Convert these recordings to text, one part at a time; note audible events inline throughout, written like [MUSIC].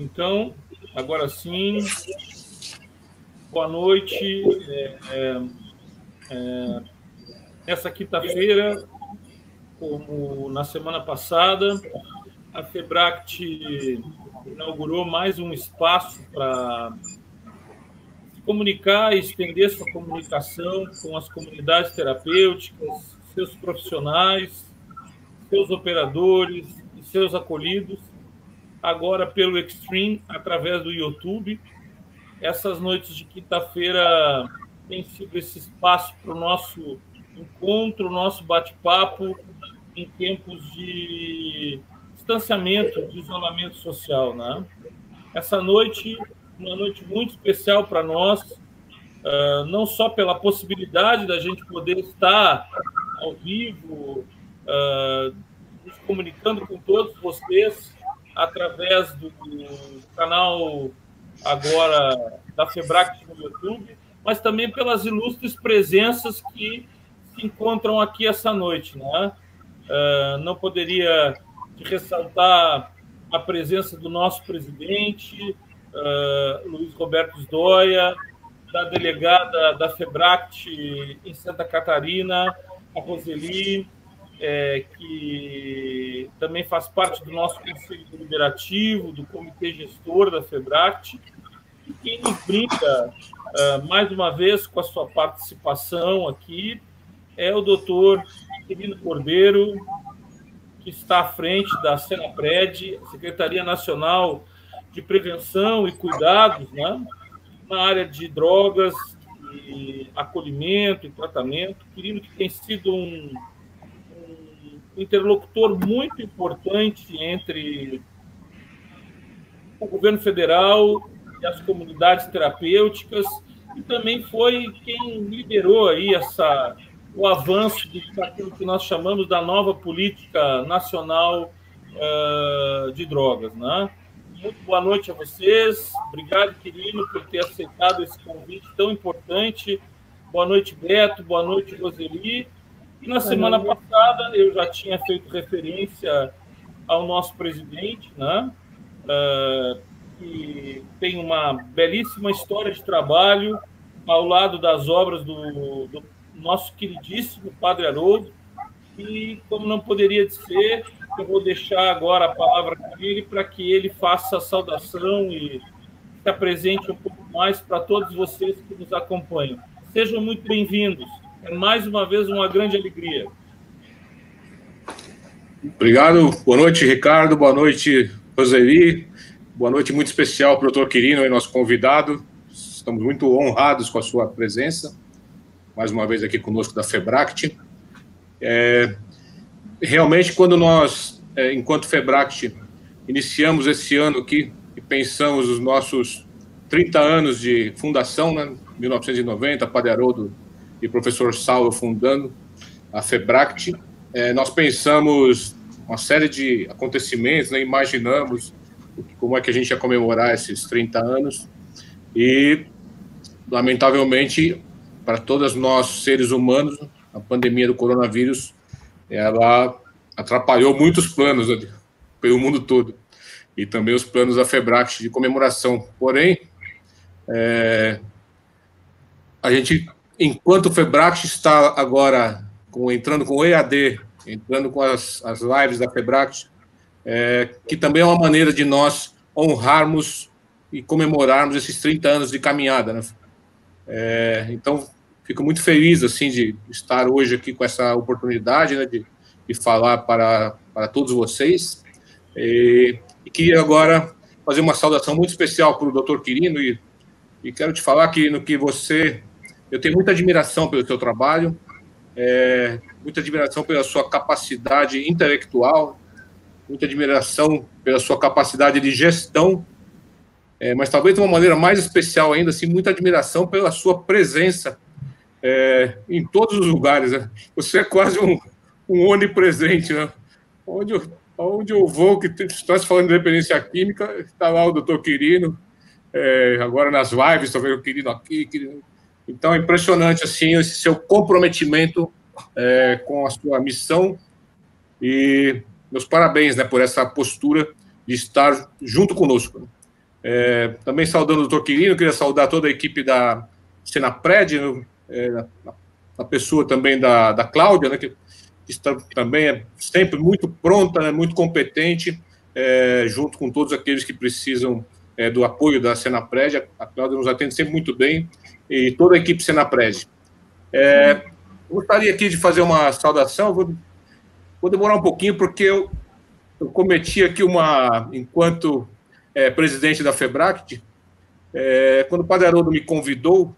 Então, agora sim, boa noite. É, é, é, nessa quinta-feira, como na semana passada, a Febract inaugurou mais um espaço para comunicar e estender sua comunicação com as comunidades terapêuticas, seus profissionais, seus operadores e seus acolhidos, agora pelo Extreme, através do YouTube. Essas noites de quinta-feira tem sido esse espaço para o nosso encontro, nosso bate-papo em tempos de distanciamento, de isolamento social, né? Essa noite, uma noite muito especial para nós, uh, não só pela possibilidade da gente poder estar ao vivo, uh, nos comunicando com todos vocês através do, do canal agora da Febrac no YouTube, mas também pelas ilustres presenças que se encontram aqui essa noite, né? Uh, não poderia ressaltar a presença do nosso presidente, uh, Luiz Roberto Sdoia, da delegada da FEBRACT em Santa Catarina, a Roseli, é, que também faz parte do nosso Conselho Deliberativo, do Comitê Gestor da FEBRACT, e quem nos brinda, uh, mais uma vez, com a sua participação aqui, é o doutor Quirino Cordeiro, que está à frente da Senapred, Secretaria Nacional de Prevenção e Cuidados, né, na área de drogas e acolhimento e tratamento. Quirino que tem sido um interlocutor muito importante entre o governo federal e as comunidades terapêuticas e também foi quem liderou aí essa o avanço daquilo que nós chamamos da nova política nacional uh, de drogas. Né? Muito boa noite a vocês. Obrigado, Quirino, por ter aceitado esse convite tão importante. Boa noite, Beto. Boa noite, Roseli. E na semana passada eu já tinha feito referência ao nosso presidente, né? Uh, que tem uma belíssima história de trabalho ao lado das obras do, do nosso queridíssimo Padre Haroldo. E, como não poderia ser, eu vou deixar agora a palavra com ele para que ele faça a saudação e se apresente um pouco mais para todos vocês que nos acompanham. Sejam muito bem-vindos. É mais uma vez uma grande alegria. Obrigado. Boa noite, Ricardo. Boa noite, Roseli. Boa noite muito especial para o doutor Quirino, nosso convidado. Estamos muito honrados com a sua presença mais uma vez aqui conosco da Febract. É, realmente, quando nós, é, enquanto Febract, iniciamos esse ano aqui e pensamos os nossos 30 anos de fundação, né, 1990, Padre Haroldo e professor Saulo fundando a Febract, é, nós pensamos uma série de acontecimentos, né, imaginamos como é que a gente ia comemorar esses 30 anos. E, lamentavelmente, para todos nós seres humanos, a pandemia do coronavírus, ela atrapalhou muitos planos né, pelo mundo todo. E também os planos da Febract de comemoração. Porém, é, a gente, enquanto o Febract está agora com, entrando com o EAD, entrando com as, as lives da Febract, é, que também é uma maneira de nós honrarmos e comemorarmos esses 30 anos de caminhada. Né? É, então, Fico muito feliz assim de estar hoje aqui com essa oportunidade né, de, de falar para, para todos vocês. E, e queria agora fazer uma saudação muito especial para o Dr. Quirino e, e quero te falar, Quirino, que você, eu tenho muita admiração pelo seu trabalho, é, muita admiração pela sua capacidade intelectual, muita admiração pela sua capacidade de gestão, é, mas talvez de uma maneira mais especial ainda, assim, muita admiração pela sua presença é, em todos os lugares. Né? Você é quase um, um onipresente. Né? Onde, eu, onde eu vou, que estás falando de dependência química, está lá o doutor Quirino, é, agora nas lives, talvez o Quirino aqui. Quirino. Então é impressionante assim, esse seu comprometimento é, com a sua missão e meus parabéns né, por essa postura de estar junto conosco. É, também saudando o doutor Quirino, queria saudar toda a equipe da Senapred, é, a pessoa também da, da Cláudia, né, que está também é sempre muito pronta, né, muito competente, é, junto com todos aqueles que precisam é, do apoio da Senapred. A Cláudia nos atende sempre muito bem, e toda a equipe Senapred. É, gostaria aqui de fazer uma saudação, vou, vou demorar um pouquinho, porque eu, eu cometi aqui uma, enquanto é, presidente da FEBRACT, é, quando o Padre Haroldo me convidou,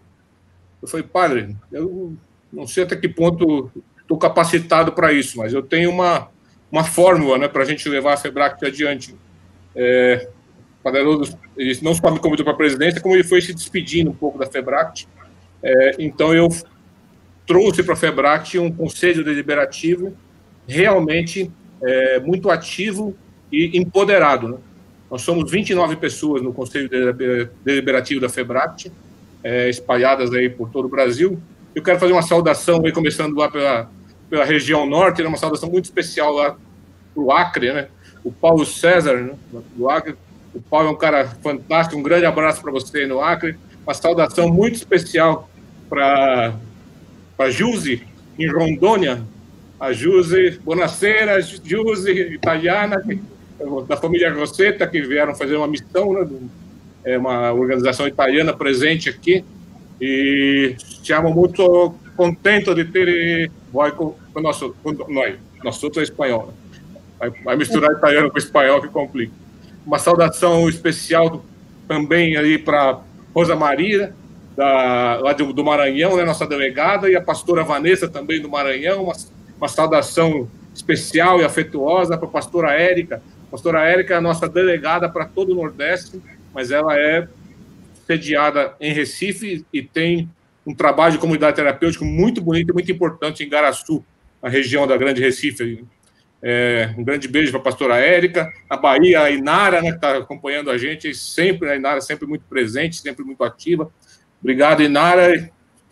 eu falei, padre, eu não sei até que ponto estou capacitado para isso, mas eu tenho uma, uma fórmula né, para a gente levar a FEBRACT adiante. É, o Padre Haroldo, ele não só me convidou para a presidência, como ele foi se despedindo um pouco da FEBRACT. É, então, eu trouxe para a FEBRACT um conselho deliberativo realmente é, muito ativo e empoderado. Né? Nós somos 29 pessoas no Conselho Deliberativo da FEBRACT, é, espalhadas aí por todo o Brasil. Eu quero fazer uma saudação aí, começando lá pela, pela região norte, né, uma saudação muito especial lá para o Acre, né? O Paulo César, né, do Acre. O Paulo é um cara fantástico, um grande abraço para você no Acre. Uma saudação muito especial para a Juse, em Rondônia. A Juse, buonasera, Juse, italiana, da família Rosetta, que vieram fazer uma missão, né, é uma organização italiana presente aqui, e estamos muito contentes de ter vai com, nosso, nós, nós é espanhol, vai, misturar italiano com espanhol que complica. Uma saudação especial também aí para Rosa Maria, da, lá do, do Maranhão, né, nossa delegada, e a pastora Vanessa também do Maranhão, uma, uma saudação especial e afetuosa para a pastora Érica, a pastora Érica é a nossa delegada para todo o Nordeste, mas ela é sediada em Recife e tem um trabalho de comunidade terapêutica muito bonito e muito importante em Garaçu, na região da Grande Recife. É, um grande beijo para a pastora Érica. Na Bahia, a Inara, né, que está acompanhando a gente, sempre, a Inara sempre muito presente, sempre muito ativa. Obrigado, Inara.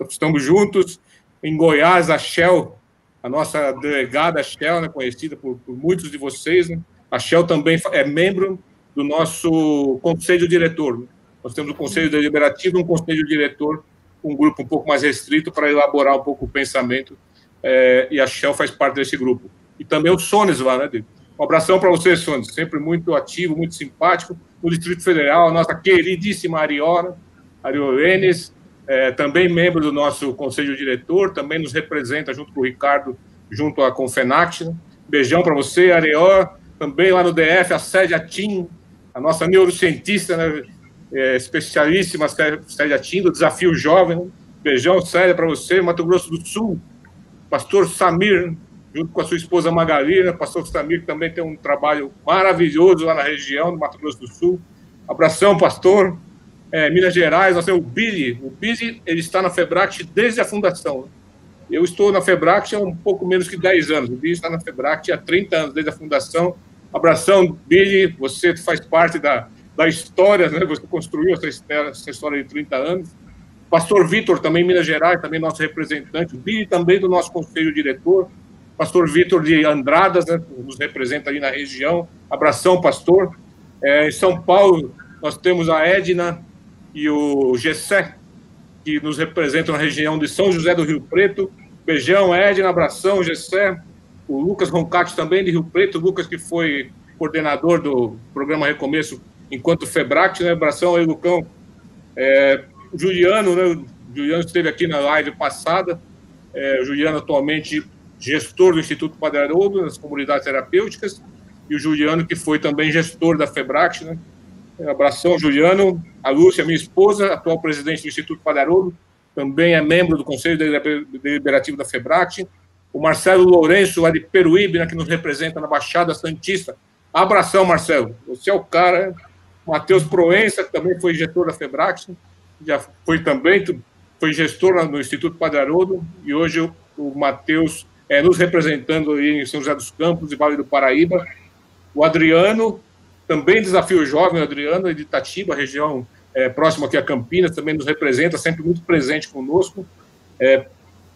Estamos juntos. Em Goiás, a Shell, a nossa delegada Shell, né, conhecida por, por muitos de vocês, né, a Shell também é membro do nosso conselho diretor. Nós temos o conselho deliberativo um conselho diretor, um grupo um pouco mais restrito para elaborar um pouco o pensamento, é, e a Shell faz parte desse grupo. E também o Sones lá, né, Um abração para você, Sones, sempre muito ativo, muito simpático. No Distrito Federal, nossa queridíssima Ariora, Ariolenes, é, também membro do nosso conselho diretor, também nos representa junto com o Ricardo, junto à Confenact. Né? Beijão para você, Areó, também lá no DF, a Célia Tim, a nossa neurocientista, né, é, especialíssima, Célia Tim, do Desafio Jovem. Né? Beijão, Célia, para você, Mato Grosso do Sul. Pastor Samir, junto com a sua esposa Magalina, pastor Samir, que também tem um trabalho maravilhoso lá na região do Mato Grosso do Sul. Abração, pastor. É, Minas Gerais, nós temos o Billy. O Billy, ele está na Febract desde a fundação. Eu estou na Febract há um pouco menos que 10 anos. O Billy está na Febract há 30 anos, desde a fundação. Abração, Billy, você faz parte da, da história, né? você construiu essa, essa história de 30 anos. Pastor Vitor, também Minas Gerais, também nosso representante. Billy, também do nosso conselho diretor. Pastor Vitor de Andradas, né? nos representa ali na região. Abração, pastor. É, em São Paulo, nós temos a Edna e o Gessé, que nos representam na região de São José do Rio Preto. Beijão, Edna, abração, Gessé o Lucas Roncati também de Rio Preto, o Lucas que foi coordenador do programa Recomeço enquanto Febract, né? Abração aí, Lucão. É, Juliano, né? O Juliano esteve aqui na live passada. É, Juliano atualmente gestor do Instituto Padre Haroldo, nas comunidades terapêuticas, e o Juliano que foi também gestor da Febract, né? Abração, Juliano. A Lúcia, minha esposa, atual presidente do Instituto Padre Haroldo, também é membro do Conselho Deliberativo da Febract o Marcelo Lourenço, lá de Peruíbe, né, que nos representa na Baixada Santista. Abração, Marcelo. Você é o cara. Matheus Proença, que também foi gestor da Febrax, já foi também, foi gestor no Instituto Padre Haroldo, e hoje o, o Matheus é, nos representando aí em São José dos Campos e Vale do Paraíba. O Adriano, também desafio jovem, o Adriano, de Itatiba, região é, próxima aqui a Campinas, também nos representa, sempre muito presente conosco. É,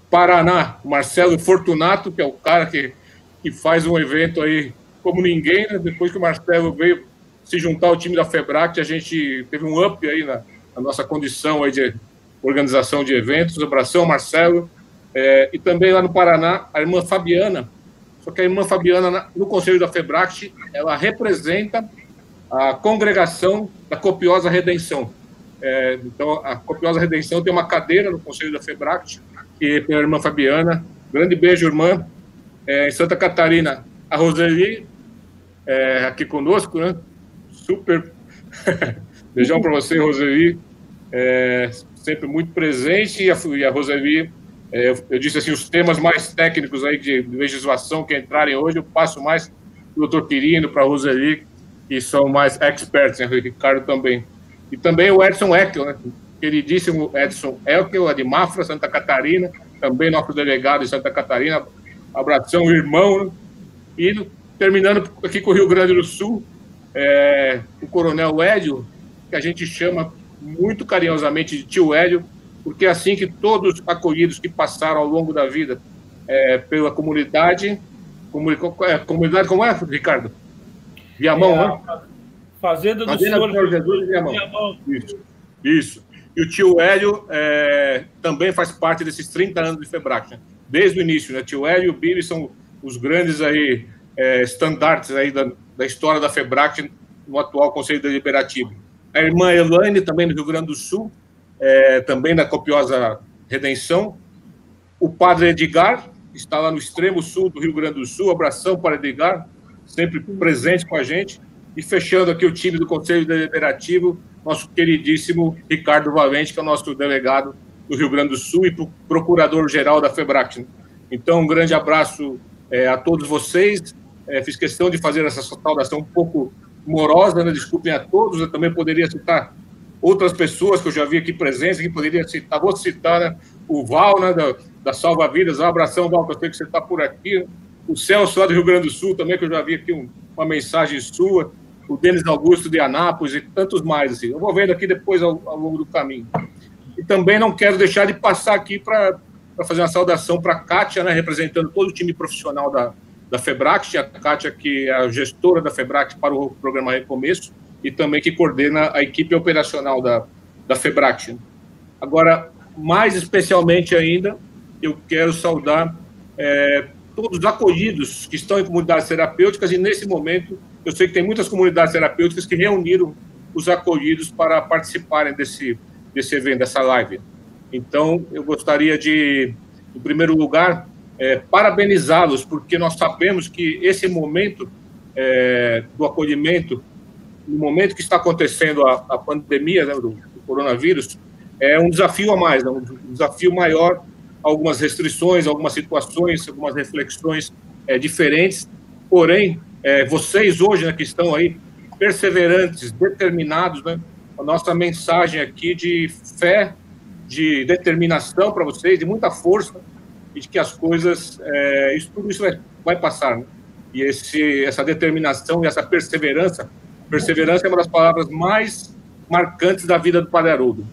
Paraná, Marcelo Fortunato, que é o cara que, que faz um evento aí como ninguém, né? depois que o Marcelo veio se juntar ao time da Febract, a gente teve um up aí na, na nossa condição aí de organização de eventos. Abração, Marcelo. É, e também lá no Paraná, a irmã Fabiana. Só que a irmã Fabiana, no Conselho da Febract, ela representa a congregação da Copiosa Redenção. É, então, a Copiosa Redenção tem uma cadeira no Conselho da Febract, que é pela irmã Fabiana. Grande beijo, irmã. É, em Santa Catarina, a Roseli, é, aqui conosco, né? Super. [LAUGHS] Beijão para você, Roseli. É, sempre muito presente. E a, e a Roseli, eu, eu, disse assim: os temas mais técnicos aí de legislação que entrarem hoje, eu passo mais para o doutor Quirino, para a Roseli, que são mais experts, né? o Ricardo também. E também o Edson Eckel, né? queridíssimo Edson Eckel, de Mafra, Santa Catarina, também nosso delegado em Santa Catarina. Abração, irmão. Né? E terminando aqui com o Rio Grande do Sul, é, o Coronel Hélio, que a gente chama muito carinhosamente de tio Hélio, porque é assim que todos acolhidos que passaram ao longo da vida é, pela comunidade, comuni, é, comunidade como é, Ricardo? Viamão, é, né? Fazenda do Fazenda Senhor, Senhor Jesus Viamão. Viamão. Isso, isso. E o tio Hélio é, também faz parte desses 30 anos de Febrac, né? desde o início. Né? Tio Hélio e o Bibi são os grandes aí, é, estandartes aí da, da história da Febrac no atual Conselho Deliberativo. A irmã Elaine, também do Rio Grande do Sul, é, também da Copiosa Redenção. O padre Edgar, está lá no extremo sul do Rio Grande do Sul. Abração para Edgar, sempre presente com a gente. E fechando aqui o time do Conselho Deliberativo, nosso queridíssimo Ricardo Valente, que é o nosso delegado do Rio Grande do Sul e procurador-geral da FEBRAC. Então, um grande abraço é, a todos vocês. É, fiz questão de fazer essa saudação um pouco morosa, né? desculpem a todos. Eu também poderia citar outras pessoas que eu já vi aqui presentes, que poderia citar, vou citar né? o Val, né, da, da Salva Vidas. Um abração, Val, que eu sei que você está por aqui. O Celso, lá do Rio Grande do Sul, também, que eu já vi aqui um, uma mensagem sua o Denis Augusto de Anápolis e tantos mais. Assim. Eu vou vendo aqui depois ao, ao longo do caminho. E também não quero deixar de passar aqui para fazer uma saudação para a Kátia, né, representando todo o time profissional da, da Febract, a Kátia, que é a gestora da Febract para o programa Recomeço, e também que coordena a equipe operacional da, da Febract. Agora, mais especialmente ainda, eu quero saudar é, todos os acolhidos que estão em comunidades terapêuticas e, nesse momento, eu sei que tem muitas comunidades terapêuticas que reuniram os acolhidos para participarem desse, desse evento, dessa live. Então, eu gostaria de, em primeiro lugar, é, parabenizá-los, porque nós sabemos que esse momento é, do acolhimento, no momento que está acontecendo a, a pandemia né, do, do, coronavírus, é um desafio a mais, né, um desafio maior, algumas restrições, algumas situações, algumas reflexões é, diferentes, porém, é, vocês hoje né, que estão aí perseverantes, determinados, né? A nossa mensagem aqui de fé, de determinação para vocês, de muita força e de que as coisas, é, isso tudo isso vai, vai passar. Né? E esse, essa determinação e essa perseverança, perseverança é uma das palavras mais marcantes da vida do Padre Haroldo.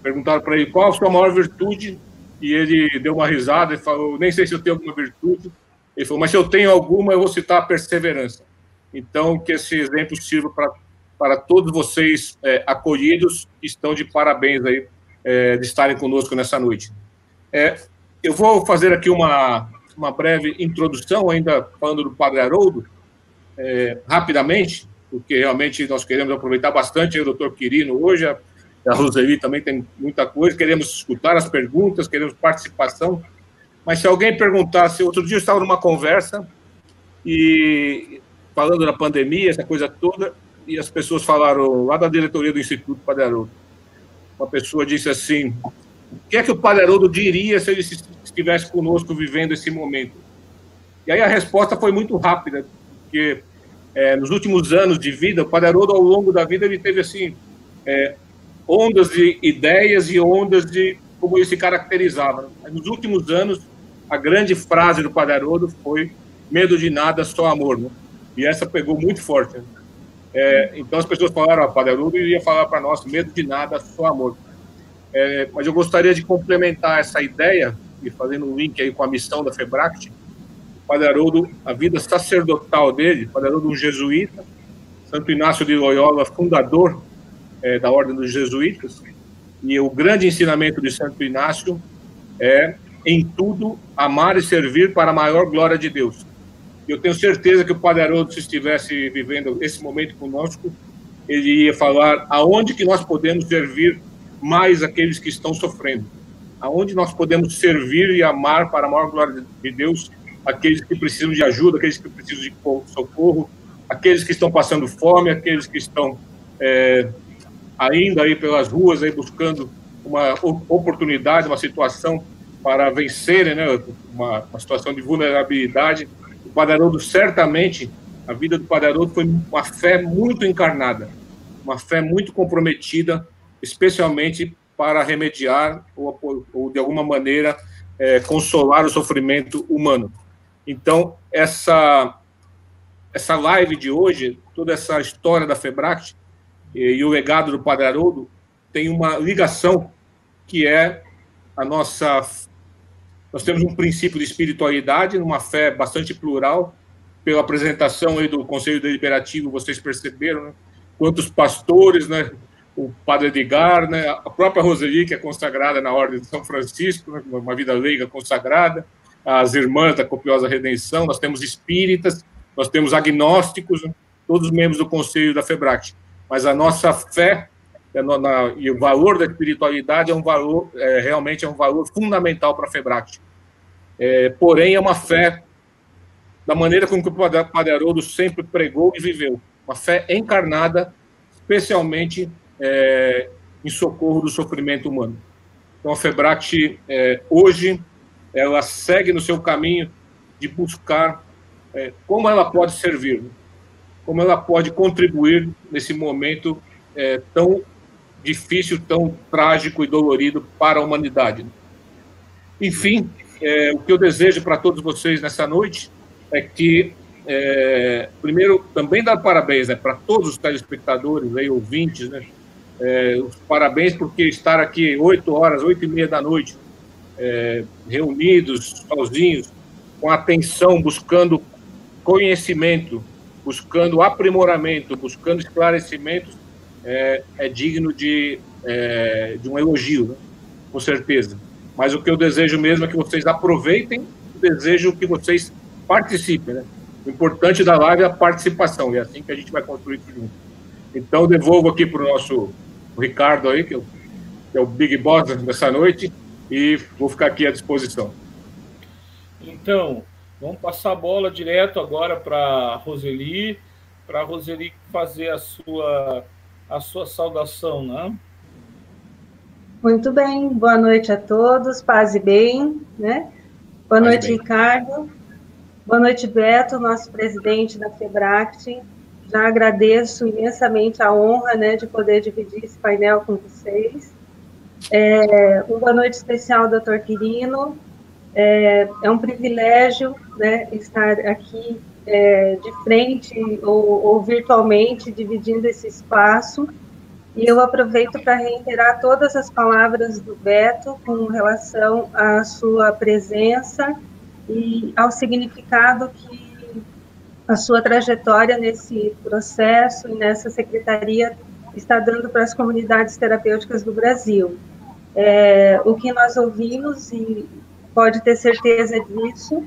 Perguntaram para ele qual a sua maior virtude e ele deu uma risada e falou: nem sei se eu tenho alguma virtude, ele falou, mas se eu tenho alguma, eu vou citar a perseverança. Então, que esse exemplo sirva para, para todos vocês é, acolhidos que estão de parabéns aí, é, de estarem conosco nessa noite. É, eu vou fazer aqui uma, uma breve introdução, ainda falando do Padre Haroldo, é, rapidamente, porque realmente nós queremos aproveitar bastante o doutor Quirino hoje, a, a Roseli também tem muita coisa, queremos escutar as perguntas, queremos participação mas se alguém perguntasse, outro dia eu estava numa conversa e falando da pandemia, essa coisa toda, e as pessoas falaram lá da diretoria do Instituto Padre Haroldo. Uma pessoa disse assim: o que é que o Padre Haroldo diria se ele estivesse conosco vivendo esse momento? E aí a resposta foi muito rápida, porque é, nos últimos anos de vida, o Padre Haroldo, ao longo da vida, ele teve assim é, ondas de ideias e ondas de como ele se caracterizava. Nos últimos anos, a grande frase do Padre Haroldo foi medo de nada, só amor. Né? E essa pegou muito forte. Né? É, então as pessoas falaram, o Padre Haroldo iria falar para nós, medo de nada, só amor. É, mas eu gostaria de complementar essa ideia, e fazendo um link aí com a missão da FEBRACT, Padre Haroldo, a vida sacerdotal dele, Padre Haroldo um jesuíta, Santo Inácio de Loyola, fundador é, da Ordem dos Jesuítas, e o grande ensinamento de Santo Inácio é, em tudo, amar e servir para a maior glória de Deus. Eu tenho certeza que o Padre Haroldo, se estivesse vivendo esse momento conosco, ele ia falar aonde que nós podemos servir mais aqueles que estão sofrendo, aonde nós podemos servir e amar para a maior glória de Deus aqueles que precisam de ajuda, aqueles que precisam de socorro, aqueles que estão passando fome, aqueles que estão é, ainda aí pelas ruas aí buscando uma oportunidade, uma situação para vencerem, né, uma, uma situação de vulnerabilidade. O Padre Haroldo certamente a vida do Padre Haroldo foi uma fé muito encarnada, uma fé muito comprometida, especialmente para remediar ou, ou de alguma maneira é, consolar o sofrimento humano. Então, essa essa live de hoje, toda essa história da Febract e, e o legado do Padre Haroldo tem uma ligação que é a nossa nós temos um princípio de espiritualidade, uma fé bastante plural, pela apresentação aí do Conselho Deliberativo, vocês perceberam, né? quantos pastores, né? o Padre Edgar, né? a própria Roseli, que é consagrada na Ordem de São Francisco, né? uma vida leiga consagrada, as irmãs da Copiosa Redenção, nós temos espíritas, nós temos agnósticos, né? todos membros do Conselho da FEBRAC. Mas a nossa fé é no, na, e o valor da espiritualidade é um valor, é, realmente é um valor fundamental para a FEBRAC. É, porém, é uma fé da maneira como o Padre Haroldo sempre pregou e viveu. Uma fé encarnada, especialmente é, em socorro do sofrimento humano. Então, a FEBRACT, é, hoje, ela segue no seu caminho de buscar é, como ela pode servir, né? como ela pode contribuir nesse momento é, tão difícil, tão trágico e dolorido para a humanidade. Né? Enfim, é, o que eu desejo para todos vocês nessa noite é que, é, primeiro, também dar parabéns né, para todos os telespectadores, aí, ouvintes, né, é, os parabéns porque estar aqui oito horas, oito e meia da noite, é, reunidos, sozinhos, com atenção, buscando conhecimento, buscando aprimoramento, buscando esclarecimentos, é, é digno de, é, de um elogio, né? com certeza. Mas o que eu desejo mesmo é que vocês aproveitem, desejo que vocês participem, né? O importante da live é a participação, e é assim que a gente vai construir tudo junto. Então, devolvo aqui para o nosso Ricardo aí, que é, o, que é o Big Boss dessa noite, e vou ficar aqui à disposição. Então, vamos passar a bola direto agora para a Roseli, para a Roseli fazer a sua, a sua saudação, né? Muito bem, boa noite a todos, paz e bem, né? Boa paz noite, bem. Ricardo. Boa noite, Beto, nosso presidente da FEBRACT. Já agradeço imensamente a honra né, de poder dividir esse painel com vocês. É, uma noite especial, doutor Quirino. É, é um privilégio né, estar aqui é, de frente ou, ou virtualmente dividindo esse espaço. E eu aproveito para reiterar todas as palavras do Beto com relação à sua presença e ao significado que a sua trajetória nesse processo e nessa secretaria está dando para as comunidades terapêuticas do Brasil. É, o que nós ouvimos, e pode ter certeza disso,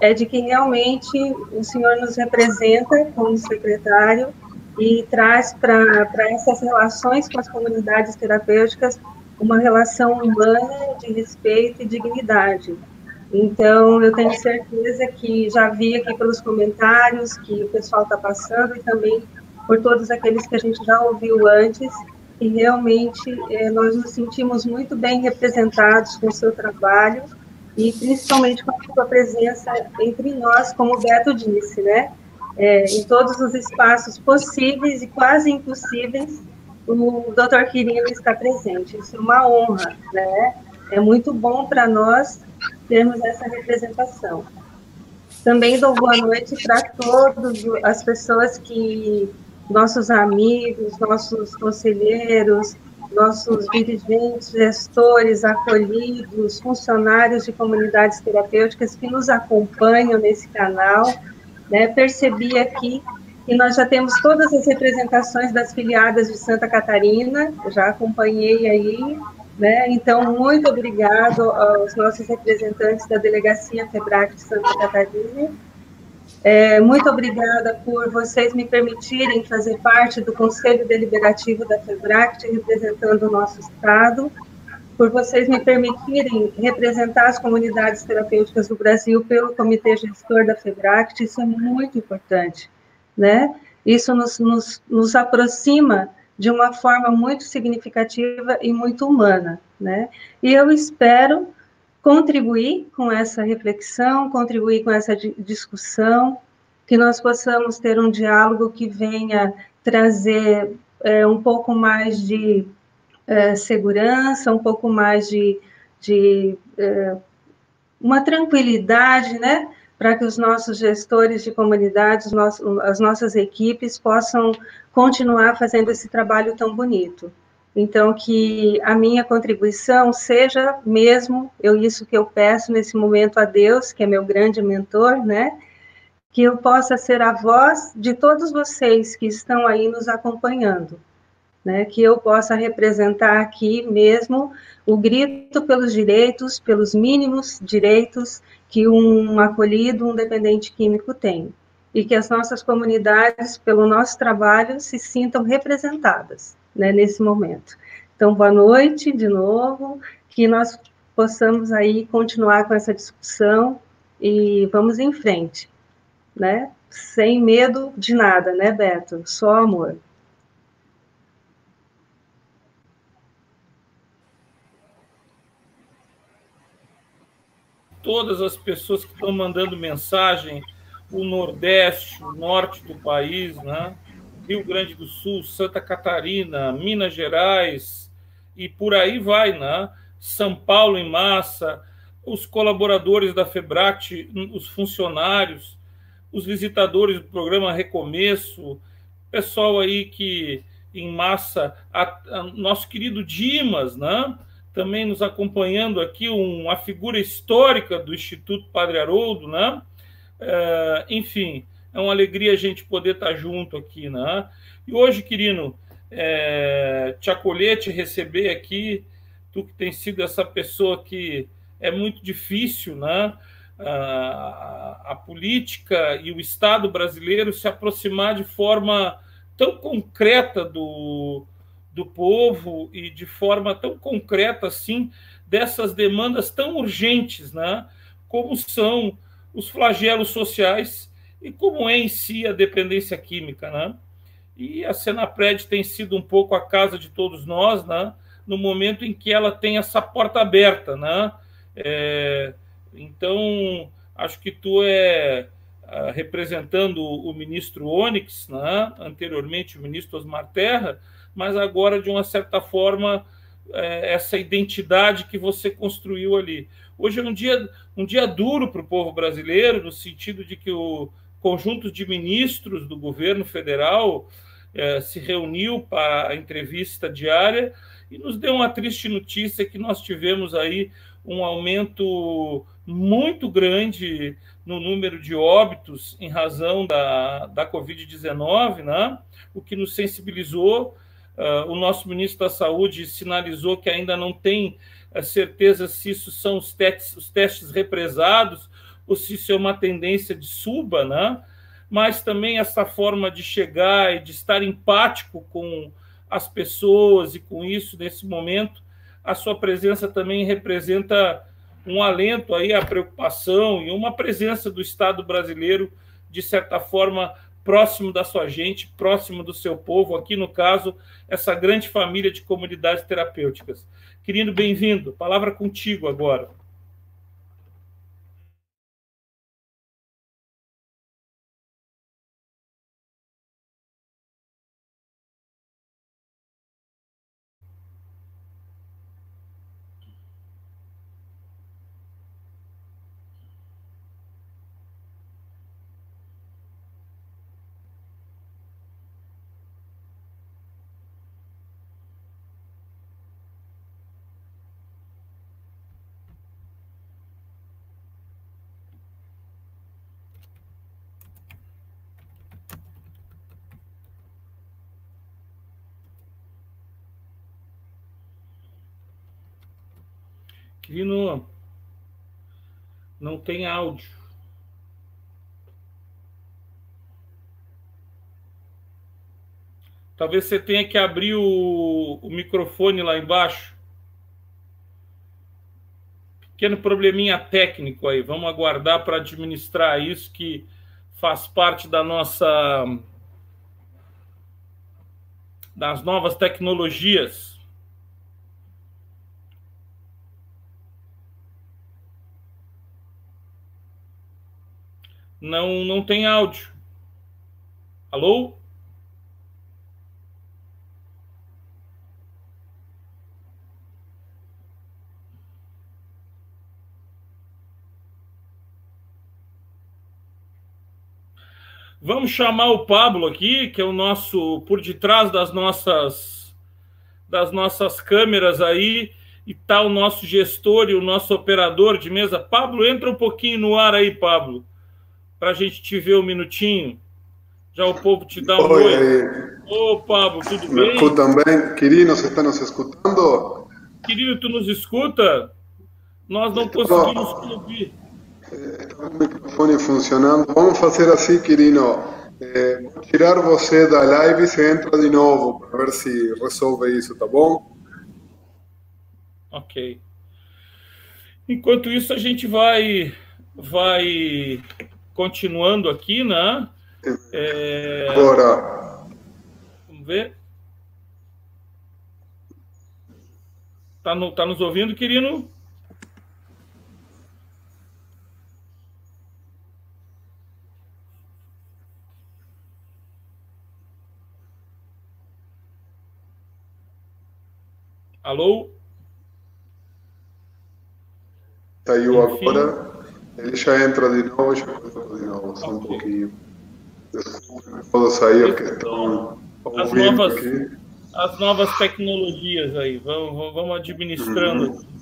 é de que realmente o senhor nos representa como secretário e traz para essas relações com as comunidades terapêuticas uma relação humana de respeito e dignidade. Então, eu tenho certeza que já vi aqui pelos comentários que o pessoal está passando e também por todos aqueles que a gente já ouviu antes, e realmente é, nós nos sentimos muito bem representados com o seu trabalho e principalmente com a sua presença entre nós, como o Beto disse, né? É, em todos os espaços possíveis e quase impossíveis, o Dr. Quirino está presente. Isso é uma honra, né? É muito bom para nós termos essa representação. Também dou boa noite para todas as pessoas que, nossos amigos, nossos conselheiros, nossos dirigentes, gestores, acolhidos, funcionários de comunidades terapêuticas que nos acompanham nesse canal. Né? Percebi aqui E nós já temos todas as representações das filiadas de Santa Catarina, já acompanhei aí, né? Então, muito obrigado aos nossos representantes da Delegacia FEBRAC de Santa Catarina. É, muito obrigada por vocês me permitirem fazer parte do Conselho Deliberativo da FEBRAC, representando o nosso Estado por vocês me permitirem representar as comunidades terapêuticas do Brasil pelo Comitê Gestor da FEBRACT, isso é muito importante, né? Isso nos, nos, nos aproxima de uma forma muito significativa e muito humana, né? E eu espero contribuir com essa reflexão, contribuir com essa discussão, que nós possamos ter um diálogo que venha trazer é, um pouco mais de é, segurança, um pouco mais de, de é, uma tranquilidade, né? Para que os nossos gestores de comunidades, as nossas equipes possam continuar fazendo esse trabalho tão bonito. Então, que a minha contribuição seja mesmo, eu isso que eu peço nesse momento a Deus, que é meu grande mentor, né? Que eu possa ser a voz de todos vocês que estão aí nos acompanhando né, que eu possa representar aqui mesmo o grito pelos direitos, pelos mínimos direitos que um acolhido, um dependente químico tem. E que as nossas comunidades, pelo nosso trabalho, se sintam representadas né, nesse momento. Então, boa noite de novo, que nós possamos aí continuar com essa discussão e vamos em frente, né? Sem medo de nada, né, Beto? Só amor. todas as pessoas que estão mandando mensagem, o Nordeste, o Norte do país, né? Rio Grande do Sul, Santa Catarina, Minas Gerais e por aí vai, né? São Paulo em massa, os colaboradores da Febract, os funcionários, os visitadores do programa Recomeço, pessoal aí que em massa, a, a, nosso querido Dimas, né? também nos acompanhando aqui uma figura histórica do Instituto Padre Haroldo, né? É, enfim, é uma alegria a gente poder estar junto aqui, né? E hoje, querido, é, te acolher, te receber aqui, tu que tem sido essa pessoa que é muito difícil, né? A, a política e o Estado brasileiro se aproximar de forma tão concreta do, do povo e de forma tão concreta assim dessas demandas tão urgentes, né? Como são os flagelos sociais e como é em si a dependência química, né? E a Senapred tem sido um pouco a casa de todos nós, né? No momento em que ela tem essa porta aberta, né? É, então, acho que tu é representando o ministro Onyx, né? anteriormente o ministro Osmar Terra, mas agora, de uma certa forma, é, essa identidade que você construiu ali. Hoje é um dia, um dia duro para o povo brasileiro, no sentido de que o conjunto de ministros do governo federal é, se reuniu para a entrevista diária e nos deu uma triste notícia que nós tivemos aí um aumento muito grande no número de óbitos em razão da, da Covid-19, né? o que nos sensibilizou Uh, o nosso ministro da Saúde sinalizou que ainda não tem a certeza se isso são os testes, os testes represados se isso é uma tendência de suba, né? mas também essa forma de chegar e de estar empático com as pessoas e com isso nesse momento, a sua presença também representa um alento aí à preocupação e uma presença do Estado brasileiro de certa forma próximo da sua gente, próximo do seu povo, aqui no caso, essa grande família de comunidades terapêuticas. Querido, bem-vindo. Palavra contigo agora. Quirino, não tem áudio. Talvez você tenha que abrir o, o microfone lá embaixo. Pequeno probleminha técnico aí. Vamos aguardar para administrar isso que faz parte da nossa das novas tecnologias. Não, não tem áudio. Alô? Vamos chamar o Pablo aqui, que é o nosso por detrás das nossas das nossas câmeras aí e tá o nosso gestor e o nosso operador de mesa. Pablo, entra um pouquinho no ar aí, Pablo, para a gente te ver um minutinho. Já o povo te dá um oi. oi. Ô, Pablo, tudo bem? Tú também, Quirino, você está nos escutando? Querido, tu nos escuta? Nós não conseguimos ouvir. Está o microfone funcionando. Vamos fazer assim, Quirino. É, tirar você da live e você entra de novo para ver se resolve isso, tá bom? Ok. Enquanto isso, a gente vai, vai continuando aqui, né? É... Agora. Vamos ver. Tá, no, tá nos ouvindo, Quirino? Alô? Saiu Enfim. agora. Ele já entra de novo, já entra de novo, só okay. um pouquinho. Desculpa, sair porque estão as novas, aqui. As novas tecnologias aí, vamos, vamos administrando. Uhum.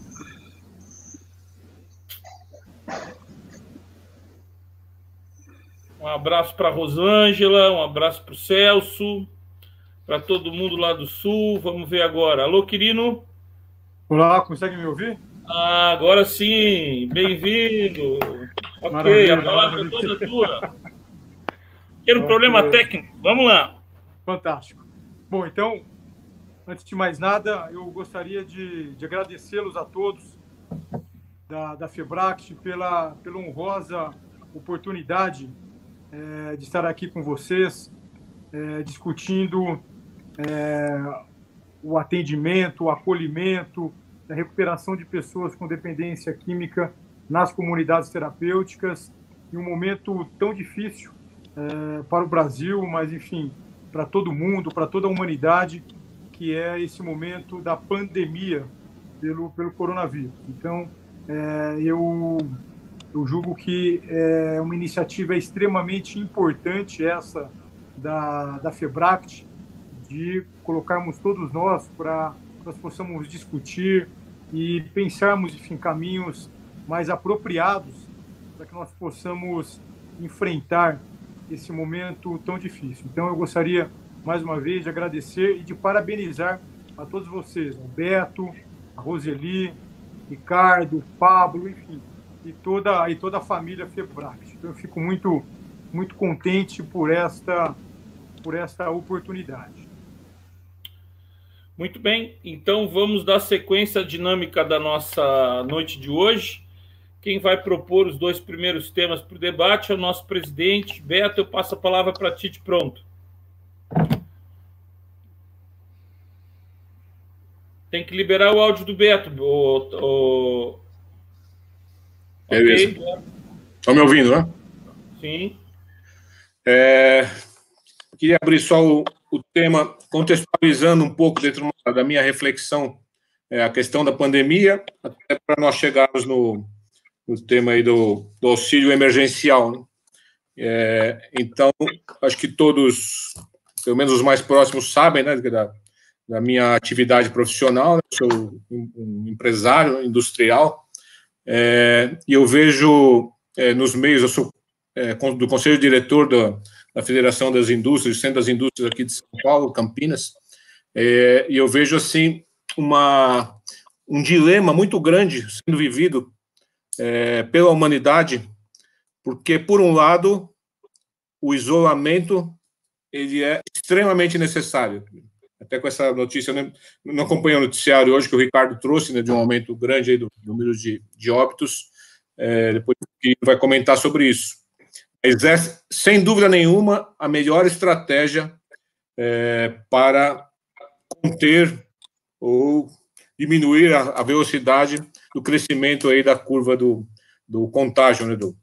Um abraço para Rosângela, um abraço para o Celso para todo mundo lá do Sul. Vamos ver agora. Alô, Quirino? Olá, consegue me ouvir? Ah, agora sim. Bem-vindo. ok, maravilha, a palavra é toda tua. Quero um problema técnico. Vamos lá. Fantástico. Bom, então, antes de mais nada, eu gostaria de, de agradecê-los a todos da, da Febract pela, pela honrosa oportunidade é, de estar aqui com vocês, é, discutindo é, o atendimento, o acolhimento, a recuperação de pessoas com dependência química nas comunidades terapêuticas, em um momento tão difícil é, para o Brasil, mas enfim, para todo mundo, para toda a humanidade, que é esse momento da pandemia pelo, pelo coronavírus. Então, é, eu, eu julgo que é uma iniciativa extremamente importante essa da, da FEBRACT, de colocarmos todos nós para nós possamos discutir e pensarmos enfim, caminhos mais apropriados para que nós possamos enfrentar esse momento tão difícil. Então, eu gostaria mais uma vez de agradecer e de parabenizar a todos vocês, o Beto, a Roseli, Ricardo, Pablo, enfim, e toda e toda a família Febrax. Então, eu fico muito muito contente por esta por esta oportunidade. Muito bem, então vamos dar sequência à dinâmica da nossa noite de hoje. Quem vai propor os dois primeiros temas para o debate é o nosso presidente. Beto, eu passo a palavra para ti de pronto. Tem que liberar o áudio do Beto. O, o... Beleza. Okay. Estão me ouvindo, né? Sim. É... Queria abrir só o, o tema, contextualizando um pouco dentro da minha reflexão, é, a questão da pandemia, até para nós chegarmos no, no tema aí do, do auxílio emergencial. Né? É, então, acho que todos, pelo menos os mais próximos, sabem né, da, da minha atividade profissional, né? sou um, empresário industrial, é, e eu vejo é, nos meios, eu sou é, do conselho diretor da da Federação das Indústrias, do Centro das Indústrias aqui de São Paulo, Campinas, é, e eu vejo assim uma um dilema muito grande sendo vivido é, pela humanidade, porque, por um lado, o isolamento ele é extremamente necessário. Até com essa notícia, eu não acompanho o noticiário hoje que o Ricardo trouxe, né, de um aumento grande aí do número de, de óbitos, é, depois vai comentar sobre isso. É, sem dúvida nenhuma, a melhor estratégia é, para conter ou diminuir a, a, velocidade do crescimento aí da curva do, do contágio, né, do,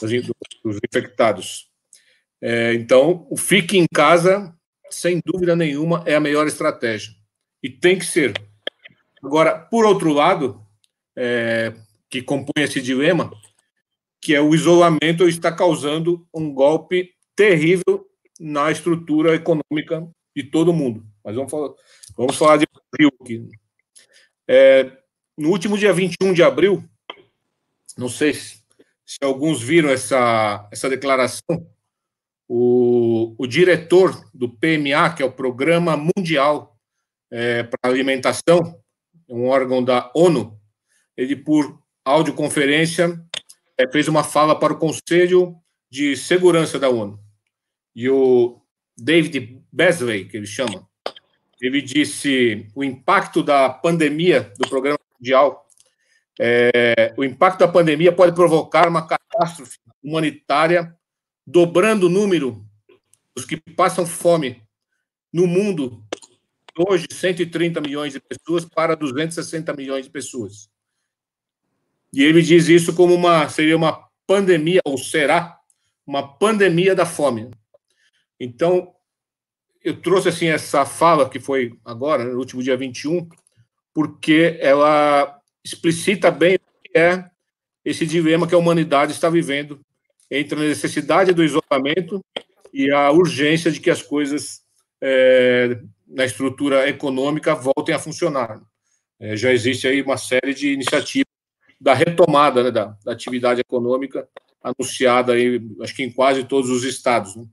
dos, dos infectados. É, então, o fique em casa, sem dúvida nenhuma, é a melhor estratégia. E tem que ser. Agora, por outro lado, é, que compõe esse dilema, que é o isolamento está causando um golpe terrível na estrutura econômica de todo mundo. Mas vamos falar, vamos falar de Brasil aqui. É, no último dia 21 de abril, não sei se, se alguns viram essa, essa declaração, o, o diretor do PMA, que é o Programa Mundial é, para Alimentação, um órgão da ONU, ele, por audioconferência, fez uma fala para o Conselho de Segurança da ONU. E o David Beasley, que ele chama, ele disse o impacto da pandemia do Programa Mundial, é, o impacto da pandemia pode provocar uma catástrofe humanitária dobrando o número dos que passam fome no mundo, hoje 130 milhões de pessoas para 260 milhões de pessoas. E ele diz isso como uma seria uma pandemia ou será uma pandemia da fome. Então, eu trouxe assim essa fala que foi agora, no último dia 21, porque ela explicita bem o que é esse dilema que a humanidade está vivendo entre a necessidade do isolamento e a urgência de que as coisas é, na estrutura econômica voltem a funcionar. É, já existe aí uma série de iniciativas da retomada né, da, da, atividade econômica anunciada aí, acho que em quase todos os estados. Né?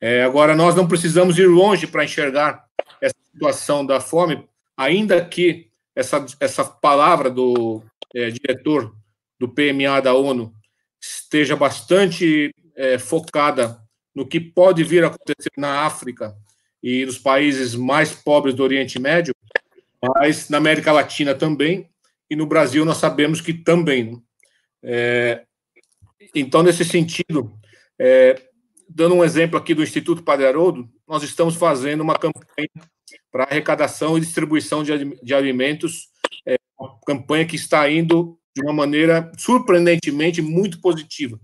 É, agora, nós não precisamos ir longe para enxergar essa situação da fome, ainda que essa, essa palavra do é, diretor do PMA da ONU esteja bastante é, focada no que pode vir a acontecer na África e nos países mais pobres do Oriente Médio, mas na América Latina também, e no Brasil nós sabemos que também. Né? É, então, nesse sentido, é, dando um exemplo aqui do Instituto Padre Haroldo, nós estamos fazendo uma campanha para arrecadação e distribuição de, de alimentos, é, uma campanha que está indo de uma maneira surpreendentemente muito positiva.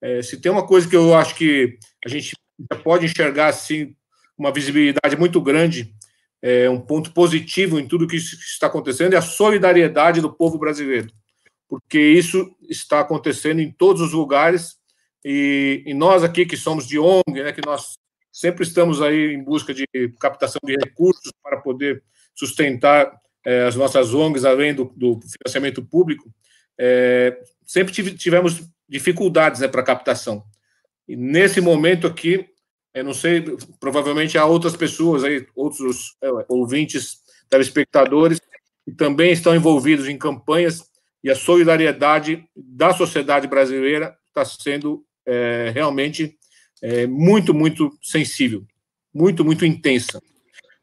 É, se tem uma coisa que eu acho que a gente pode enxergar assim uma visibilidade muito grande, é, um ponto positivo em tudo que está acontecendo é a solidariedade do povo brasileiro, porque isso está acontecendo em todos os lugares e, e nós aqui que somos de ONG, né, que nós sempre estamos aí em busca de captação de recursos para poder sustentar é, as nossas ONGs, além do, do financiamento público, é, sempre tivemos dificuldades né, para captação. E nesse momento aqui, eu não sei, provavelmente há outras pessoas aí, outros é, ouvintes, telespectadores, que também estão envolvidos em campanhas e a solidariedade da sociedade brasileira está sendo é, realmente é, muito, muito sensível, muito, muito intensa.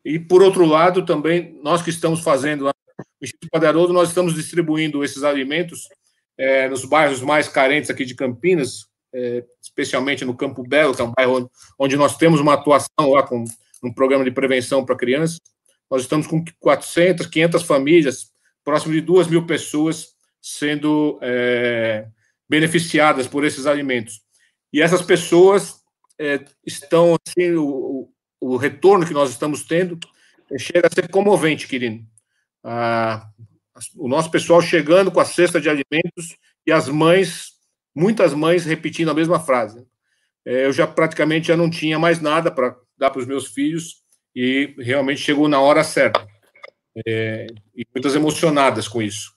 E, por outro lado, também, nós que estamos fazendo no Instituto nós estamos distribuindo esses alimentos é, nos bairros mais carentes aqui de Campinas, é, especialmente no Campo Belo, que é um bairro onde nós temos uma atuação lá com um programa de prevenção para crianças. Nós estamos com 400, 500 famílias, próximo de 2 mil pessoas sendo é, beneficiadas por esses alimentos. E essas pessoas é, estão, assim, o, o retorno que nós estamos tendo chega a ser comovente, querido. Ah, o nosso pessoal chegando com a cesta de alimentos e as mães, muitas mães repetindo a mesma frase. É, eu já praticamente já não tinha mais nada para dar para os meus filhos e realmente chegou na hora certa. É, e muitas emocionadas com isso.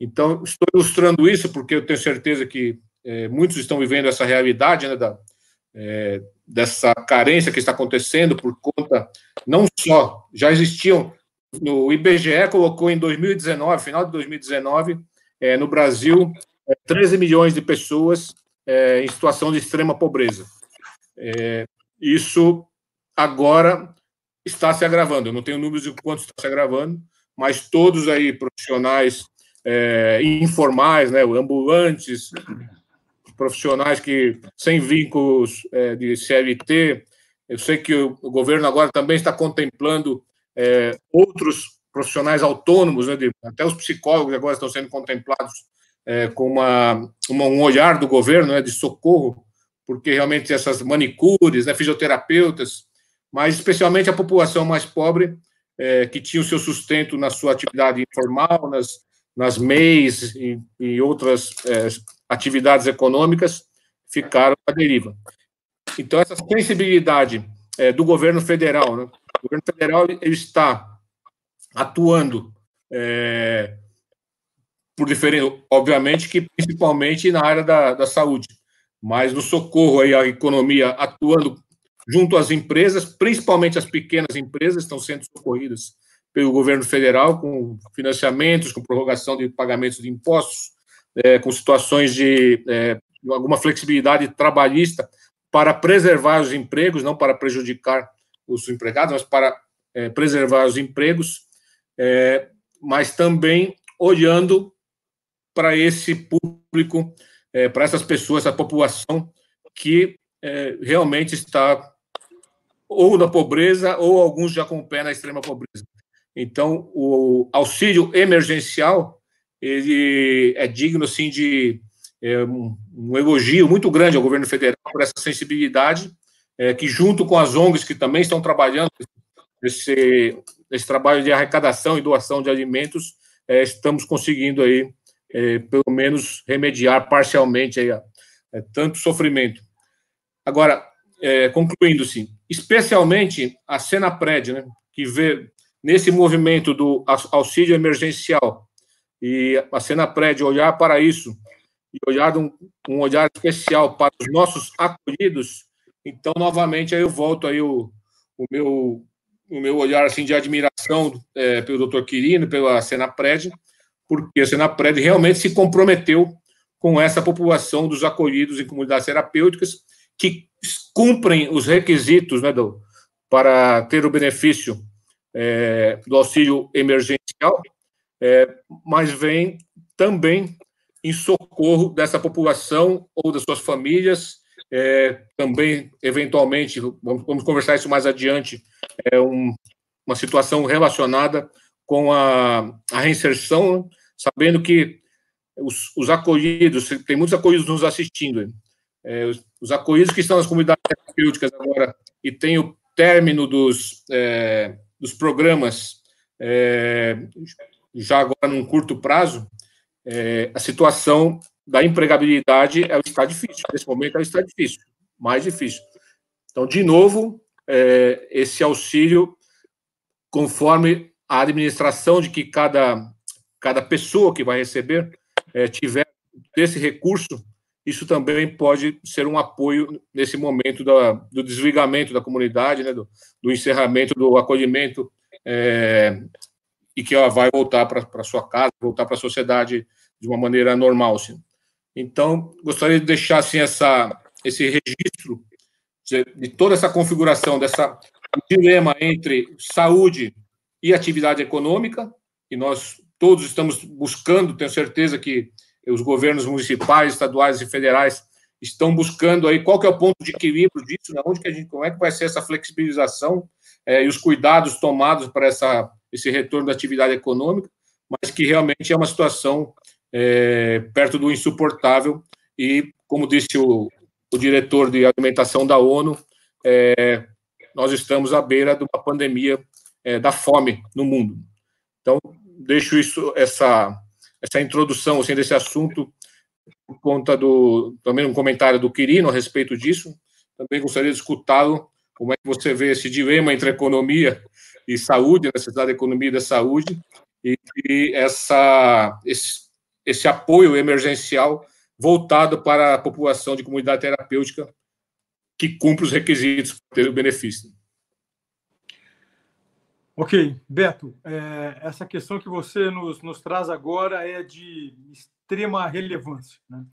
Então, estou ilustrando isso porque eu tenho certeza que é, muitos estão vivendo essa realidade né, da, é, dessa carência que está acontecendo por conta, não só, já existiam no IBGE colocou em 2019, final de 2019, é, no Brasil, 13 milhões de pessoas é, em situação de extrema pobreza. É, isso agora está se agravando. Eu não tenho números de quanto está se agravando, mas todos aí profissionais é, informais, né, ambulantes, profissionais que sem vínculos é, de CLT. Eu sei que o, o, governo agora também está contemplando é, outros profissionais autônomos, né, de, até os psicólogos agora estão sendo contemplados é, com uma, uma, um olhar do governo né, de socorro, porque realmente essas manicures, né, fisioterapeutas, mas especialmente a população mais pobre, é, que tinha o seu sustento na sua atividade informal, nas, nas MEIs e, e outras é, atividades econômicas, ficaram à deriva. Então, essa sensibilidade é, do governo federal, né? o governo federal ele está atuando é, por diferente, obviamente que principalmente na área da, da saúde, mas no socorro aí à economia atuando junto às empresas, principalmente as pequenas empresas estão sendo socorridas pelo governo federal com financiamentos, com prorrogação de pagamentos de impostos, é, com situações de é, alguma flexibilidade trabalhista para preservar os empregos, não para prejudicar os empregados, mas para é, preservar os empregos, é, mas também olhando para esse público, é, para essas pessoas, essa população que é, realmente está ou na pobreza, ou alguns já com o pé na extrema pobreza. Então, o auxílio emergencial ele é digno assim de é, um, elogio muito grande ao governo federal por essa sensibilidade, é, que junto com as ONGs que também estão trabalhando esse, esse trabalho de arrecadação e doação de alimentos, é, estamos conseguindo aí é, pelo menos remediar parcialmente aí, é, tanto sofrimento. Agora, é, concluindo-se, especialmente a cena prédio, né, que vê nesse movimento do auxílio emergencial e a cena prédio olhar para isso e olhar um, um, olhar especial para os nossos acolhidos, então novamente aí eu volto aí o, o meu o meu olhar assim de admiração é, pelo Dr. Quirino, pela Senapred, porque a Senapred realmente se comprometeu com essa população dos acolhidos em comunidades terapêuticas que cumprem os requisitos né, do, para ter o benefício é, do auxílio emergencial, é, mas vem também em socorro dessa população ou das suas famílias, é, também, eventualmente, vamos, vamos, conversar isso mais adiante, é um, uma situação relacionada com a, a reinserção, sabendo que os, os, acolhidos, tem muitos acolhidos nos assistindo, é, os, os, acolhidos que estão nas comunidades terapêuticas agora e tem o término dos, é, dos programas é, já agora num curto prazo, é, a situação da empregabilidade ela está difícil. Nesse momento ela está difícil, mais difícil. Então, de novo, é, esse auxílio, conforme a administração de que cada, cada pessoa que vai receber é, tiver esse recurso, isso também pode ser um apoio nesse momento da, do desligamento da comunidade, né, do, do encerramento do acolhimento é, e que ela vai voltar para sua casa, voltar para a sociedade de uma maneira normal. Assim. Então, gostaria de deixar assim, essa, esse registro de, de toda essa configuração, dessa dilema entre saúde e atividade econômica, e nós todos estamos buscando, tenho certeza que os governos municipais, estaduais e federais estão buscando aí qual que é o ponto de equilíbrio disso, né? onde que a gente, como é que vai ser essa flexibilização é, e os cuidados tomados para essa, esse retorno da atividade econômica, mas que realmente é uma situação é, perto do insuportável e, como disse o, o diretor de alimentação da ONU, é, nós estamos à beira de uma pandemia é, da fome no mundo. Então, deixo isso, essa, essa introdução assim, desse assunto por conta do também um comentário do Quirino a respeito disso. Também gostaria de escutá-lo como é que você vê esse dilema entre economia e saúde, a necessidade da economia e da saúde, e, e essa, esse, esse apoio emergencial voltado para a população de comunidade terapêutica que cumpre os requisitos para ter o benefício. Ok, Beto, é, essa questão que você nos, nos, traz agora é de extrema relevância. Né?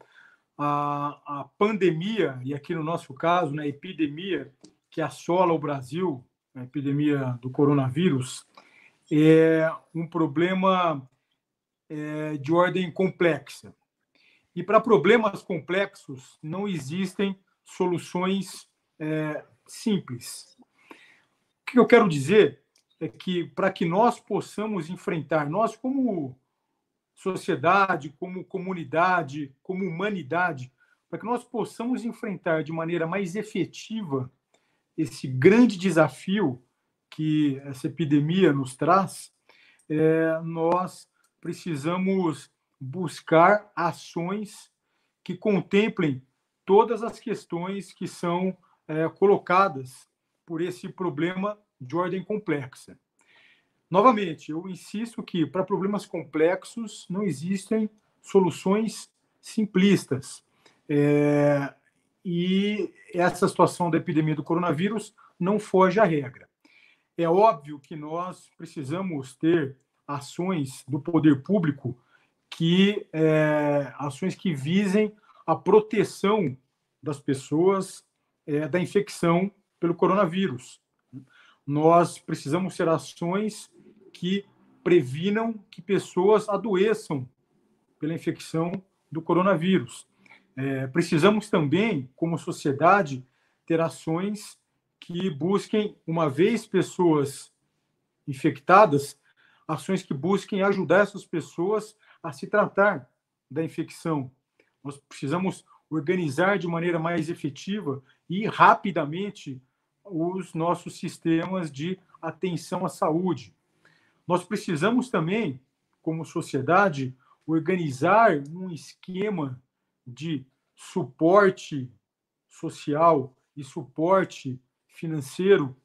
A, a, pandemia, e aqui no nosso caso, né, a epidemia que assola o Brasil, a epidemia do coronavírus, é um problema é, de ordem complexa. E para problemas complexos não existem soluções é, simples. O que eu quero dizer é que para que nós possamos enfrentar, nós como sociedade, como comunidade, como humanidade, para que nós possamos enfrentar de maneira mais efetiva esse grande desafio que essa epidemia nos traz, é, nós precisamos buscar ações que contemplem todas as questões que são é, colocadas por esse problema de ordem complexa. Novamente, eu insisto que para problemas complexos não existem soluções simplistas. É, e essa situação da epidemia do coronavírus não foge à regra. É óbvio que nós precisamos ter ações do poder público que é, ações que visem a proteção das pessoas é, da infecção pelo coronavírus nós precisamos ter ações que previnam que pessoas adoeçam pela infecção do coronavírus. É, precisamos também, como sociedade, ter ações que busquem, uma vez pessoas infectadas, ações que busquem ajudar essas pessoas a se tratar da infecção. Nós precisamos organizar de maneira mais efetiva e rapidamente os nossos sistemas de atenção à saúde. Nós precisamos também, como sociedade, organizar um esquema de suporte social e suporte financeiro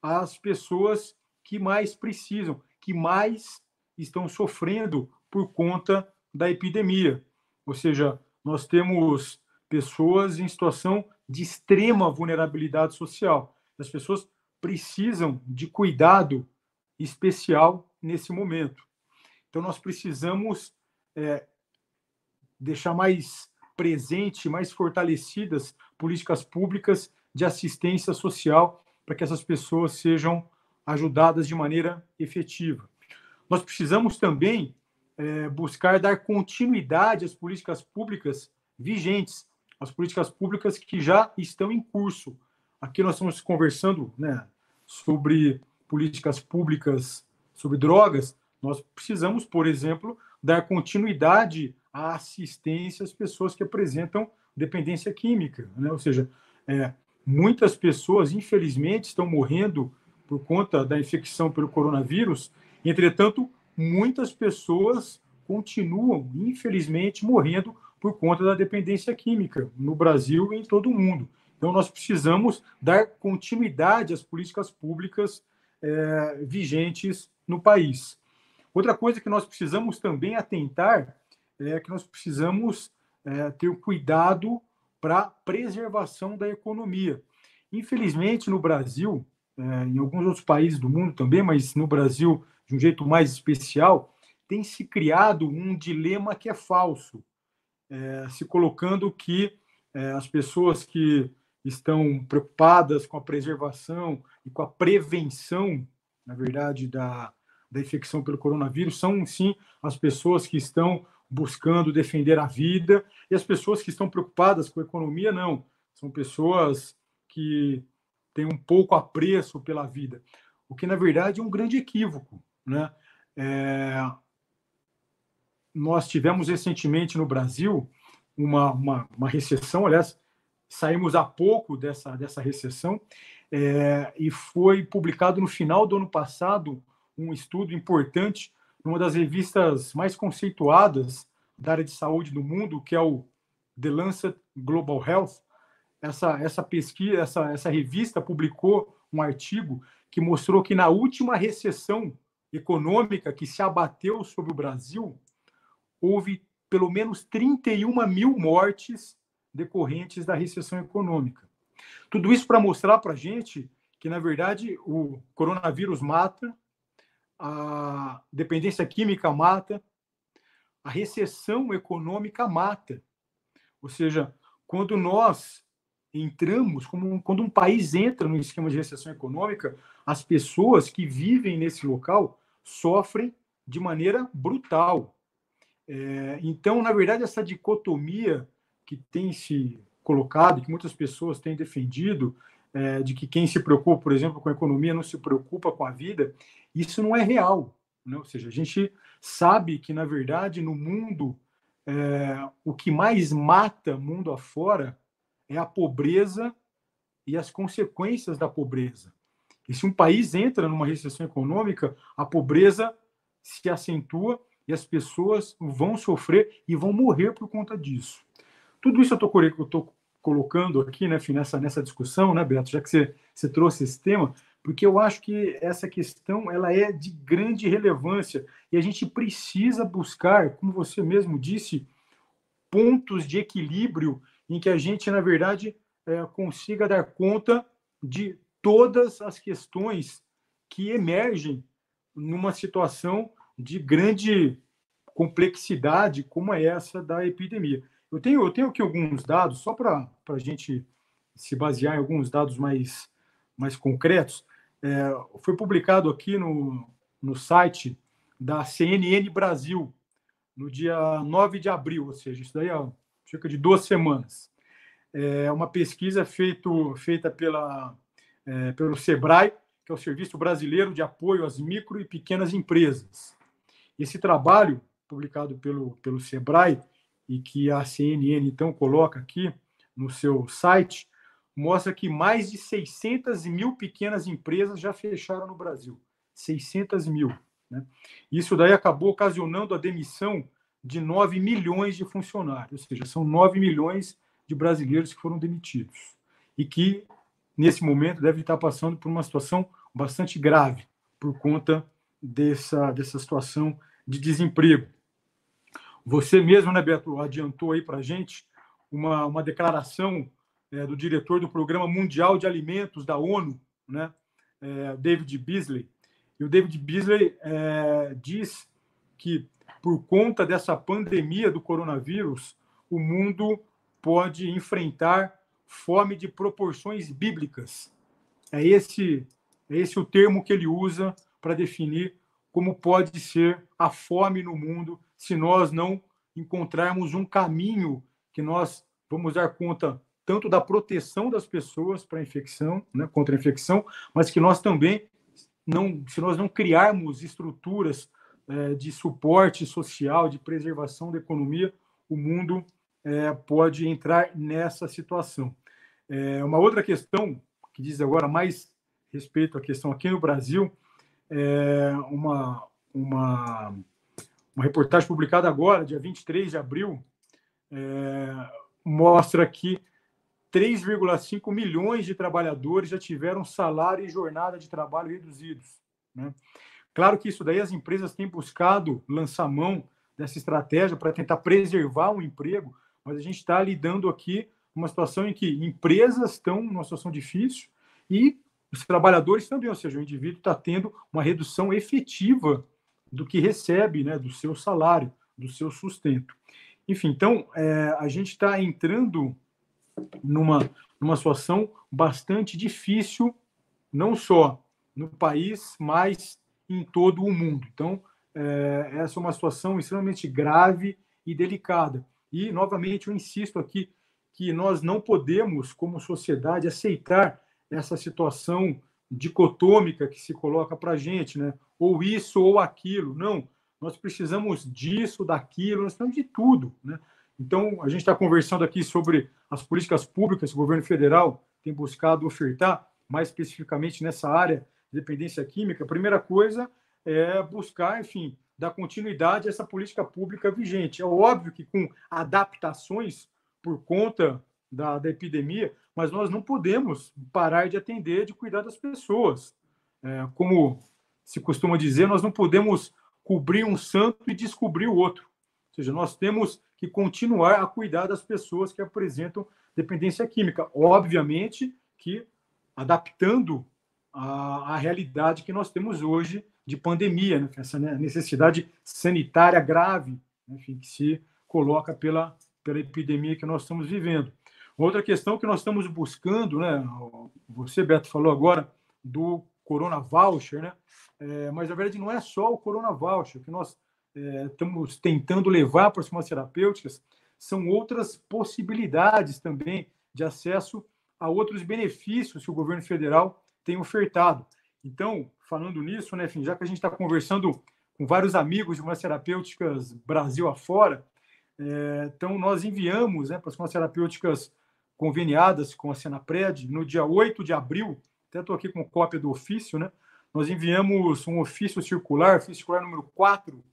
às pessoas que mais precisam, que mais estão sofrendo por conta da epidemia. Ou seja, nós temos pessoas em situação de extrema vulnerabilidade social. As pessoas precisam de cuidado especial nesse momento. Então, nós precisamos é, deixar mais presente, mais fortalecidas políticas públicas de assistência social para que essas pessoas sejam ajudadas de maneira efetiva. Nós precisamos também é, buscar dar continuidade às políticas públicas vigentes, às políticas públicas que já estão em curso, Aqui nós estamos conversando né, sobre políticas públicas sobre drogas. Nós precisamos, por exemplo, dar continuidade à assistência às pessoas que apresentam dependência química. Né? Ou seja, é, muitas pessoas, infelizmente, estão morrendo por conta da infecção pelo coronavírus. Entretanto, muitas pessoas continuam, infelizmente, morrendo por conta da dependência química no Brasil e em todo o mundo. Então, nós precisamos dar continuidade às políticas públicas é, vigentes no país. Outra coisa que nós precisamos também atentar é que nós precisamos é, ter cuidado para a preservação da economia. Infelizmente, no Brasil, é, em alguns outros países do mundo também, mas no Brasil de um jeito mais especial, tem se criado um dilema que é falso, é, se colocando que é, as pessoas que estão preocupadas com a preservação e com a prevenção, na verdade, da, da infecção pelo coronavírus, são sim as pessoas que estão buscando defender a vida e as pessoas que estão preocupadas com a economia, não. São pessoas que têm um pouco apreço pela vida, o que, na verdade, é um grande equívoco. Né? É... Nós tivemos recentemente no Brasil uma, uma, uma recessão, aliás, saímos há pouco dessa, dessa recessão, é, e foi publicado no final do ano passado um estudo importante numa das revistas mais conceituadas da área de saúde do mundo, que é o The Lancet Global Health. Essa, essa pesquisa, essa, essa revista publicou um artigo que mostrou que na última recessão econômica que se abateu sobre o Brasil, houve pelo menos 31 mil mortes decorrentes da recessão econômica. Tudo isso para mostrar para a gente que, na verdade, o coronavírus mata, a dependência química mata, a recessão econômica mata. Ou seja, quando nós entramos, como, quando um país entra no esquema de recessão econômica, as pessoas que vivem nesse local sofrem de maneira brutal. É, então, na verdade, essa dicotomia que tem se colocado, que muitas pessoas têm defendido, é, de que quem se preocupa, por exemplo, com a economia não se preocupa com a vida, isso não é real. Né? Ou seja, a gente sabe que, na verdade, no mundo, é, o que mais mata mundo afora é a pobreza e as consequências da pobreza. E se um país entra numa recessão econômica, a pobreza se acentua e as pessoas vão sofrer e vão morrer por conta disso. Tudo isso eu estou colocando aqui né, nessa, nessa discussão, né, Beto, já que você, você trouxe esse tema, porque eu acho que essa questão ela é de grande relevância e a gente precisa buscar, como você mesmo disse, pontos de equilíbrio em que a gente, na verdade, é, consiga dar conta de todas as questões que emergem numa situação de grande complexidade como é essa da epidemia. Eu tenho, eu tenho aqui alguns dados, só para a gente se basear em alguns dados mais, mais concretos. É, foi publicado aqui no, no site da CNN Brasil, no dia 9 de abril, ou seja, isso daí é cerca de duas semanas. É uma pesquisa feito, feita pela, é, pelo SEBRAE, que é o Serviço Brasileiro de Apoio às Micro e Pequenas Empresas. Esse trabalho, publicado pelo, pelo SEBRAE, e que a CNN então coloca aqui no seu site, mostra que mais de 600 mil pequenas empresas já fecharam no Brasil. 600 mil. Né? Isso daí acabou ocasionando a demissão de 9 milhões de funcionários, ou seja, são 9 milhões de brasileiros que foram demitidos e que, nesse momento, devem estar passando por uma situação bastante grave por conta dessa, dessa situação de desemprego. Você mesmo, né, Beto, adiantou aí para a gente uma, uma declaração é, do diretor do Programa Mundial de Alimentos da ONU, né, é, David Beasley. E o David Beasley é, diz que, por conta dessa pandemia do coronavírus, o mundo pode enfrentar fome de proporções bíblicas. É esse, é esse o termo que ele usa para definir como pode ser a fome no mundo se nós não encontrarmos um caminho que nós vamos dar conta tanto da proteção das pessoas para infecção, né, contra a infecção, mas que nós também não, se nós não criarmos estruturas é, de suporte social, de preservação da economia, o mundo é, pode entrar nessa situação. É, uma outra questão que diz agora mais respeito à questão aqui no Brasil, é uma, uma, uma reportagem publicada agora, dia 23 de abril, é, mostra que 3,5 milhões de trabalhadores já tiveram salário e jornada de trabalho reduzidos. Né? Claro que isso daí as empresas têm buscado lançar mão dessa estratégia para tentar preservar o emprego, mas a gente está lidando aqui uma situação em que empresas estão numa situação difícil e os trabalhadores também, ou seja, o indivíduo está tendo uma redução efetiva do que recebe, né, do seu salário, do seu sustento. Enfim, então, é, a gente está entrando numa, numa situação bastante difícil, não só no país, mas em todo o mundo. Então, é, essa é uma situação extremamente grave e delicada. E, novamente, eu insisto aqui que nós não podemos, como sociedade, aceitar essa situação dicotômica que se coloca para a gente, né? ou isso ou aquilo. Não, nós precisamos disso, daquilo, nós precisamos de tudo. Né? Então, a gente está conversando aqui sobre as políticas públicas que o governo federal tem buscado ofertar, mais especificamente nessa área de dependência química. A primeira coisa é buscar, enfim, dar continuidade a essa política pública vigente. É óbvio que com adaptações por conta da, da epidemia, mas nós não podemos parar de atender, de cuidar das pessoas. É, como se costuma dizer, nós não podemos cobrir um santo e descobrir o outro. Ou seja, nós temos que continuar a cuidar das pessoas que apresentam dependência química. Obviamente que adaptando a, a realidade que nós temos hoje de pandemia, né? essa necessidade sanitária grave enfim, que se coloca pela, pela epidemia que nós estamos vivendo. Outra questão que nós estamos buscando, né? Você, Beto, falou agora do Corona Voucher, né? É, mas, na verdade, não é só o Corona Voucher. Que nós é, estamos tentando levar para as farmacêuticas são outras possibilidades também de acesso a outros benefícios que o governo federal tem ofertado. Então, falando nisso, né, já que a gente está conversando com vários amigos de farmacêuticas Brasil afora, é, então nós enviamos né, para as farmacêuticas conveniadas com a Senapred, no dia 8 de abril, até estou aqui com cópia do ofício, né? Nós enviamos um ofício circular, ofício circular número 4,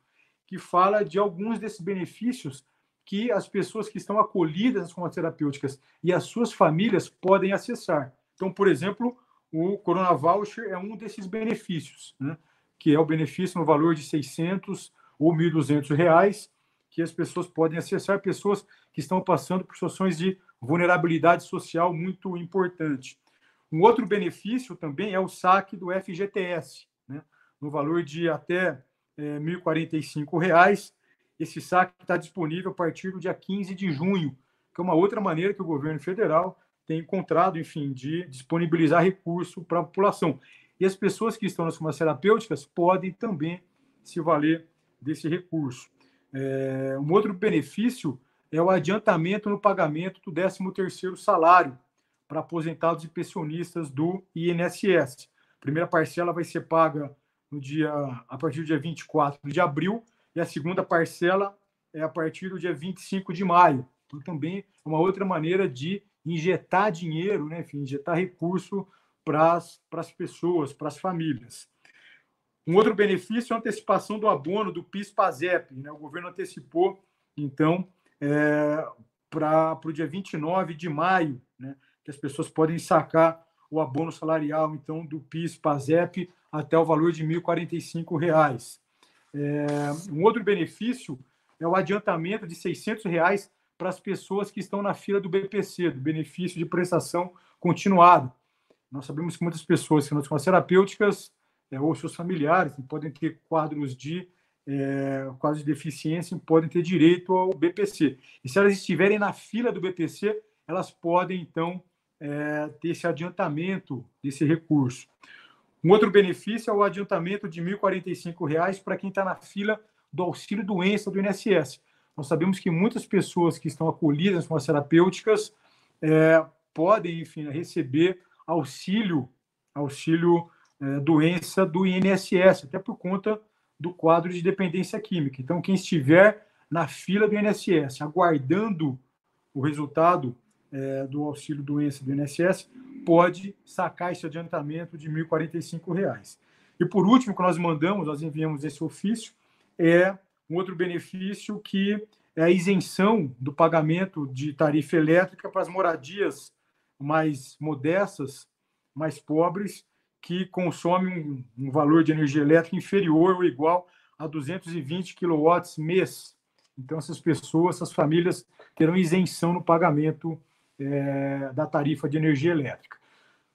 que fala de alguns desses benefícios que as pessoas que estão acolhidas nas farmacêuticas e as suas famílias podem acessar. Então, por exemplo, o Corona Voucher é um desses benefícios, né? que é o benefício no valor de 600 ou 1.200 reais, que as pessoas podem acessar, pessoas que estão passando por situações de vulnerabilidade social muito importante. Um outro benefício também é o saque do FGTS, né? no valor de até é, R$ 1.045. Esse saque está disponível a partir do dia 15 de junho, que é uma outra maneira que o governo federal tem encontrado, enfim, de disponibilizar recurso para a população. E as pessoas que estão nas farmacêuticas podem também se valer desse recurso. É, um outro benefício é o adiantamento no pagamento do 13º salário para aposentados e pensionistas do INSS. A primeira parcela vai ser paga no dia a partir do dia 24 de abril e a segunda parcela é a partir do dia 25 de maio. Então também é uma outra maneira de injetar dinheiro, né, enfim, injetar recurso para as pessoas, para as famílias. Um outro benefício é a antecipação do abono do PIS-PASEP. Né? O governo antecipou, então, é, para o dia 29 de maio, né? que as pessoas podem sacar o abono salarial, então, do PIS-PASEP até o valor de R$ 1.045. É, um outro benefício é o adiantamento de 600 reais para as pessoas que estão na fila do BPC, do benefício de prestação continuada. Nós sabemos que muitas pessoas que não são terapêuticas é, ou seus familiares podem ter quadros de é, quadros de deficiência podem ter direito ao BPC. E se elas estiverem na fila do BPC, elas podem então é, ter esse adiantamento desse recurso. Um outro benefício é o adiantamento de R$ 1.045 para quem está na fila do auxílio doença do INSS. Nós sabemos que muitas pessoas que estão acolhidas com as terapêuticas é, podem, enfim, receber auxílio, auxílio é, doença do INSS, até por conta do quadro de dependência química. Então, quem estiver na fila do INSS, aguardando o resultado é, do auxílio doença do INSS, pode sacar esse adiantamento de R$ 1.045. E por último, que nós mandamos, nós enviamos esse ofício, é um outro benefício que é a isenção do pagamento de tarifa elétrica para as moradias mais modestas, mais pobres, que consomem um, um valor de energia elétrica inferior ou igual a 220 kW mês. Então, essas pessoas, essas famílias terão isenção no pagamento é, da tarifa de energia elétrica.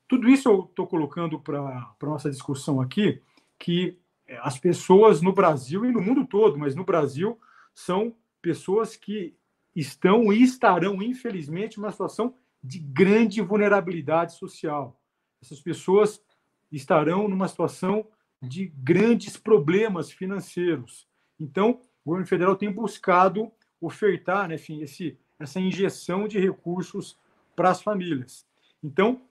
Tudo isso eu estou colocando para a nossa discussão aqui, que é, as pessoas no Brasil e no mundo todo, mas no Brasil, são pessoas que estão e estarão, infelizmente, numa situação de grande vulnerabilidade social. Essas pessoas estarão numa situação de grandes problemas financeiros. Então, o governo federal tem buscado ofertar, né, enfim, esse, essa injeção de recursos para as famílias. Então,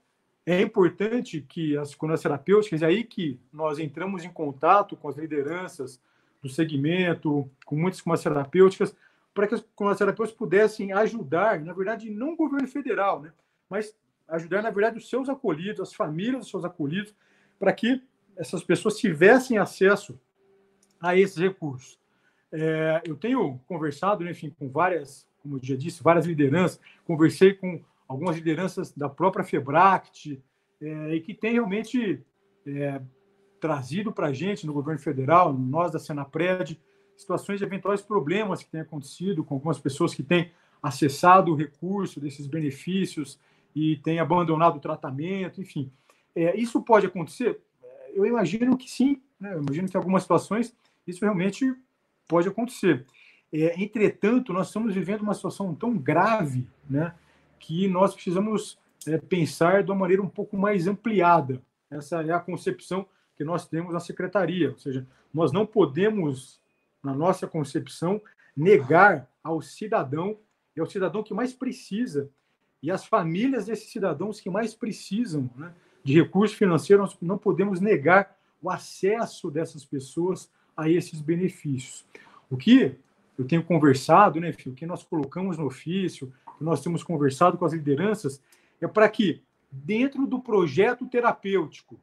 é importante que as colunas terapêuticas, é aí que nós entramos em contato com as lideranças do segmento, com muitas colunas terapêuticas, para que as colunas terapêuticas pudessem ajudar, na verdade, não o governo federal, né, mas ajudar, na verdade, os seus acolhidos, as famílias dos seus acolhidos, para que essas pessoas tivessem acesso a esses recursos. É, eu tenho conversado, né, enfim, com várias, como eu já disse, várias lideranças, conversei com algumas lideranças da própria Febract, é, e que tem realmente é, trazido para a gente, no governo federal, nós da Senapred, situações de eventuais problemas que têm acontecido com algumas pessoas que têm acessado o recurso desses benefícios e têm abandonado o tratamento, enfim. É, isso pode acontecer? eu imagino que sim, né? eu imagino que em algumas situações isso realmente pode acontecer. É, entretanto, nós estamos vivendo uma situação tão grave né, que nós precisamos é, pensar de uma maneira um pouco mais ampliada. Essa é a concepção que nós temos na secretaria, ou seja, nós não podemos, na nossa concepção, negar ao cidadão, é o cidadão que mais precisa, e as famílias desses cidadãos que mais precisam né, de recursos financeiros, nós não podemos negar o acesso dessas pessoas a esses benefícios. O que eu tenho conversado, né, o que nós colocamos no ofício, que nós temos conversado com as lideranças, é para que, dentro do projeto terapêutico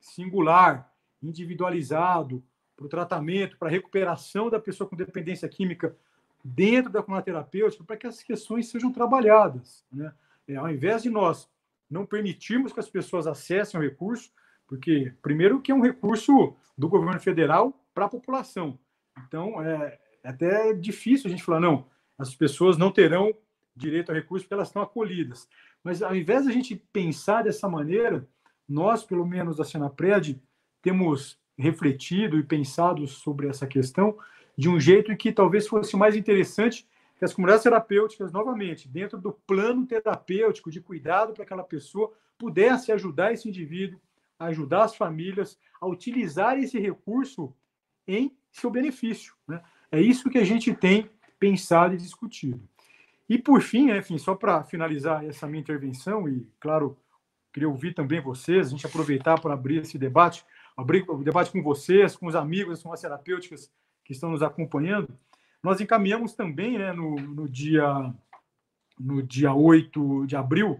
singular, individualizado, para o tratamento, para a recuperação da pessoa com dependência química dentro da comunidade terapêutica, para que essas questões sejam trabalhadas. Né? É, ao invés de nós não permitirmos que as pessoas acessem o recurso, porque, primeiro, que é um recurso do governo federal para a população. Então, é, é até difícil a gente falar, não, as pessoas não terão direito a recurso porque elas estão acolhidas. Mas, ao invés de a gente pensar dessa maneira, nós, pelo menos da Senapred, temos refletido e pensado sobre essa questão de um jeito que talvez fosse mais interessante que as comunidades terapêuticas, novamente, dentro do plano terapêutico de cuidado para aquela pessoa, pudesse ajudar esse indivíduo, ajudar as famílias a utilizar esse recurso em seu benefício. Né? É isso que a gente tem pensado e discutido. E, por fim, né, enfim, só para finalizar essa minha intervenção, e, claro, queria ouvir também vocês, a gente aproveitar para abrir esse debate, abrir o debate com vocês, com os amigos, com as terapêuticas que estão nos acompanhando. Nós encaminhamos também, né, no, no, dia, no dia 8 de abril,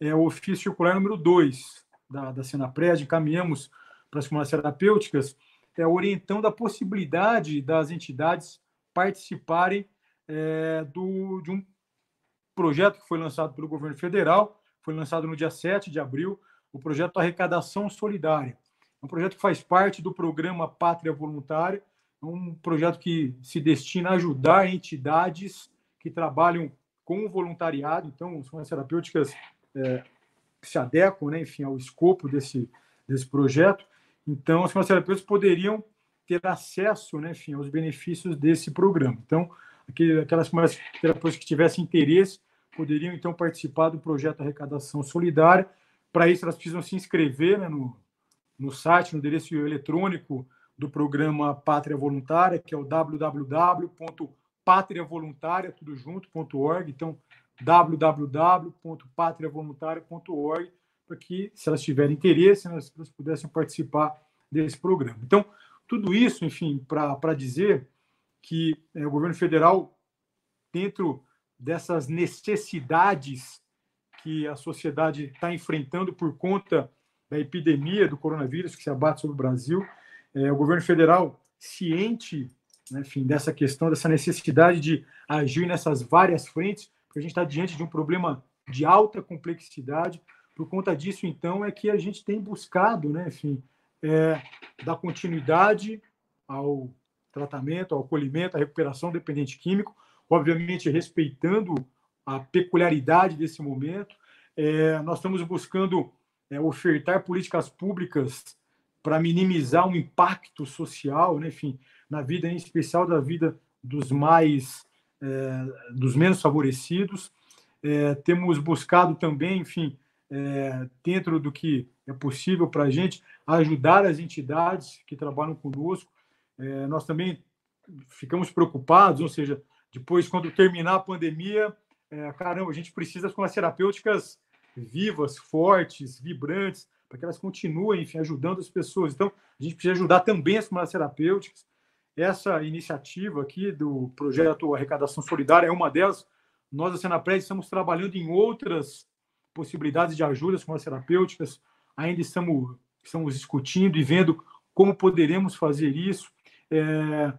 é, o ofício circular número 2 da, da Senapred, encaminhamos para as comunidades terapêuticas, é, orientando a possibilidade das entidades participarem é, do, de um projeto que foi lançado pelo governo federal, foi lançado no dia 7 de abril, o projeto Arrecadação Solidária. É um projeto que faz parte do programa Pátria Voluntária, é um projeto que se destina a ajudar entidades que trabalham com o voluntariado, então, as terapêuticas é, se adequam, né, enfim, ao escopo desse, desse projeto. Então, as terapêuticas poderiam ter acesso, né, enfim, aos benefícios desse programa. Então, aquelas terapêuticas que tivessem interesse poderiam, então, participar do projeto Arrecadação Solidária. Para isso, elas precisam se inscrever né, no, no site, no endereço eletrônico do programa Pátria Voluntária, que é o www.patriavoluntaria, tudo junto.org. Então, www.patriavoluntaria.org, para que, se elas tiverem interesse, elas, elas pudessem participar desse programa. Então, tudo isso, enfim, para dizer que é, o governo federal, dentro dessas necessidades que a sociedade está enfrentando por conta da epidemia do coronavírus que se abate sobre o Brasil, é, o governo federal ciente, né, enfim, dessa questão, dessa necessidade de agir nessas várias frentes, porque a gente está diante de um problema de alta complexidade. Por conta disso, então, é que a gente tem buscado, né, enfim, é, dar continuidade ao tratamento, ao acolhimento, à recuperação do dependente químico, obviamente respeitando a peculiaridade desse momento. É, nós estamos buscando é, ofertar políticas públicas para minimizar o impacto social, né, enfim, na vida, em especial da vida dos mais, é, dos menos favorecidos. É, temos buscado também, enfim, é, dentro do que é possível para a gente, ajudar as entidades que trabalham conosco. É, nós também ficamos preocupados, ou seja, depois, quando terminar a pandemia, é, caramba, a gente precisa com as terapêuticas vivas, fortes, vibrantes, para que elas continuem, enfim, ajudando as pessoas. Então, a gente precisa ajudar também as comunidades terapêuticas. Essa iniciativa aqui do projeto Arrecadação Solidária é uma delas. Nós, da Senapred, estamos trabalhando em outras possibilidades de ajuda às comunidades terapêuticas. Ainda estamos, estamos discutindo e vendo como poderemos fazer isso. É,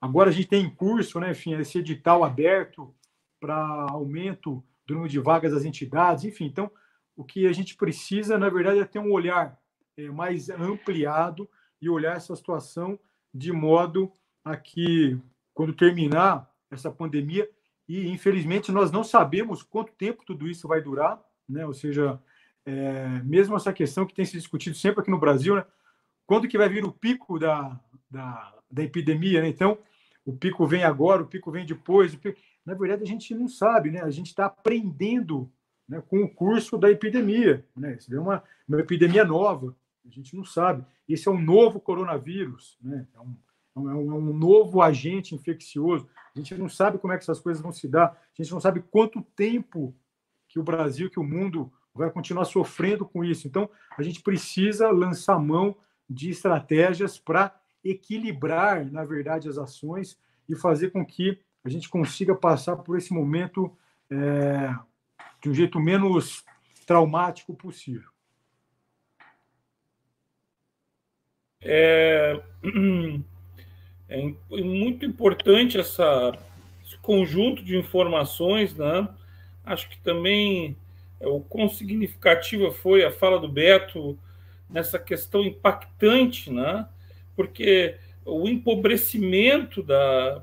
agora a gente tem em curso, né, enfim, esse edital aberto para aumento do número de vagas das entidades, enfim. Então, o que a gente precisa, na verdade, é ter um olhar é, mais ampliado e olhar essa situação de modo a que, quando terminar essa pandemia, e infelizmente nós não sabemos quanto tempo tudo isso vai durar, né? ou seja, é, mesmo essa questão que tem se discutido sempre aqui no Brasil, né? quando que vai vir o pico da, da, da epidemia, né? Então, o pico vem agora, o pico vem depois. Pico... Na verdade, a gente não sabe, né? A gente está aprendendo né, com o curso da epidemia, né? Isso é uma, uma epidemia nova, a gente não sabe. Esse é um novo coronavírus, né? É um, é um, é um novo agente infeccioso. A gente não sabe como é que essas coisas vão se dar. A gente não sabe quanto tempo que o Brasil, que o mundo vai continuar sofrendo com isso. Então, a gente precisa lançar mão de estratégias para equilibrar, na verdade, as ações e fazer com que a gente consiga passar por esse momento é, de um jeito menos traumático possível. É, [CLEARS THROAT] é muito importante essa, esse conjunto de informações, né? Acho que também é, o quão significativa foi a fala do Beto nessa questão impactante, né? porque o empobrecimento da,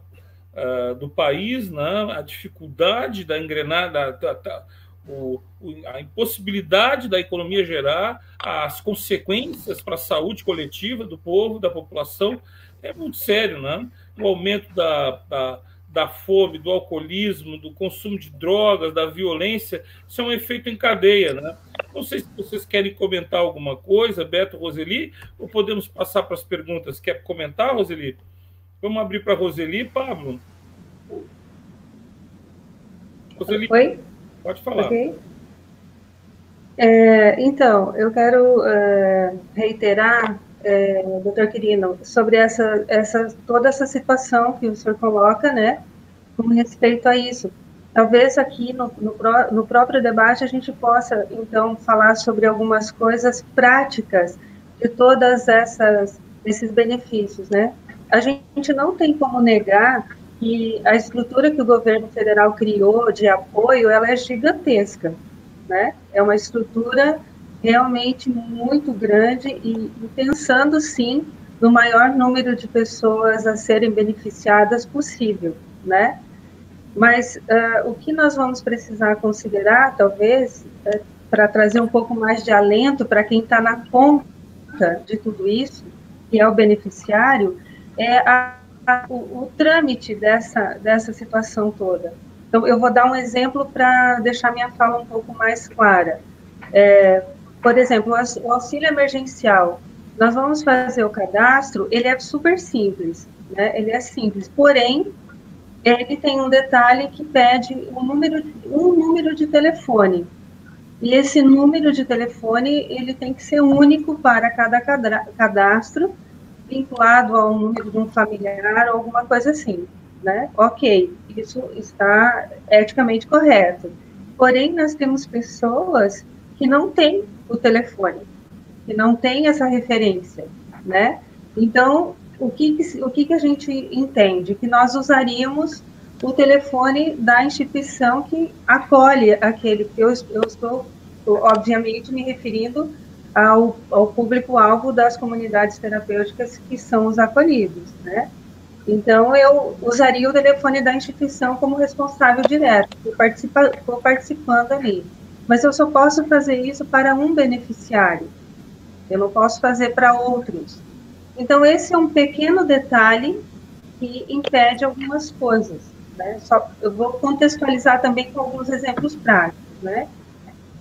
uh, do país, né? a dificuldade da engrenada, da, da, o, a impossibilidade da economia gerar, as consequências para a saúde coletiva do povo, da população, é muito sério. Né? O aumento da, da da fome, do alcoolismo, do consumo de drogas, da violência, isso é um efeito em cadeia, né? Não sei se vocês querem comentar alguma coisa, Beto, Roseli, ou podemos passar para as perguntas. Quer comentar, Roseli? Vamos abrir para Roseli, Pablo. Roseli, Oi? Pode falar. Okay. É, então, eu quero é, reiterar é, doutor Quirino, sobre essa, essa, toda essa situação que o senhor coloca, né, com respeito a isso. Talvez aqui no, no, no próprio debate a gente possa, então, falar sobre algumas coisas práticas de todas esses benefícios, né? A gente não tem como negar que a estrutura que o governo federal criou de apoio, ela é gigantesca, né? É uma estrutura realmente muito grande e, e pensando sim no maior número de pessoas a serem beneficiadas possível, né? Mas uh, o que nós vamos precisar considerar, talvez, uh, para trazer um pouco mais de alento para quem está na ponta de tudo isso, que é o beneficiário, é a, o, o, trâmite dessa, dessa situação toda. Então, eu vou dar um exemplo para deixar minha fala um pouco mais clara. É, por exemplo, o auxílio emergencial, nós vamos fazer o cadastro, ele é super simples, né? Ele é simples, porém, ele tem um detalhe que pede um número, um número de telefone. E esse número de telefone, ele tem que ser único para cada cadastro, vinculado ao número de um familiar ou alguma coisa assim, né? Ok, isso está eticamente correto. Porém, nós temos pessoas que não têm o telefone, que não tem essa referência, né? Então, o que, o que, que a gente entende? Que nós usaríamos o telefone da instituição que acolhe aquele, eu, eu estou, obviamente, me referindo ao, ao público-alvo das comunidades terapêuticas que são os acolhidos, né? Então, eu usaria o telefone da instituição como responsável direto, por, participa, por participando ali mas eu só posso fazer isso para um beneficiário. Eu não posso fazer para outros. Então, esse é um pequeno detalhe que impede algumas coisas. Né? Só, eu vou contextualizar também com alguns exemplos práticos. Né?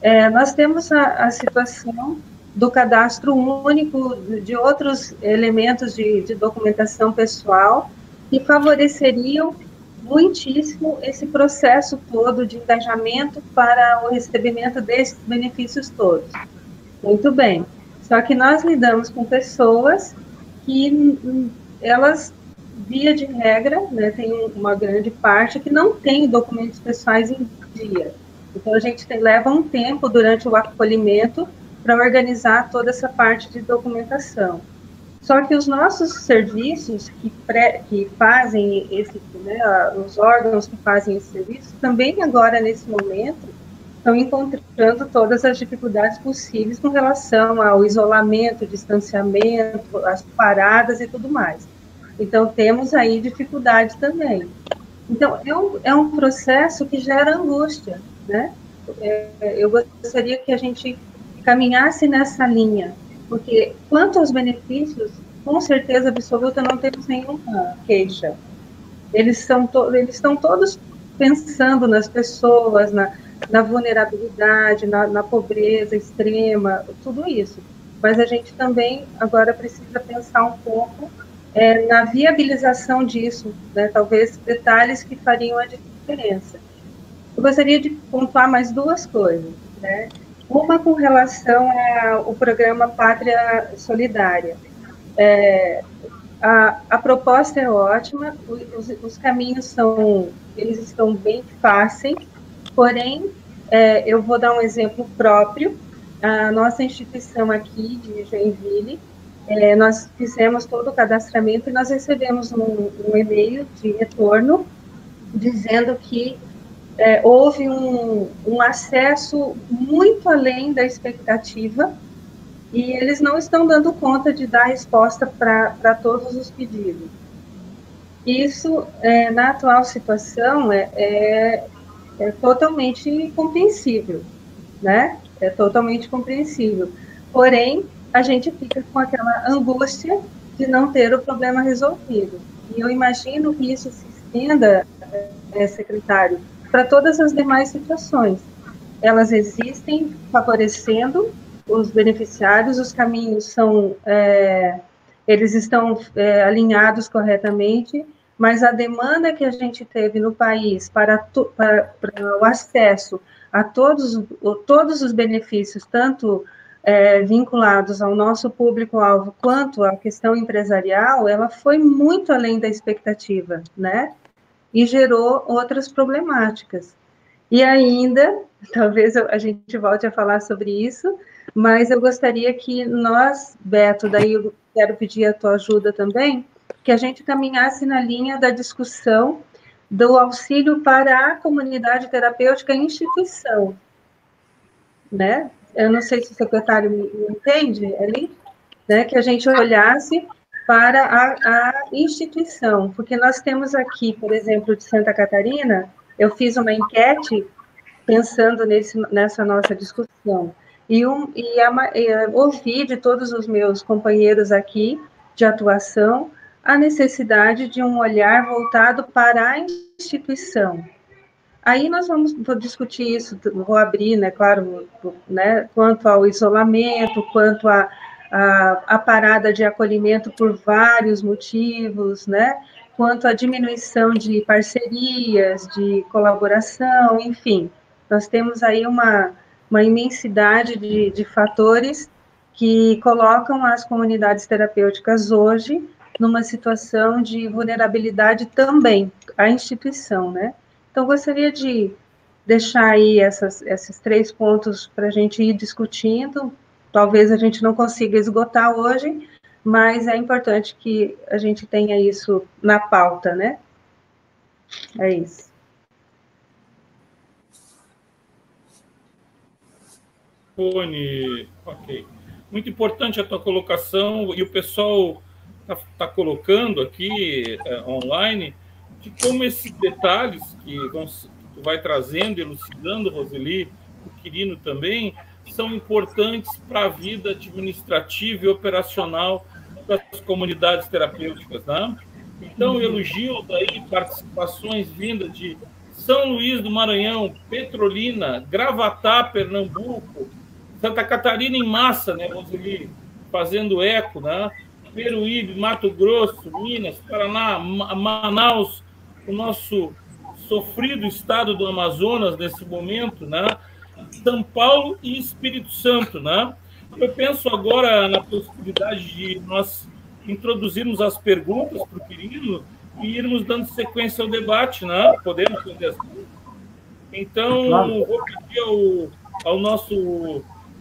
É, nós temos a, a, situação do cadastro único de outros elementos de, de documentação pessoal que favoreceriam muitíssimo esse processo todo de engajamento para o recebimento desses benefícios todos. Muito bem. Só que nós lidamos com pessoas que hum, elas, via de regra, né, tem uma grande parte que não tem documentos pessoais em dia. Então, a gente tem, leva um tempo durante o acolhimento para organizar toda essa parte de documentação. Só que os nossos serviços que, pré, que fazem esse, né, os órgãos que fazem esse serviço, também agora, nesse momento, estão encontrando todas as dificuldades possíveis com relação ao isolamento, distanciamento, as paradas e tudo mais. Então, temos aí dificuldades também. Então, é um, é um processo que gera angústia, né? É, eu gostaria que a gente caminhasse nessa linha, Porque quanto aos benefícios, com certeza absoluta não temos nenhuma queixa. Eles, são eles estão todos pensando nas pessoas, na, na vulnerabilidade, na, na, pobreza extrema, tudo isso. Mas a gente também agora precisa pensar um pouco é, na viabilização disso, né? talvez detalhes que fariam a diferença. Eu gostaria de pontuar mais duas coisas. Né? Uma com relação ao programa Pátria Solidária. É, a, a, proposta é ótima, os, os, caminhos são, eles estão bem fáceis, porém, é, eu vou dar um exemplo próprio. A nossa instituição aqui de Joinville, é, nós fizemos todo o cadastramento e nós recebemos um, um e-mail de retorno dizendo que é, houve um, um acesso muito além da expectativa e eles não estão dando conta de dar resposta para todos os pedidos. Isso, é, na atual situação, é, é, é, totalmente compreensível, né? É totalmente compreensível. Porém, a gente fica com aquela angústia de não ter o problema resolvido. E eu imagino que isso se estenda, é, secretário, para todas as demais situações. Elas existem favorecendo os beneficiários, os caminhos são, é, eles estão é, alinhados corretamente, mas a demanda que a gente teve no país para, para, para o acesso a todos, todos os benefícios, tanto é, vinculados ao nosso público-alvo quanto à questão empresarial, ela foi muito além da expectativa, né? E gerou outras problemáticas. E ainda, [LAUGHS] talvez a gente volte a falar sobre isso, mas eu gostaria que nós, Beto, daí eu quero pedir a tua ajuda também, que a gente caminhasse na linha da discussão do auxílio para a comunidade terapêutica instituição, né? Eu não sei se o secretário me, entende ali, né? Que a gente olhasse para a, a, instituição, porque nós temos aqui, por exemplo, de Santa Catarina, eu fiz uma enquete pensando nesse, nessa nossa discussão, e, um, e, a, e ouvi de todos os meus companheiros aqui de atuação a necessidade de um olhar voltado para a instituição. Aí nós vamos discutir isso, vou abrir, né, claro, né, quanto ao isolamento, quanto a a, a parada de acolhimento por vários motivos, né? Quanto à diminuição de parcerias, de colaboração, enfim, nós temos aí uma, uma imensidade de, de fatores que colocam as comunidades terapêuticas hoje numa situação de vulnerabilidade também, a instituição, né? Então, gostaria de deixar aí essas, esses três pontos para a gente ir discutindo, talvez a gente não consiga esgotar hoje, mas é importante que a gente tenha isso na pauta, né? É isso. Rony, ok. Muito importante a tua colocação e o pessoal está tá colocando aqui é, online de como esses detalhes que vão, tu vai trazendo, elucidando, Roseli, o Quirino também, são importantes para a vida administrativa e operacional das comunidades terapêuticas. Né? Então, elogio daí participações vindas de São Luís do Maranhão, Petrolina, Gravatá, Pernambuco, Santa Catarina em massa, né, Roseli, fazendo eco, né? Peruíbe, Mato Grosso, Minas, Paraná, Manaus, o nosso sofrido estado do Amazonas nesse momento, né? São Paulo e Espírito Santo, né? Eu penso agora na possibilidade de nós introduzirmos as perguntas para o Quirino e irmos dando sequência ao debate, né? Podemos fazer assim? Então, claro. vou pedir ao, ao nosso,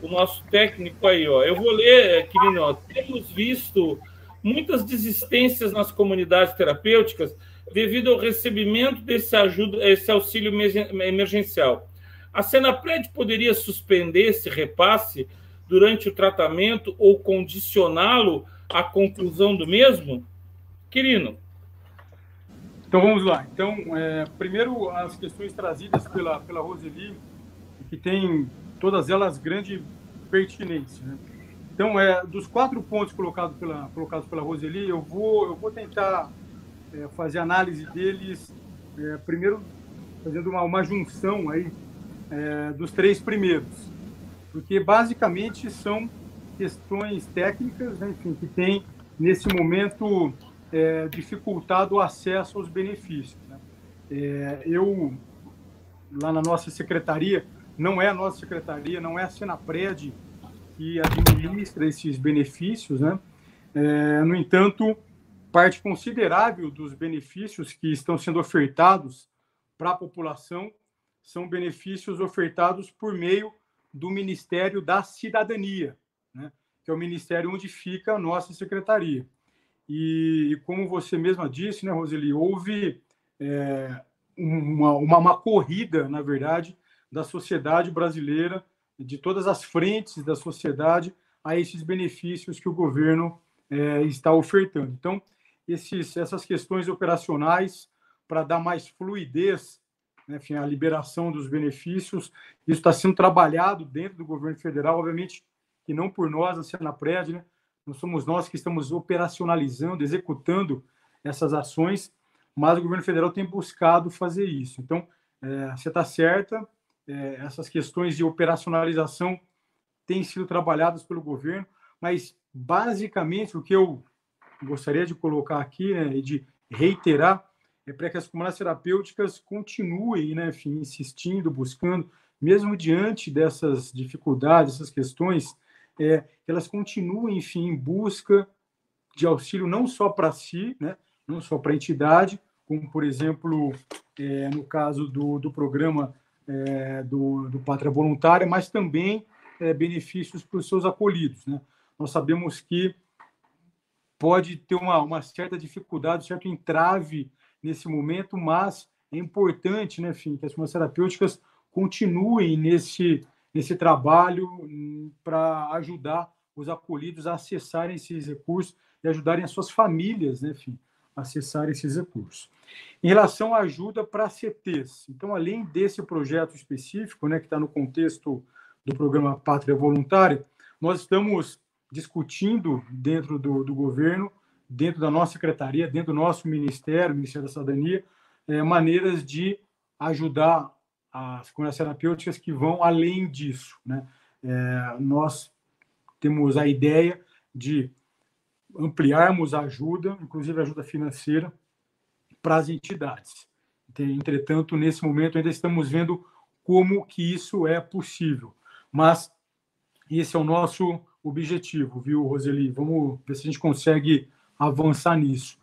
o nosso técnico aí, ó. Eu vou ler, Quirino, ó. Temos visto muitas desistências nas comunidades terapêuticas devido ao recebimento desse ajuda, esse auxílio emergencial. A Senapred poderia suspender esse repasse durante o tratamento ou condicioná-lo à conclusão do mesmo? Quirino. Então vamos lá. Então, é, primeiro as questões trazidas pela, pela Roseli, que tem todas elas grande pertinência. Né? Então, é, dos quatro pontos colocados pela, colocados pela Roseli, eu vou, eu vou tentar é, fazer análise deles, é, primeiro fazendo uma, uma junção aí é, dos três primeiros, porque basicamente são questões técnicas, né, enfim, que têm, nesse momento, é, dificultado o acesso aos benefícios. Né? É, eu, lá na nossa secretaria, não é a nossa secretaria, não é a Senapred que administra esses benefícios, né? É, no entanto, parte considerável dos benefícios que estão sendo ofertados para a população são benefícios ofertados por meio do Ministério da Cidadania, né? que é o ministério onde fica a nossa secretaria. E, como você mesma disse, né, Roseli, houve é, uma, uma, uma corrida, na verdade, da sociedade brasileira, de todas as frentes da sociedade, a esses benefícios que o governo é, está ofertando. Então, esses, essas questões operacionais, para dar mais fluidez enfim, à liberação dos benefícios, isso está sendo trabalhado dentro do governo federal, obviamente que não por nós, a Senapred, né? não somos nós que estamos operacionalizando, executando essas ações, mas o governo federal tem buscado fazer isso. Então, é, você está certa, é, essas questões de operacionalização têm sido trabalhadas pelo governo, mas basicamente o que eu gostaria de colocar aqui né, e de reiterar para que as comunidades terapêuticas continuem, né, enfim, insistindo, buscando, mesmo diante dessas dificuldades, essas questões, é, elas continuem, enfim, em busca de auxílio não só para si, né, não só para a entidade, como, por exemplo, é, no caso do, do programa é, do, do Pátria Voluntária, mas também é, benefícios para os seus acolhidos. Né? Nós sabemos que pode ter uma, uma certa dificuldade, um certo entrave nesse momento, mas é importante, né, enfim, que as formas terapêuticas continuem nesse, nesse trabalho hum, para ajudar os acolhidos a acessarem esses recursos e ajudarem as suas famílias, né, enfim, a acessar esses recursos. Em relação à ajuda para CTs, então, além desse projeto específico, né, que está no contexto do programa Pátria Voluntária, nós estamos discutindo dentro do, do governo, dentro da nossa secretaria, dentro do nosso ministério, Ministério da Cidadania, é, maneiras de ajudar as comunidades terapêuticas que vão além disso. Né? É, nós temos a ideia de ampliarmos a ajuda, inclusive a ajuda financeira, para as entidades. Entretanto, nesse momento ainda estamos vendo como que isso é possível. Mas esse é o nosso objetivo, viu, Roseli? Vamos ver se a gente consegue avançar nisso.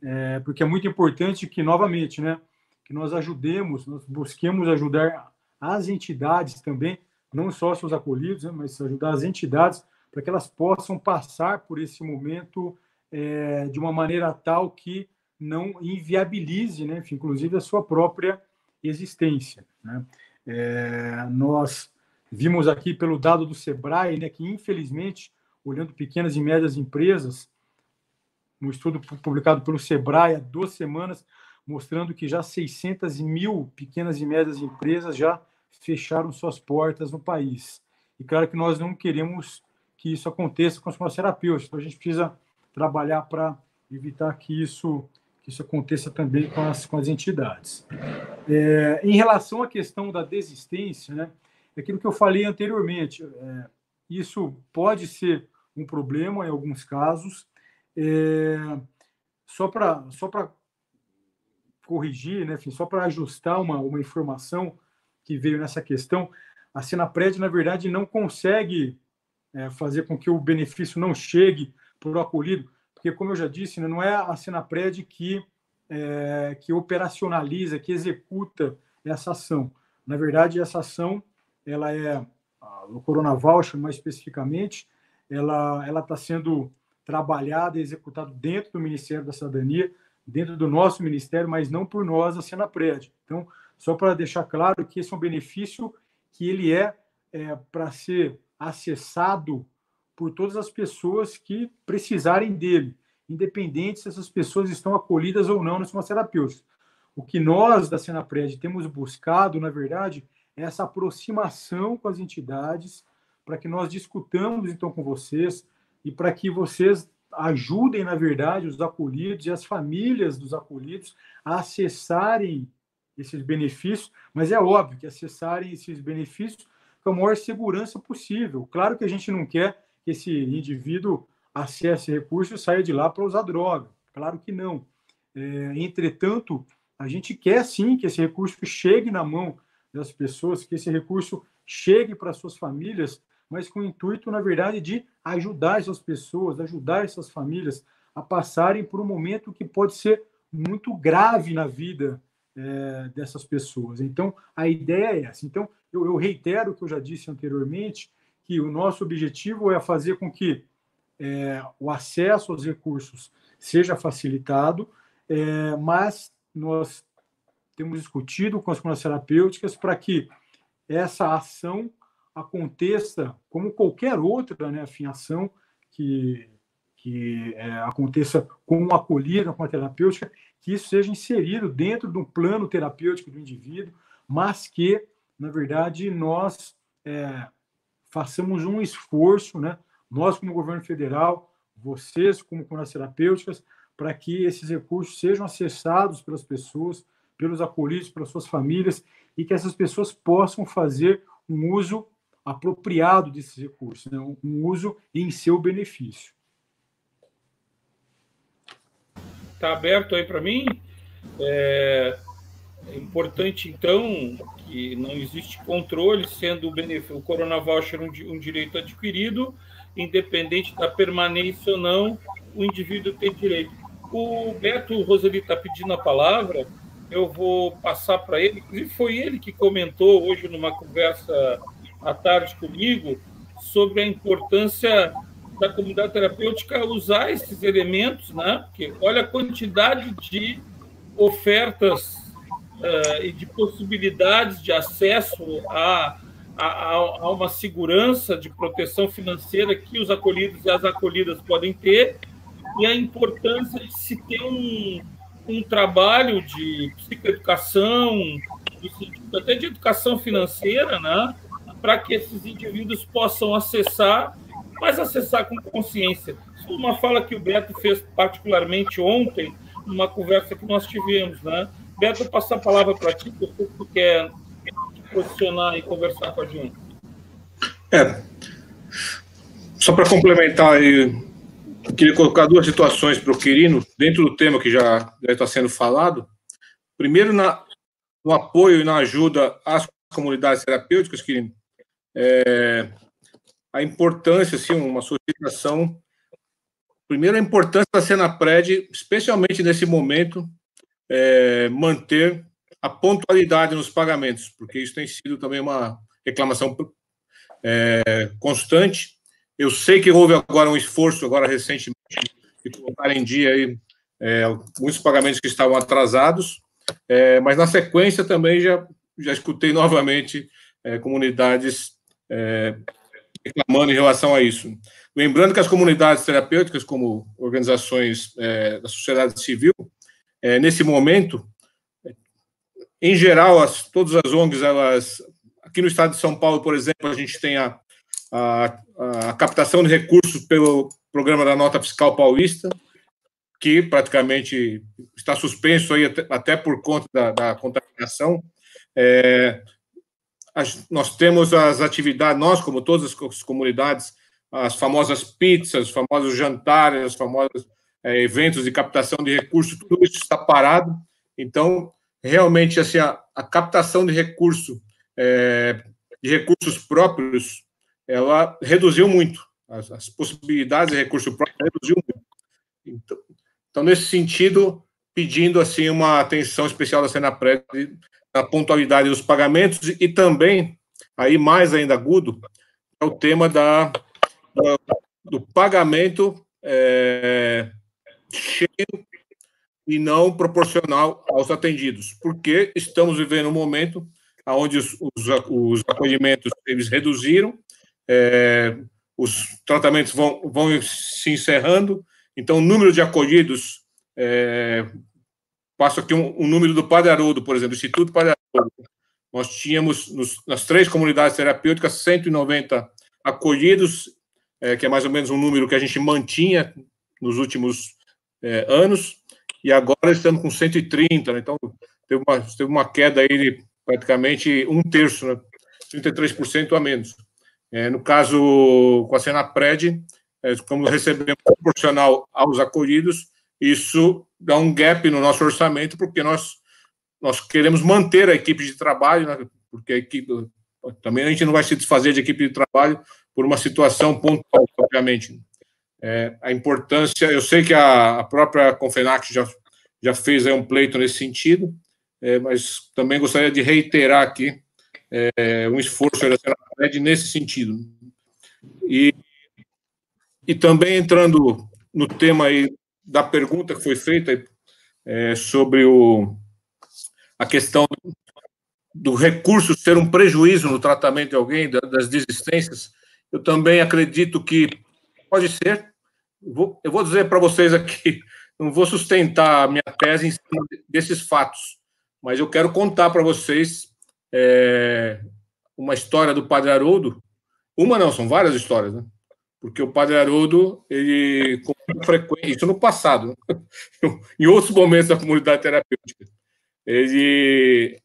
É, porque é muito importante que, novamente, né, que nós ajudemos, nós busquemos ajudar as entidades também, não só seus acolhidos, né, mas ajudar as entidades para que elas possam passar por esse momento é, de uma maneira tal que não inviabilize, né, inclusive, a sua própria existência. Né? É, nós vimos aqui pelo dado do Sebrae, né, que infelizmente, olhando pequenas e médias empresas, um estudo publicado pelo Sebrae há duas semanas, mostrando que já 600 mil pequenas e médias empresas já fecharam suas portas no país. E claro que nós não queremos que isso aconteça com os terapeutas. Então, a gente precisa trabalhar para evitar que isso, que isso aconteça também com as, com as entidades. É, em relação à questão da desistência, né, é aquilo que eu falei anteriormente, é, isso pode ser um problema em alguns casos. É, só para só corrigir, né, só para ajustar uma, uma informação que veio nessa questão, a Senapred, na verdade, não consegue é, fazer com que o benefício não chegue para o acolhido, porque, como eu já disse, né, não é a Senapred que, é, que operacionaliza, que executa essa ação. Na verdade, essa ação, ela é, o Corona Voucher, mais especificamente, ela está sendo trabalhada e executada dentro do Ministério da Cidadania, dentro do nosso ministério, mas não por nós, a Senapred. Então, só para deixar claro que esse é um benefício que ele é, é para ser acessado por todas as pessoas que precisarem dele, independente se essas pessoas estão acolhidas ou não nos terapêuticos. O que nós da Senapred temos buscado, na verdade, é essa aproximação com as entidades para que nós discutamos então com vocês e para que vocês ajudem, na verdade, os acolhidos e as famílias dos acolhidos a acessarem esses benefícios, mas é óbvio que acessarem esses benefícios com a maior segurança possível. Claro que a gente não quer que esse indivíduo acesse recursos e saia de lá para usar droga. Claro que não. É, entretanto, a gente quer sim que esse recurso chegue na mão das pessoas, que esse recurso chegue para suas famílias, mas com o intuito, na verdade, de ajudar essas pessoas, ajudar essas famílias a passarem por um momento que pode ser muito grave na vida é, dessas pessoas. Então, a ideia é essa. Então, eu, eu, reitero o que eu já disse anteriormente, que o nosso objetivo é fazer com que é, o acesso aos recursos seja facilitado, é, mas nós temos discutido com as comunidades terapêuticas para que essa ação aconteça como qualquer outra né, afinação que, que é, aconteça com o acolhido, com a terapêutica, que isso seja inserido dentro do plano terapêutico do indivíduo, mas que, na verdade, nós é, façamos um esforço, né, nós como governo federal, vocês como comunidades terapêuticas, para que esses recursos sejam acessados pelas pessoas, pelos acolhidos, pelas suas famílias, e que essas pessoas possam fazer um uso apropriado desses recursos, né? um uso em seu benefício. Está aberto aí para mim. É, é importante, então, que não existe controle, sendo o, benefício, o Corona Voucher um, um direito adquirido, independente da permanência ou não, o indivíduo tem direito. O Beto Roseli está pedindo a palavra, eu vou passar para ele. Inclusive, foi ele que comentou hoje numa conversa à tarde comigo sobre a importância da comunidade terapêutica usar esses elementos, né? Porque olha a quantidade de ofertas uh, e de possibilidades de acesso a, a, a, uma segurança de proteção financeira que os acolhidos e as acolhidas podem ter e a importância de se ter um, um trabalho de psicoeducação, até de educação financeira, né? Para que esses indivíduos possam acessar, mas acessar com consciência. É uma fala que o Beto fez particularmente ontem, numa conversa que nós tivemos. Né? Beto, eu passo a palavra para ti, porque tu quer te posicionar e conversar com a gente. É, só para complementar eu queria colocar duas situações para o Quirino, dentro do tema que já, já está sendo falado. Primeiro, na, no apoio e na ajuda às comunidades terapêuticas, Quirino, é, a importância, assim, uma solicitação. Primeiro, a importância da prédio, especialmente nesse momento, é, manter a pontualidade nos pagamentos, porque isso tem sido também uma reclamação é, constante eu sei que houve agora um esforço, agora recentemente, de colocar em dia aí, é, muitos pagamentos que estavam atrasados, é, mas na sequência também já, já escutei [LAUGHS] novamente é, comunidades é, reclamando em relação a isso. Lembrando que as comunidades terapêuticas, como organizações é, da sociedade civil, é, nesse momento, em geral, as, todas as ONGs, elas, aqui no estado de São Paulo, por exemplo, a gente tem a a, a captação de recursos pelo programa da Nota Fiscal Paulista, que praticamente está suspenso aí até, até por conta da, da contaminação. É, nós temos as atividades, nós, como todas as comunidades, as famosas pizzas, os famosos jantares, os famosos é, eventos de captação de recursos, tudo isso está parado. Então, realmente, assim, a, a captação de recurso, é, de recursos próprios ela reduziu muito. As, as possibilidades de recurso próprio reduziu muito. Então, então, nesse sentido, pedindo assim uma atenção especial da Senapred na pontualidade dos pagamentos e, e também, aí mais ainda agudo, é o tema da, da do pagamento é, cheio e não proporcional aos atendidos, porque estamos vivendo um momento onde os, os, os acolhimentos eles reduziram é, os tratamentos vão, vão se encerrando, então o número de acolhidos, é, passo aqui um, um, número do Padre Haroldo, por exemplo, Instituto Padre Haroldo, nós tínhamos nos, nas três comunidades terapêuticas 190 acolhidos, é, que é mais ou menos um número que a gente mantinha nos últimos é, anos, e agora estamos com 130, né? então teve uma, teve uma queda aí de praticamente um terço, né? 33% a menos. É, no caso, com a Senapred, é, como recebemos proporcional aos acolhidos, isso dá um gap no nosso orçamento, porque nós, nós queremos manter a equipe de trabalho, né? porque a equipe, também a gente não vai se desfazer de equipe de trabalho por uma situação pontual, obviamente. É, a importância, eu sei que a, a própria Confenac já, já fez um pleito nesse sentido, é, mas também gostaria de reiterar aqui é, um esforço da nesse sentido. E, e também entrando no tema aí da pergunta que foi feita é, sobre o, a questão do recurso ser um prejuízo no tratamento de alguém, das desistências, eu também acredito que pode ser. eu vou dizer para vocês aqui, [LAUGHS] não vou sustentar a minha tese em cima desses fatos, mas eu quero contar para vocês é, uma história do Padre Haroldo. Uma não, são várias histórias, né? Porque o Padre Haroldo, ele, frequência, isso no passado, [LAUGHS] em outros momentos da comunidade terapêutica, ele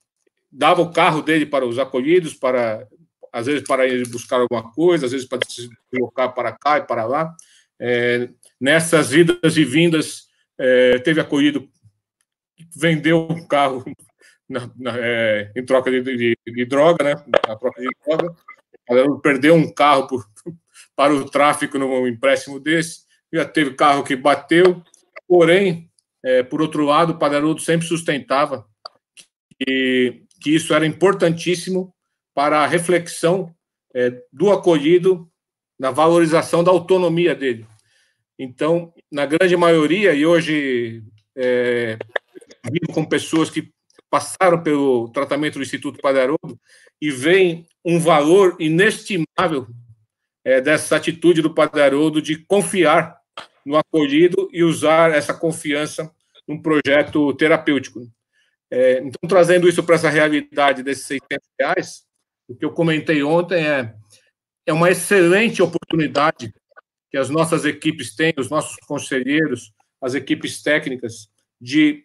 dava o carro dele para os acolhidos, para às vezes para ir buscar alguma coisa, às vezes para se deslocar para cá e para lá. É, nessas idas e vindas, é, teve acolhido, vendeu o carro [LAUGHS] na, na, é, em troca de, de, de, droga, né? Na troca de droga. Perdeu um carro por, [LAUGHS] para o tráfico no empréstimo desse. Já teve carro que bateu. Porém, é, por outro lado, o Padre sempre sustentava que, que isso era importantíssimo para a reflexão é, do acolhido na valorização da autonomia dele. Então, na grande maioria, e hoje é, vivo com pessoas que passaram pelo tratamento do Instituto Padre Haroldo e veem um valor inestimável é, dessa atitude do Padre Haroldo de confiar no acolhido e usar essa confiança num projeto terapêutico. É, então, trazendo isso para essa realidade desses 600 reais, o que eu comentei ontem é, é uma excelente oportunidade que as nossas equipes têm, os nossos conselheiros, as equipes técnicas, de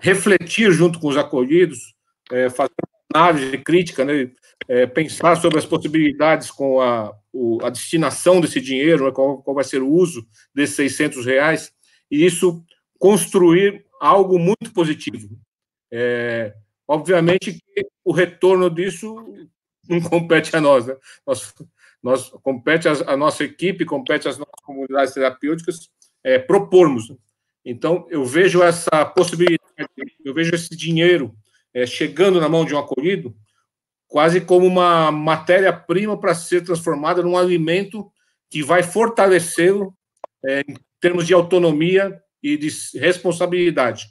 refletir junto com os acolhidos, é, fazer análise crítica, né, é, pensar sobre as possibilidades com a, o, a destinação desse dinheiro, né, qual, qual vai ser o uso desses 600 reais, e isso construir algo muito positivo. É, obviamente que o retorno disso não compete a nós, né? Nós, nós compete a, nossa equipe, compete às nossas comunidades terapêuticas é, propormos. Então, eu vejo essa possibilidade, eu vejo esse dinheiro é, chegando na mão de um acolhido quase como uma matéria-prima para ser transformada num alimento que vai fortalecê-lo é, em termos de autonomia e de responsabilidade.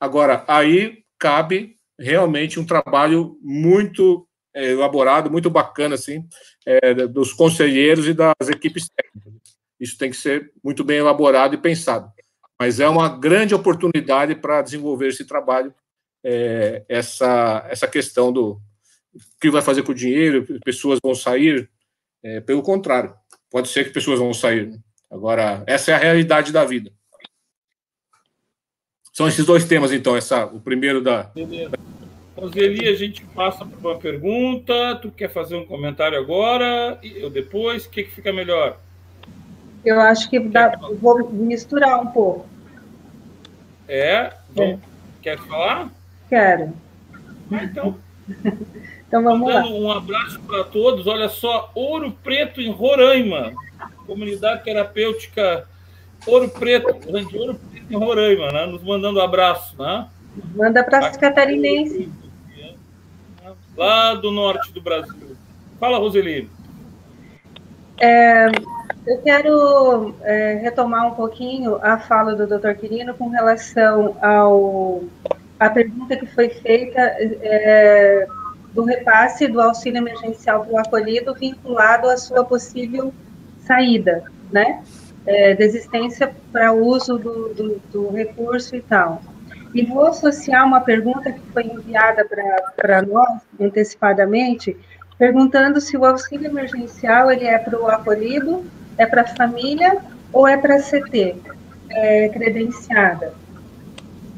Agora, aí cabe realmente um trabalho muito é, elaborado, muito bacana, assim, é, dos conselheiros e das equipes técnicas. Isso tem que ser muito bem elaborado e pensado. Mas é uma grande oportunidade para desenvolver esse trabalho, é, essa, essa questão do o que vai fazer com o dinheiro, pessoas vão sair. É, pelo contrário, pode ser que pessoas vão sair. Agora, essa é a realidade da vida. São esses dois temas, então, essa, o primeiro da. Beleza. Roseli, a gente passa para uma pergunta. Tu quer fazer um comentário agora? Eu depois? O que, que fica melhor? Eu acho que dá, vou misturar um pouco. É? é. Quer falar? Quero. Ah, então. [LAUGHS] então vamos lá. Um abraço para todos. Olha só, Ouro Preto em Roraima. Comunidade terapêutica Ouro Preto, Ouro Preto em Roraima, né? Nos mandando um abraço, né? Manda para as catarinenses lá do norte do Brasil. Fala, Roseli. É, eu quero é, retomar um pouquinho a fala do Dr. Quirino com relação ao a pergunta que foi feita é, do repasse do auxílio emergencial para o acolhido vinculado à sua possível saída, né? É, desistência para uso do, do, do recurso e tal. E vou associar uma pergunta que foi enviada para nós antecipadamente, perguntando se o auxílio emergencial ele é para o acolhido, é para a família ou é para a CT é, credenciada.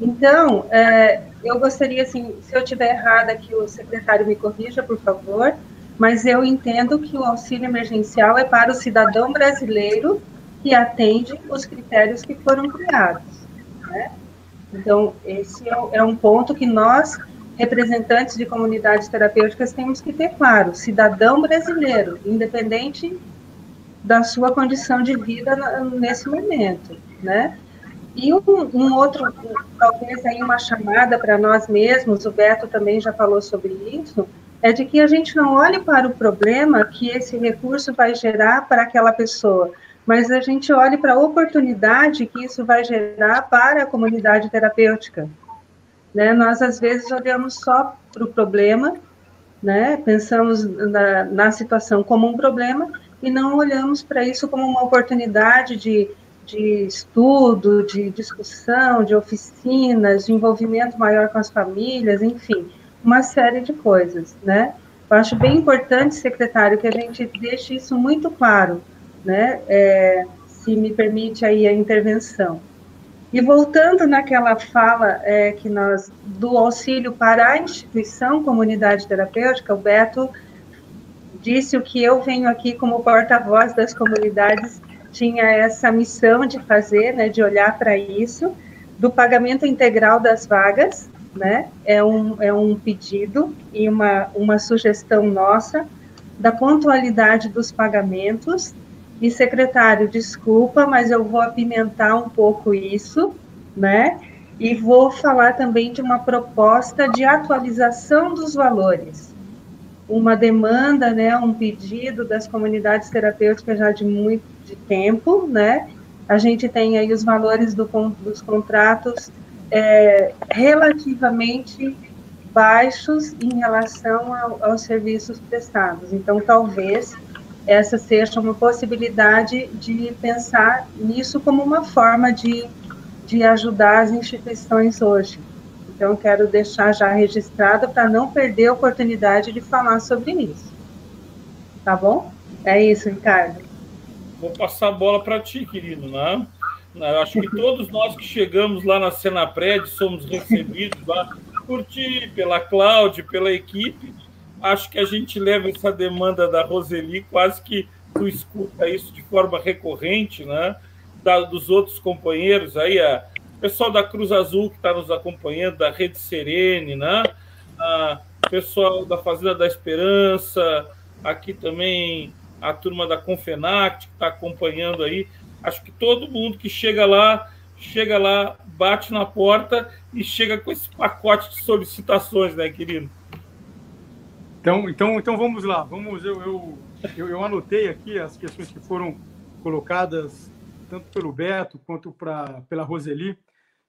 Então, é, eu gostaria, assim, se eu estiver errada, que o secretário me corrija, por favor, mas eu entendo que o auxílio emergencial é para o cidadão brasileiro que atende os critérios que foram criados. Né? Então, esse é, é um ponto que nós, representantes de comunidades terapêuticas, temos que ter claro: cidadão brasileiro, independente da sua condição de vida nesse momento, né? E um, um, outro, talvez aí uma chamada para nós mesmos, o Beto também já falou sobre isso, é de que a gente não olhe para o problema que esse recurso vai gerar para aquela pessoa, mas a gente olhe para a oportunidade que isso vai gerar para a comunidade terapêutica. Né? Nós, às vezes, olhamos só para o problema, né? pensamos na, na situação como um problema e não olhamos para isso como uma oportunidade de de estudo, de discussão, de oficinas, de envolvimento maior com as famílias, enfim, uma série de coisas, né? Eu acho bem importante, secretário, que a gente deixe isso muito claro, né? É, se me permite aí a intervenção. E voltando naquela fala é, que nós do auxílio para a instituição comunidade terapêutica, o Beto disse o que eu venho aqui como porta-voz das comunidades tinha essa missão de fazer, né, de olhar para isso, do pagamento integral das vagas, né, é um, é um pedido e uma, uma sugestão nossa, da pontualidade dos pagamentos, e secretário, desculpa, mas eu vou apimentar um pouco isso, né, e vou falar também de uma proposta de atualização dos valores, uma demanda, né, um pedido das comunidades terapêuticas já de muito de tempo, né? A gente tem aí os valores do, dos contratos é, relativamente baixos em relação ao, aos serviços prestados. Então, talvez essa seja uma possibilidade de pensar nisso como uma forma de, de ajudar as instituições hoje. Então, quero deixar já registrado para não perder a oportunidade de falar sobre isso. Tá bom? É isso, Ricardo. Vou passar a bola para ti, querido, né? Eu acho que todos nós que chegamos lá na Senapred somos recebidos lá por ti, pela Cláudia, pela equipe. Acho que a gente leva essa demanda da Roseli, quase que tu escuta isso de forma recorrente, né? Da, dos outros companheiros aí, a, pessoal da Cruz Azul que está nos acompanhando, da Rede Serene, né? A, pessoal da Fazenda da Esperança, aqui também a turma da Confenact que está acompanhando aí. Acho que todo mundo que chega lá, chega lá, bate na porta e chega com esse pacote de solicitações, né, querido? Então, então, então vamos lá. Vamos, eu, eu, eu, eu anotei aqui as questões que foram colocadas tanto pelo Beto quanto pra, pela Roseli.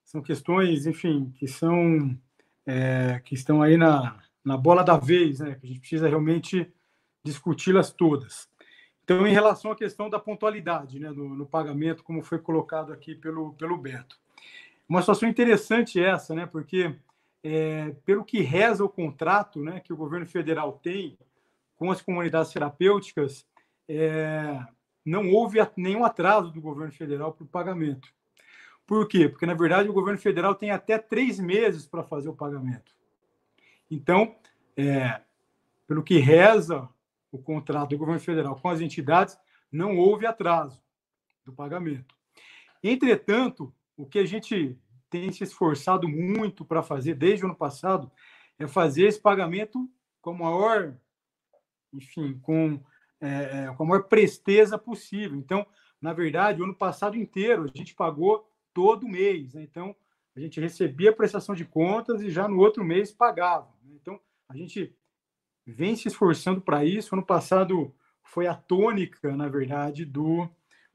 São questões, enfim, que são é, que estão aí na, na bola da vez, né? Que a gente precisa realmente discuti-las todas. Então, em relação à questão da pontualidade né, no, pagamento, como foi colocado aqui pelo, pelo Beto. Uma situação interessante essa, né, porque é, pelo que reza o contrato né, que o governo federal tem com as comunidades terapêuticas, é, não houve nenhum atraso do governo federal para o pagamento. Por quê? Porque, na verdade, o governo federal tem até três meses para fazer o pagamento. Então, é, pelo que reza o contrato do governo federal com as entidades, não houve atraso do pagamento. Entretanto, o que a gente tem se esforçado muito para fazer desde o ano passado é fazer esse pagamento com maior, enfim, com, é, é, com a maior presteza possível. Então, na verdade, o ano passado inteiro a gente pagou todo mês. Né? Então, a gente recebia a prestação de contas e já no outro mês pagava. Né? Então, a gente vem se esforçando para isso. Ano passado foi a tônica, na verdade, do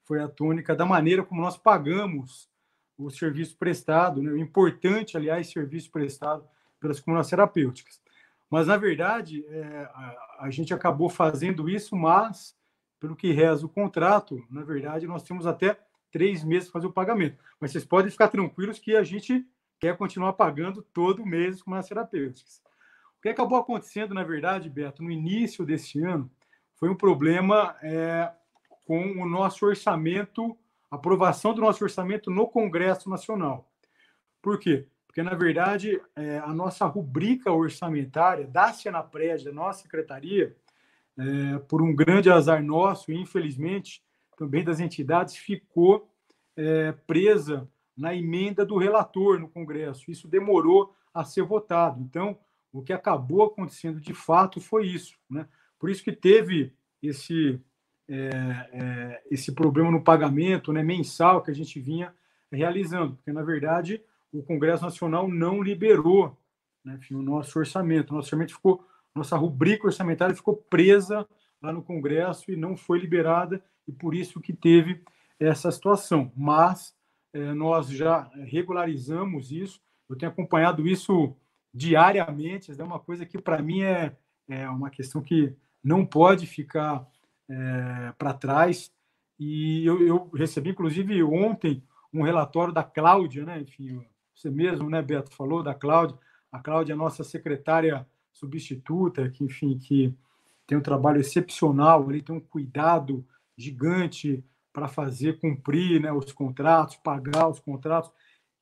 foi a tônica da maneira como nós pagamos o serviço prestado, né? o importante, aliás, serviço prestado pelas comunidades terapêuticas. Mas, na verdade, é, a, a, gente acabou fazendo isso, mas, pelo que reza o contrato, na verdade, nós temos até três meses para fazer o pagamento. Mas vocês podem ficar tranquilos que a gente quer continuar pagando todo mês com as terapêuticas. O que acabou acontecendo, na verdade, Beto, no início desse ano, foi um problema é, com o nosso orçamento, aprovação do nosso orçamento no Congresso Nacional. Por quê? Porque, na verdade, é, a nossa rubrica orçamentária da Senapred, da nossa secretaria, é, por um grande azar nosso, infelizmente, também das entidades, ficou é, presa na emenda do relator no Congresso. Isso demorou a ser votado. Então, o que acabou acontecendo de fato foi isso. Né? Por isso que teve esse, é, é, esse problema no pagamento né, mensal que a gente vinha realizando, porque, na verdade, o Congresso Nacional não liberou né, enfim, o nosso orçamento. O nosso orçamento ficou, nossa rubrica orçamentária ficou presa lá no Congresso e não foi liberada, e por isso que teve essa situação. Mas é, nós já regularizamos isso, eu tenho acompanhado isso diariamente, é uma coisa que para mim é, é uma questão que não pode ficar é, para trás. E eu, eu, recebi, inclusive, ontem um relatório da Cláudia, né? Enfim, você mesmo, né, Beto, falou da Cláudia. A Cláudia é nossa secretária substituta, que, enfim, que tem um trabalho excepcional, ele tem um cuidado gigante para fazer cumprir né, os contratos, pagar os contratos.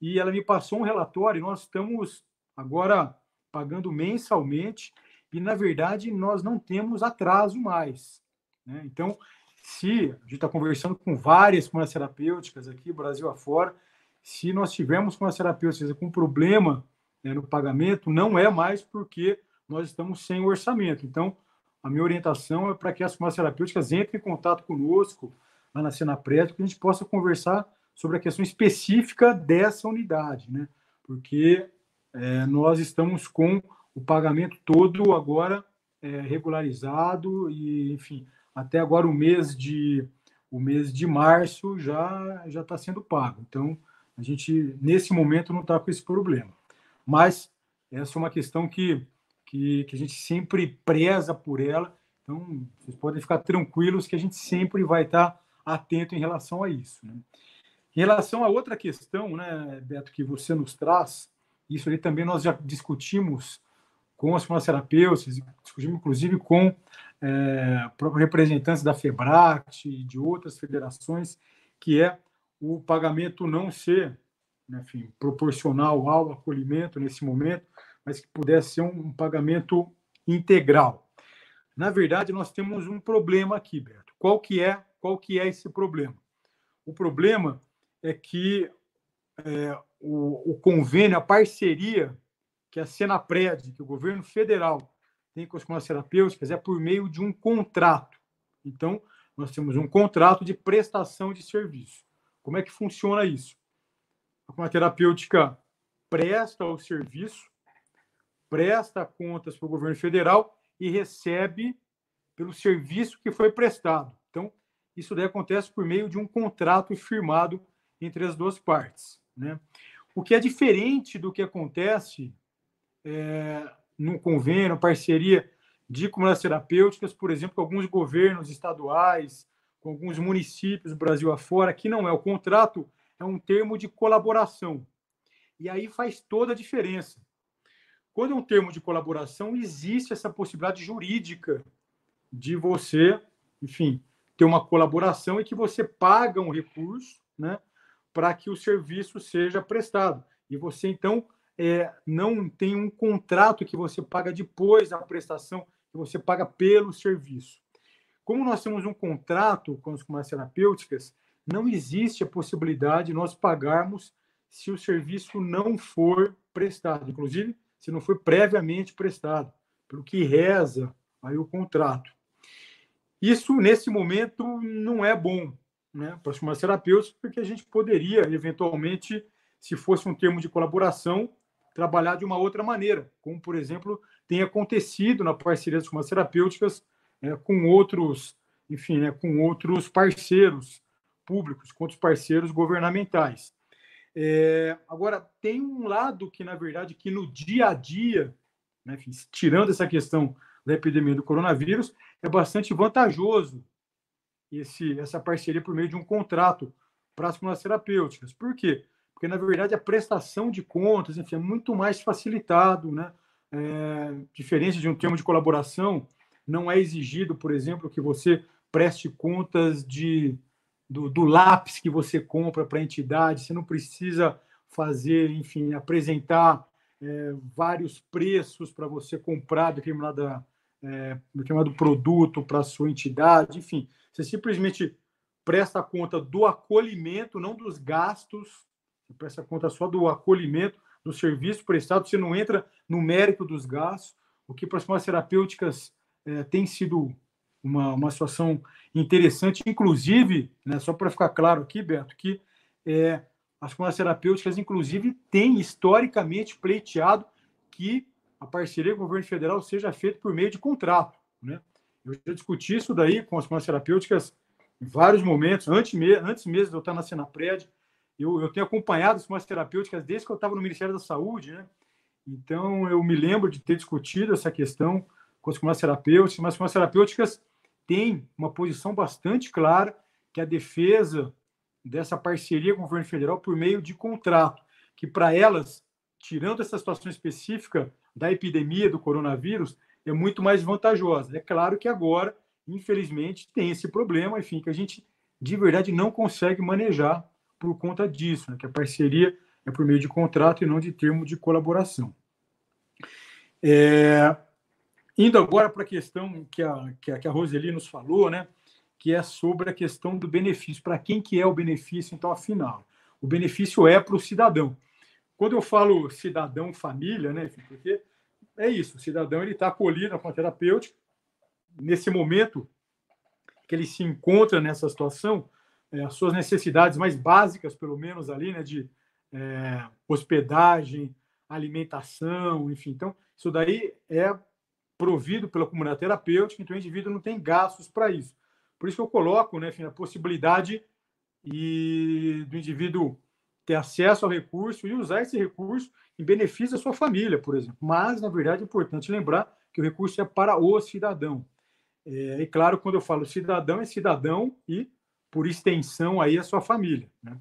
E ela me passou um relatório, nós estamos agora pagando mensalmente e, na verdade, nós não temos atraso mais. Né? Então, se a gente está conversando com várias comunidades terapêuticas aqui, Brasil afora, se nós tivermos comunidades terapêuticas com problema né, no pagamento, não é mais porque nós estamos sem orçamento. Então, a minha orientação é para que as comunidades terapêuticas entrem em contato conosco lá na Cena Prédio, que a gente possa conversar sobre a questão específica dessa unidade, né? Porque é, nós estamos com o pagamento todo agora é, regularizado e, enfim, até agora o mês de o mês de março já já está sendo pago. Então a gente nesse momento não está com esse problema. Mas essa é uma questão que, que, que a gente sempre preza por ela. Então vocês podem ficar tranquilos que a gente sempre vai estar atento em relação a isso. Né? Em relação a outra questão, né, Beto, que você nos traz, isso ali também nós já discutimos com as terapeutas, discutimos inclusive com é, próprios representantes da FEBRACT e de outras federações, que é o pagamento não ser né, enfim, proporcional ao acolhimento nesse momento, mas que pudesse ser um, pagamento integral. Na verdade, nós temos um problema aqui, Beto. Qual que é, qual que é esse problema? O problema é que é, o, o, convênio, a parceria que a Senapred, que o governo federal tem com as comunidades terapêuticas, é por meio de um contrato. Então, nós temos um contrato de prestação de serviço. Como é que funciona isso? A comunidade terapêutica presta o serviço, presta contas para o governo federal e recebe pelo serviço que foi prestado. Então, isso daí acontece por meio de um contrato firmado entre as duas partes. Né? O que é diferente do que acontece é, no convênio, parceria de comunidades terapêuticas, por exemplo, com alguns governos estaduais, com alguns municípios Brasil afora, que não é o contrato, é um termo de colaboração. E aí faz toda a diferença. Quando é um termo de colaboração, existe essa possibilidade jurídica de você, enfim, ter uma colaboração e que você paga um recurso, né, para que o serviço seja prestado. E você, então, é, não tem um contrato que você paga depois da prestação, que você paga pelo serviço. Como nós temos um contrato com as comunidades terapêuticas, não existe a possibilidade de nós pagarmos se o serviço não for prestado, inclusive se não for previamente prestado, pelo que reza aí o contrato. Isso, nesse momento, não é bom, né, para os terapeutas, porque a gente poderia, eventualmente, se fosse um termo de colaboração, trabalhar de uma outra maneira, como, por exemplo, tem acontecido na parceria das terapêuticas é, com outros, enfim, né, com outros parceiros públicos, com outros parceiros governamentais. É, agora, tem um lado que, na verdade, que no dia a dia, né, tirando essa questão da epidemia do coronavírus, é bastante vantajoso esse, essa parceria por meio de um contrato para as comunidades terapêuticas. Por quê? Porque, na verdade, a prestação de contas enfim, é muito mais facilitado, né? é, diferente de um termo de colaboração, não é exigido, por exemplo, que você preste contas de, do, do lápis que você compra para a entidade, você não precisa fazer, enfim, apresentar é, vários preços para você comprar determinada, é, determinado produto para a sua entidade, enfim, você simplesmente presta conta do acolhimento, não dos gastos, você presta conta só do acolhimento do serviço prestado, você não entra no mérito dos gastos, o que para as terapêuticas é, tem sido uma, uma situação interessante, inclusive, né, só para ficar claro aqui, Beto, que é, as formas terapêuticas, inclusive, têm historicamente pleiteado que a parceria com o governo federal seja feita por meio de contrato. Né? Eu já discuti isso daí com as formas terapêuticas em vários momentos, antes, antes mesmo de eu estar na Senapred, eu, eu tenho acompanhado as formas terapêuticas desde que eu estava no Ministério da Saúde, né? Então, eu me lembro de ter discutido essa questão com as formas terapêuticas, mas as formas terapêuticas têm uma posição bastante clara que é a defesa dessa parceria com o governo federal por meio de contrato, que para elas, tirando essa situação específica da epidemia do coronavírus, é muito mais vantajosa. É claro que agora, infelizmente, tem esse problema, enfim, que a gente de verdade não consegue manejar por conta disso, né? que a parceria é por meio de contrato e não de termo de colaboração. É, indo agora para a questão que a, que a, que a Roseli nos falou, né? que é sobre a questão do benefício. Para quem que é o benefício, então, afinal? O benefício é para o cidadão. Quando eu falo cidadão família, né, porque é isso, o cidadão ele está acolhido na conta terapêutica, nesse momento que ele se encontra nessa situação, é, as suas necessidades mais básicas, pelo menos ali, né, de é, hospedagem, alimentação, enfim. Então, isso daí é provido pela comunidade terapêutica, então o indivíduo não tem gastos para isso. Por isso que eu coloco né, a possibilidade e do indivíduo ter acesso ao recurso e usar esse recurso em benefício da sua família, por exemplo. Mas, na verdade, é importante lembrar que o recurso é para o cidadão. É, e claro, quando eu falo cidadão, é cidadão e por extensão aí a sua família. Né?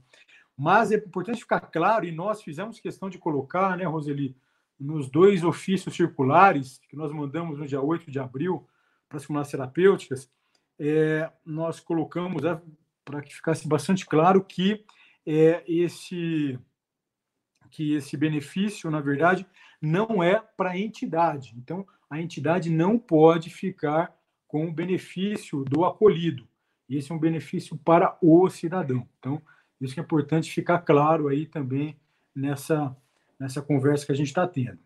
Mas é importante ficar claro, e nós fizemos questão de colocar, né, Roseli, nos dois ofícios circulares que nós mandamos no dia 8 de abril para as comunidades terapêuticas, é, nós colocamos, é, para que ficasse bastante claro, que é, esse, que esse benefício, na verdade, não é para a entidade. Então, a entidade não pode ficar com o benefício do acolhido. Esse é um benefício para o cidadão. Então, isso é importante ficar claro aí também nessa, nessa conversa que a gente está tendo.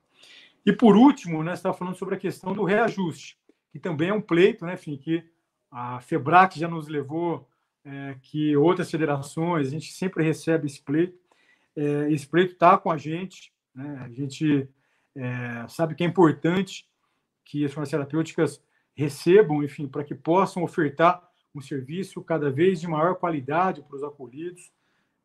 E por último, né, você está falando sobre a questão do reajuste, que também é um pleito, né, enfim, que a FEBRAC já nos levou, é, que outras federações, a gente sempre recebe esse pleito. É, esse pleito está com a gente, né, a gente é, sabe que é importante que as farmácias terapêuticas recebam, enfim, para que possam ofertar um serviço cada vez de maior qualidade para os acolhidos.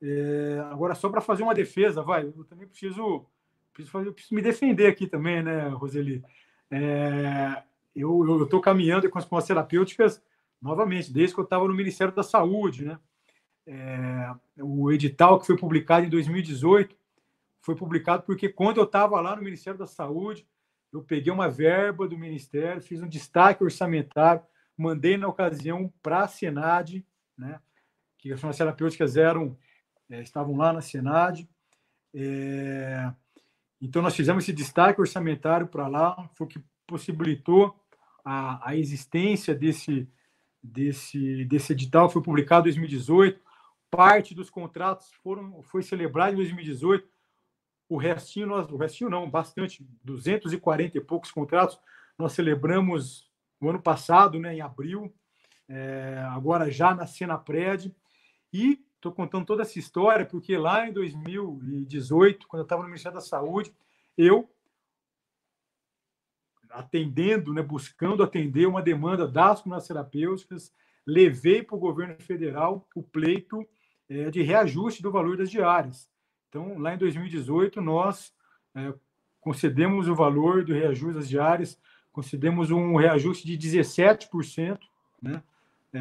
É, agora, só para fazer uma defesa, vai, eu também preciso, preciso, fazer, preciso me defender aqui também, né, Roseli? É, eu estou caminhando com as, com as terapêuticas novamente, desde que eu estava no Ministério da Saúde, né? É, o edital que foi publicado em 2018 foi publicado porque quando eu estava lá no Ministério da Saúde, eu peguei uma verba do Ministério, fiz um destaque orçamentário mandei na ocasião para a Senad, né, que as terapêuticas eram, é, estavam lá na Senad. É, então, nós fizemos esse destaque orçamentário para lá, foi o que possibilitou a, a existência desse, desse, desse edital, foi publicado em 2018. Parte dos contratos foram, foi celebrado em 2018. O restinho, nós, o restinho não, bastante, 240 e poucos contratos, nós celebramos no ano passado, né, em abril, é, agora já na Senapred. E estou contando toda essa história porque lá em 2018, quando eu estava no Ministério da Saúde, eu atendendo, né, buscando atender uma demanda das comunidades terapêuticas, levei para o governo federal o pleito é, de reajuste do valor das diárias. Então, lá em 2018, nós é, concedemos o valor do reajuste das diárias concedemos um reajuste de 17%, né,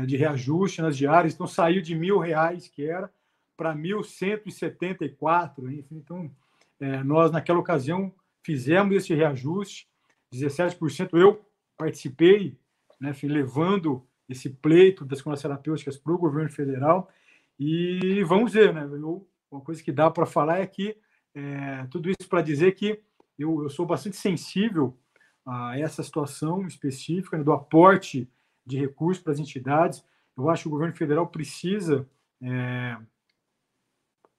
de reajuste nas diárias, então saiu de mil reais que era para 1.174, enfim, então é, nós naquela ocasião fizemos esse reajuste, 17%. Eu participei, né, levando esse pleito das colunas terapêuticas para o governo federal e vamos ver, né? Eu, uma coisa que dá para falar é que é, tudo isso para dizer que eu, eu, sou bastante sensível a essa situação específica né, do aporte de recursos para as entidades. Eu acho que o governo federal precisa é,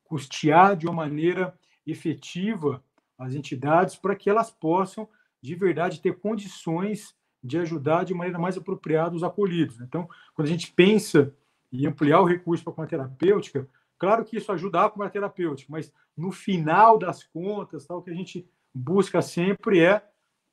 custear de uma maneira efetiva as entidades para que elas possam, de verdade, ter condições de ajudar de maneira mais apropriada os acolhidos. Então, quando a gente pensa em ampliar o recurso para a terapêutica, claro que isso ajuda a comunidade terapêutica, mas no final das contas, tal, o que a gente busca sempre é,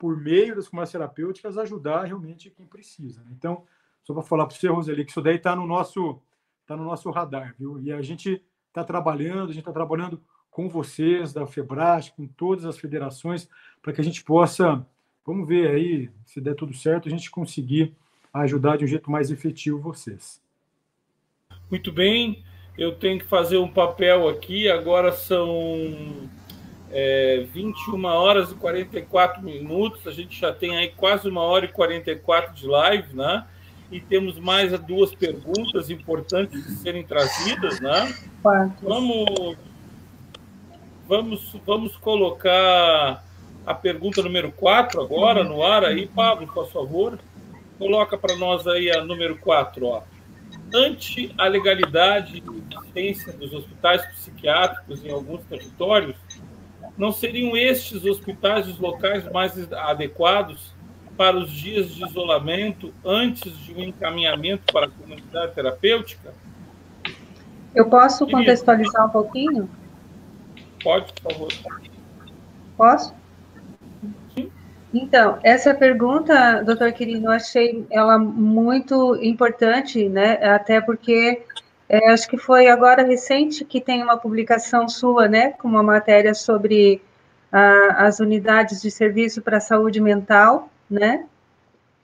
por meio das comunidades terapêuticas, ajudar realmente quem precisa. Né? Então, só para falar para você, Roseli, que isso daí está no nosso tá no nosso radar, viu? E a gente está trabalhando, a gente está trabalhando com vocês da Febras, com todas as federações, para que a gente possa Vamos ver aí, se der tudo certo, a gente conseguir ajudar de um jeito mais efetivo vocês. Muito bem, eu tenho que fazer um papel aqui, agora são é, 21 horas e 44 minutos, a gente já tem aí quase uma hora e 44 de live, né? E temos mais duas perguntas importantes de serem trazidas, né? Vamos, vamos, vamos colocar a pergunta número 4 agora no ar aí, Pablo, por favor. Coloca para nós aí a número 4, ó. Ante a legalidade e existência dos hospitais psiquiátricos em alguns territórios, não seriam estes hospitais os locais mais adequados para os dias de isolamento antes de um encaminhamento para a comunidade terapêutica? Eu posso contextualizar um pouquinho? Pode, por favor. Posso? Então, essa pergunta, doutor Quirino, eu achei ela muito importante, né? Até porque é, acho que foi agora recente que tem uma publicação sua, né? Com uma matéria sobre a, as unidades de serviço para a saúde mental, né?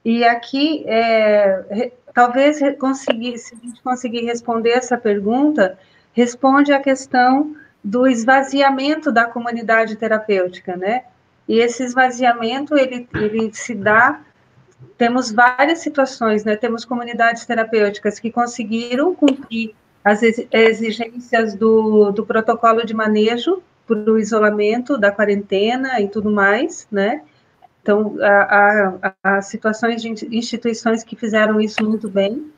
E aqui, é, talvez conseguir, se a gente conseguir responder essa pergunta, responde a questão do esvaziamento da comunidade terapêutica, né? E esse esvaziamento, ele, ele se dá, temos várias situações, né? Temos comunidades terapêuticas que conseguiram cumprir as exigências do, do protocolo de manejo para o isolamento, da quarentena e tudo mais, né? Então, há, situações de instituições que fizeram isso muito bem.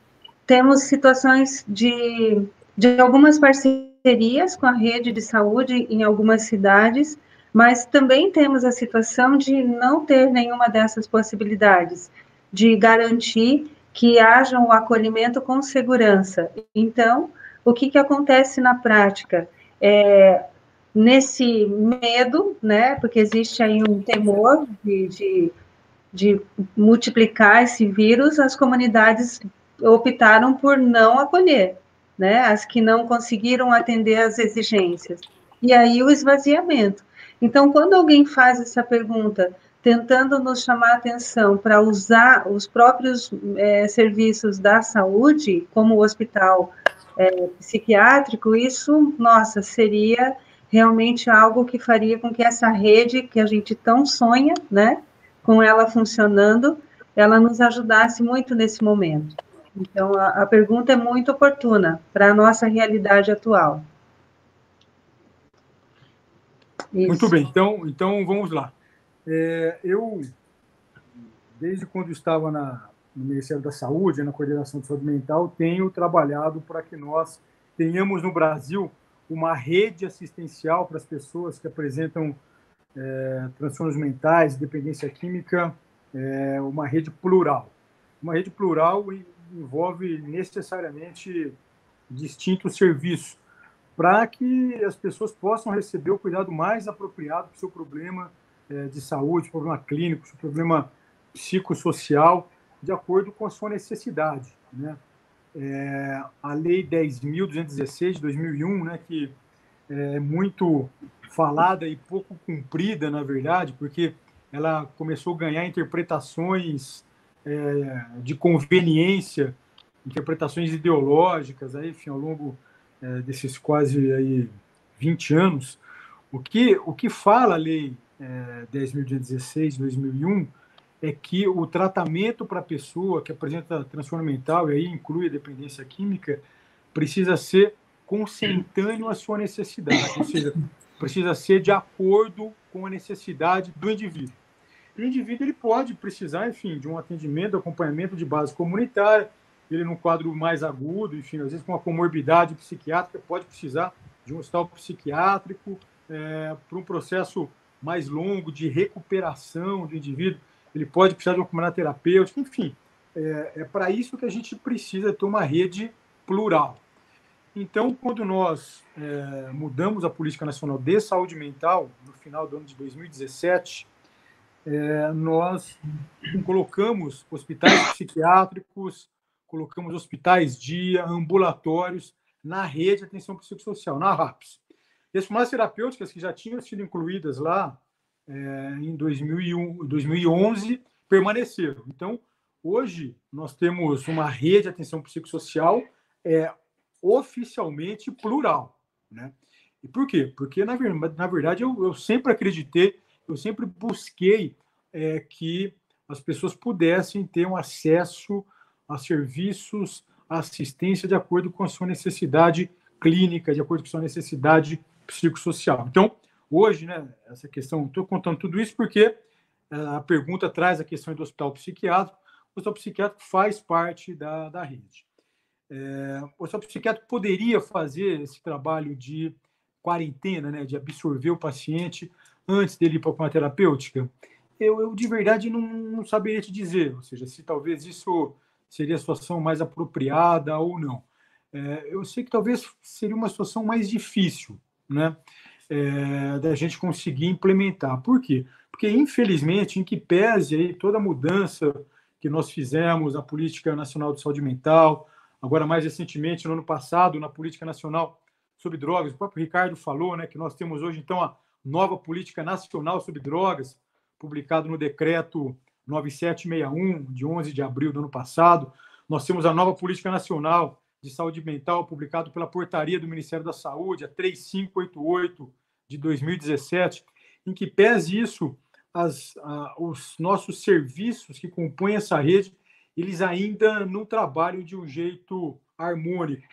Temos situações de, de algumas parcerias com a rede de saúde em algumas cidades, mas também temos a situação de não ter nenhuma dessas possibilidades, de garantir que haja um acolhimento com segurança. Então, o que, que acontece na prática? É, nesse medo, né, porque existe aí um temor de, de, de multiplicar esse vírus, as comunidades optaram por não acolher, né, as que não conseguiram atender às exigências. E aí o esvaziamento. Então, quando alguém faz essa pergunta, tentando nos chamar a atenção para usar os próprios é, serviços da saúde, como o hospital é, psiquiátrico, isso, nossa, seria realmente algo que faria com que essa rede que a gente tão sonha, né, com ela funcionando, ela nos ajudasse muito nesse momento. Então, a, a pergunta é muito oportuna para a nossa realidade atual. Isso. Muito bem, então, então vamos lá. É, eu, desde quando estava na, no Ministério da Saúde, na Coordenação de Saúde Mental, tenho trabalhado para que nós tenhamos no Brasil uma rede assistencial para as pessoas que apresentam é, transtornos mentais, dependência química, é, uma rede plural. Uma rede plural envolve necessariamente distintos serviços, para que as pessoas possam receber o cuidado mais apropriado para o seu problema é, de saúde, problema clínico, seu problema psicossocial, de acordo com a sua necessidade. Né? É, a Lei 10.216 de 2001, né, que é muito falada e pouco cumprida, na verdade, porque ela começou a ganhar interpretações é, de conveniência, interpretações ideológicas, aí, enfim, ao longo é, desses quase aí 20 anos, o que, o que fala a lei é, 10.216, 2001, é que o tratamento para a pessoa que apresenta transtorno mental, e aí inclui a dependência química, precisa ser consentâneo à sua necessidade, ou seja, precisa ser de acordo com a necessidade do indivíduo. E o indivíduo ele pode precisar, enfim, de um atendimento, acompanhamento de base comunitária, ele num quadro mais agudo, enfim, às vezes com uma comorbidade psiquiátrica, pode precisar de um hospital psiquiátrico é, para um processo mais longo de recuperação do indivíduo, ele pode precisar de uma comunidade terapêutica, enfim, é, é para isso que a gente precisa ter uma rede plural. Então, quando nós é, mudamos a Política Nacional de Saúde Mental, no final do ano de 2017, é, nós colocamos hospitais psiquiátricos, colocamos hospitais dia, ambulatórios na rede de atenção psicossocial, na RAPS. E as formações terapêuticas que já tinham sido incluídas lá é, em 2001, 2011 permaneceram. Então, hoje, nós temos uma rede de atenção psicossocial é, oficialmente plural. Né? E por quê? Porque, na, na verdade, eu, eu sempre acreditei, eu sempre busquei é, que as pessoas pudessem ter um acesso a serviços, a assistência de acordo com a sua necessidade clínica, de acordo com a sua necessidade psicossocial. Então, hoje, né, essa questão, estou contando tudo isso porque eh, a pergunta traz a questão do hospital psiquiátrico. O hospital psiquiátrico faz parte da, da rede. É, o hospital psiquiátrico poderia fazer esse trabalho de quarentena, né, de absorver o paciente antes dele ir para uma terapêutica? Eu, eu de verdade não, não saberia te dizer, ou seja, se talvez isso seria a situação mais apropriada ou não. É, eu sei que talvez seria uma situação mais difícil, né? É, da gente conseguir implementar. Por quê? Porque, infelizmente, em que pese aí toda a mudança que nós fizemos na Política Nacional de Saúde Mental, agora mais recentemente, no ano passado, na Política Nacional sobre Drogas, o próprio Ricardo falou né, que nós temos hoje, então, a nova Política Nacional sobre Drogas, publicado no decreto 9761, de 11 de abril do ano passado. Nós temos a nova Política Nacional de Saúde Mental, publicado pela portaria do Ministério da Saúde, a 3588 de 2017, em que pese isso, as, a, os nossos serviços que compõem essa rede, eles ainda não trabalham de um jeito harmônico.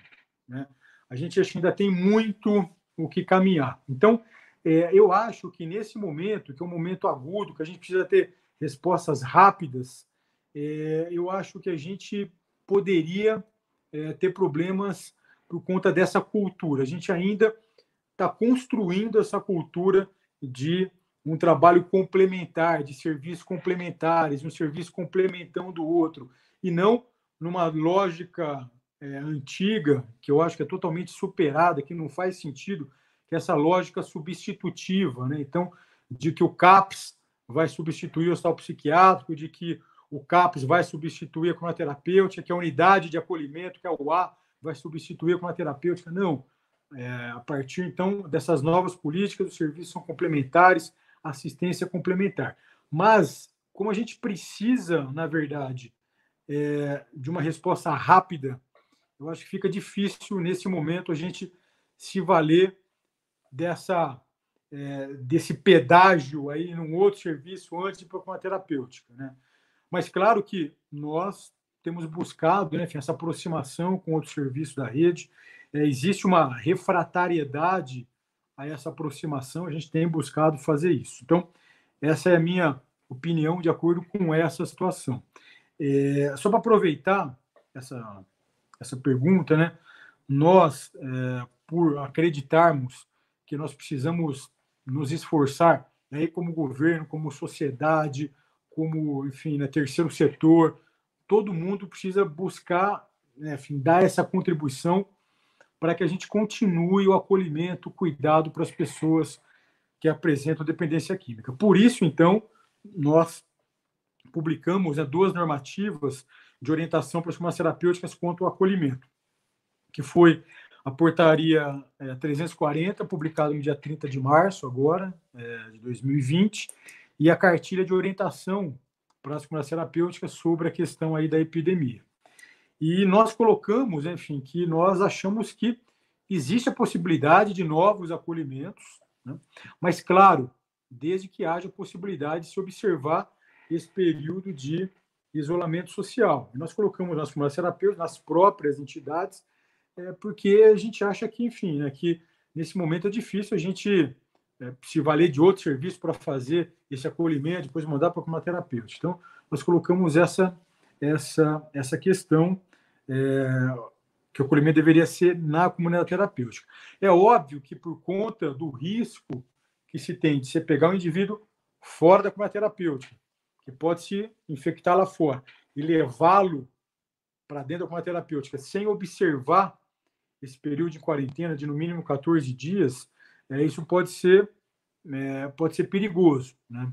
Né? A gente ainda tem muito o que caminhar. Então, é, eu acho que nesse momento, que é um momento agudo, que a gente precisa ter respostas rápidas, é, eu acho que a gente poderia é, ter problemas por conta dessa cultura. A gente ainda está construindo essa cultura de um trabalho complementar, de serviços complementares, um serviço complementando o outro, e não numa lógica é, antiga, que eu acho que é totalmente superada, que não faz sentido, que é essa lógica substitutiva. Né? Então, de que o CAPS vai substituir o hospital psiquiátrico, de que o CAPS vai substituir a cronoterapêutica, que a unidade de acolhimento, que é o A, vai substituir a cronoterapêutica. Não. É, a partir, então, dessas novas políticas, os serviços são complementares, assistência complementar. Mas, como a gente precisa, na verdade, é, de uma resposta rápida, eu acho que fica difícil, nesse momento, a gente se valer dessa é, desse pedágio aí num outro serviço antes de uma terapêutica, né? Mas claro que nós temos buscado né, enfim, essa aproximação com outros serviços da rede. É, existe uma refratariedade a essa aproximação, a gente tem buscado fazer isso. Então, essa é a minha opinião de acordo com essa situação. É, só para aproveitar essa, essa pergunta, né, nós, é, por acreditarmos que nós precisamos nos esforçar, aí como governo, como sociedade, como, enfim, né, terceiro setor, todo mundo precisa buscar, né, enfim, dar essa contribuição para que a gente continue o acolhimento, o cuidado para as pessoas que apresentam dependência química. Por isso, então, nós publicamos né, duas normativas de orientação para as formas terapêuticas quanto ao acolhimento, que foi a portaria é, 340, publicada no dia 30 de março agora, é, de 2020, e a cartilha de orientação para as comunidades terapêuticas sobre a questão aí da epidemia. E nós colocamos, enfim, que nós achamos que existe a possibilidade de novos acolhimentos, né? mas, claro, desde que haja possibilidade de se observar esse período de isolamento social. E nós colocamos nas formações terapêuticas, nas próprias entidades, é, porque a gente acha que, enfim, né, que nesse momento é difícil a gente é, se valer de outro serviço para fazer esse acolhimento, depois mandar para uma terapêutica. Então, nós colocamos essa, essa, essa questão é, que o acolhimento deveria ser na comunidade terapêutica. É óbvio que, por conta do risco que se tem de você pegar um indivíduo fora da comunidade terapêutica, que pode se infectar lá fora, e levá-lo para dentro da comunidade terapêutica sem observar esse período de quarentena de no mínimo 14 dias, é, isso pode ser, é, pode ser perigoso. Né?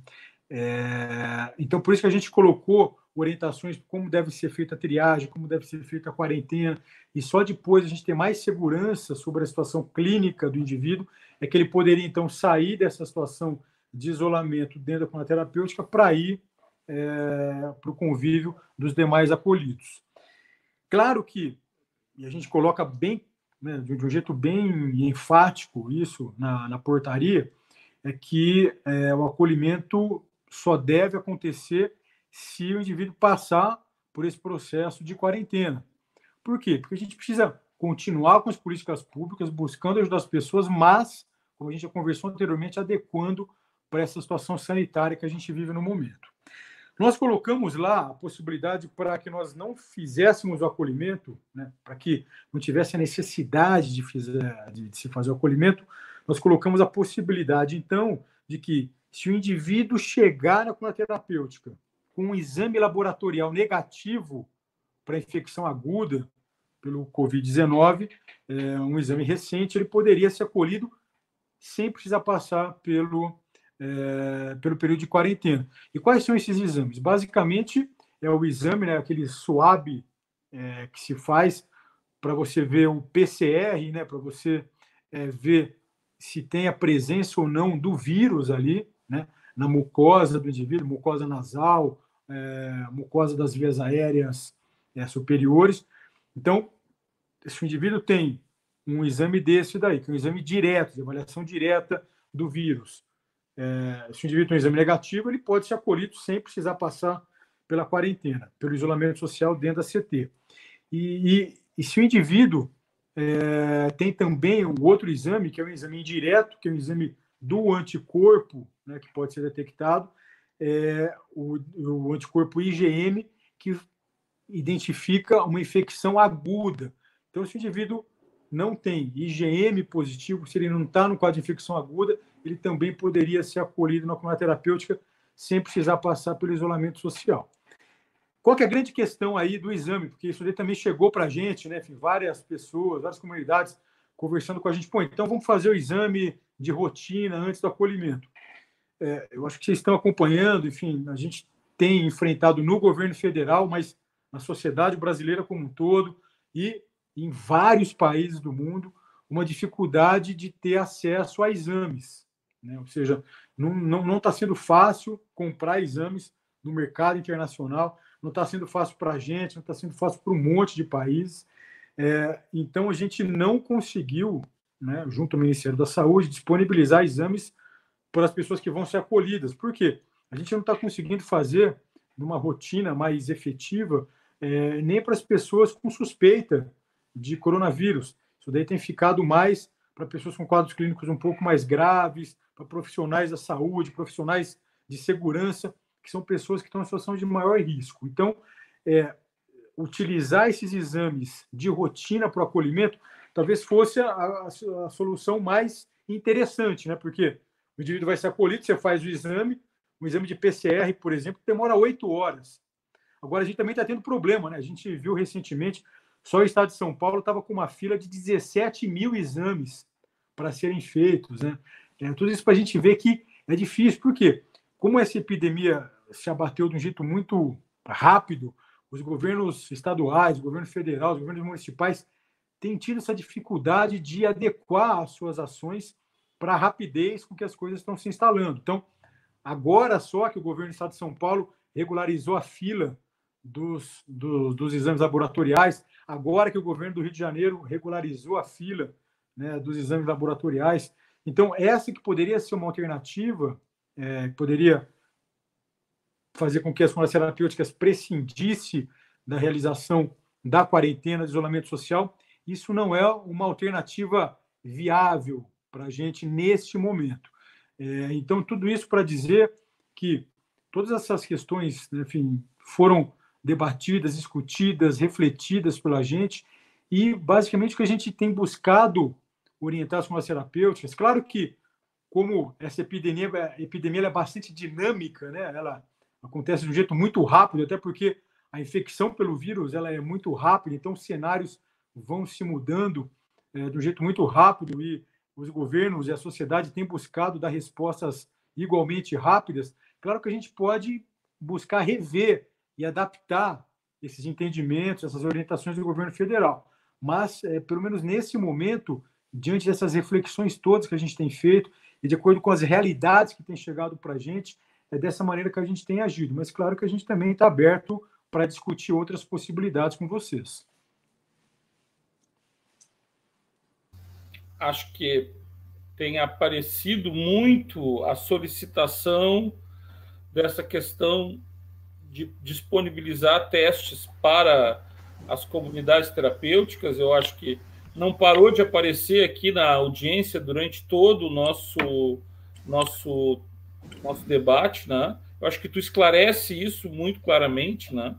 É, então, por isso que a gente colocou orientações como deve ser feita a triagem, como deve ser feita a quarentena, e só depois a gente ter mais segurança sobre a situação clínica do indivíduo, é que ele poderia, então, sair dessa situação de isolamento dentro da comunidade terapêutica para ir é, para o convívio dos demais acolhidos. Claro que, e a gente coloca bem, né, de um jeito bem enfático isso na, na portaria, é que é, o acolhimento só deve acontecer se o indivíduo passar por esse processo de quarentena. Por quê? Porque a gente precisa continuar com as políticas públicas, buscando ajudar as pessoas, mas, como a gente já conversou anteriormente, adequando para essa situação sanitária que a gente vive no momento. Nós colocamos lá a possibilidade para que nós não fizéssemos o acolhimento, né, para que não tivesse a necessidade de, fizer, de, se fazer o acolhimento, nós colocamos a possibilidade, então, de que se o indivíduo chegar na cura terapêutica com um exame laboratorial negativo para infecção aguda pelo Covid-19, é, um exame recente, ele poderia ser acolhido sem precisar passar pelo, é, pelo período de quarentena. E quais são esses exames? Basicamente, é o exame, né, aquele SWAB é, que se faz para você ver o PCR, né, para você é, ver se tem a presença ou não do vírus ali, né, na mucosa do indivíduo, mucosa nasal, é, mucosa das vias aéreas é, superiores. Então, se o indivíduo tem um exame desse daí, que é um exame direto, de avaliação direta do vírus, é, se o indivíduo tem um exame negativo, ele pode ser acolhido sem precisar passar pela quarentena, pelo isolamento social dentro da CT. E, e, e se o indivíduo é, tem também um outro exame, que é um exame indireto, que é um exame do anticorpo, né, que pode ser detectado, é, o, o anticorpo IgM, que identifica uma infecção aguda. Então, se o indivíduo não tem IgM positivo, se ele não está no quadro de infecção aguda, ele também poderia ser acolhido na comunidade terapêutica sem precisar passar pelo isolamento social. Qual que é a grande questão aí do exame? Porque isso também chegou para a gente, né? Enfim, várias pessoas, várias comunidades conversando com a gente. Pô, então vamos fazer o exame de rotina antes do acolhimento é, eu acho que vocês estão acompanhando, enfim, a gente tem enfrentado no governo federal, mas na sociedade brasileira como um todo e em vários países do mundo, uma dificuldade de ter acesso a exames. Né? Ou seja, não está não, não tá sendo fácil comprar exames no mercado internacional, não está sendo fácil para a gente, não está sendo fácil para um monte de países. É, então, a gente não conseguiu, né, junto ao Ministério da Saúde, disponibilizar exames para as pessoas que vão ser acolhidas. Por quê? A gente não está conseguindo fazer numa rotina mais efetiva é, nem para as pessoas com suspeita de coronavírus. Isso daí tem ficado mais para pessoas com quadros clínicos um pouco mais graves, para profissionais da saúde, profissionais de segurança, que são pessoas que estão em situação de maior risco. Então, é, utilizar esses exames de rotina para o acolhimento talvez fosse a, a, a, solução mais interessante, né? Porque o indivíduo vai ser acolhido, você faz o exame, um exame de PCR, por exemplo, demora oito horas. Agora, a gente também está tendo problema, né? A gente viu recentemente, só o estado de São Paulo estava com uma fila de 17 mil exames para serem feitos, né? É, tudo isso para a gente ver que é difícil, porque como essa epidemia se abateu de um jeito muito rápido, os governos estaduais, o governo federal, os governos municipais têm tido essa dificuldade de adequar as suas ações para a rapidez com que as coisas estão se instalando. Então, agora só que o governo do Estado de São Paulo regularizou a fila dos, dos, dos exames laboratoriais, agora que o governo do Rio de Janeiro regularizou a fila né, dos exames laboratoriais. Então, essa que poderia ser uma alternativa é, poderia fazer com que as comunidades terapêuticas prescindisse da realização da quarentena, de isolamento social, isso não é uma alternativa viável para a gente neste momento. É, então, tudo isso para dizer que todas essas questões, né, enfim, foram debatidas, discutidas, refletidas pela gente, e basicamente o que a gente tem buscado orientar as comunidades terapêuticas, claro que como essa epidemia, epidemia é bastante dinâmica, né? ela acontece de um jeito muito rápido, até porque a infecção pelo vírus ela é muito rápida, então os cenários vão se mudando é, de um jeito muito rápido e os governos e a sociedade têm buscado dar respostas igualmente rápidas. Claro que a gente pode buscar rever e adaptar esses entendimentos, essas orientações do governo federal. Mas, é, pelo menos nesse momento, diante dessas reflexões todas que a gente tem feito e de acordo com as realidades que têm chegado para a gente, é dessa maneira que a gente tem agido. Mas, claro que a gente também está aberto para discutir outras possibilidades com vocês. Acho que tem aparecido muito a solicitação dessa questão de disponibilizar testes para as comunidades terapêuticas. Eu acho que não parou de aparecer aqui na audiência durante todo o nosso nosso nosso debate, né? Eu acho que tu esclarece isso muito claramente, né?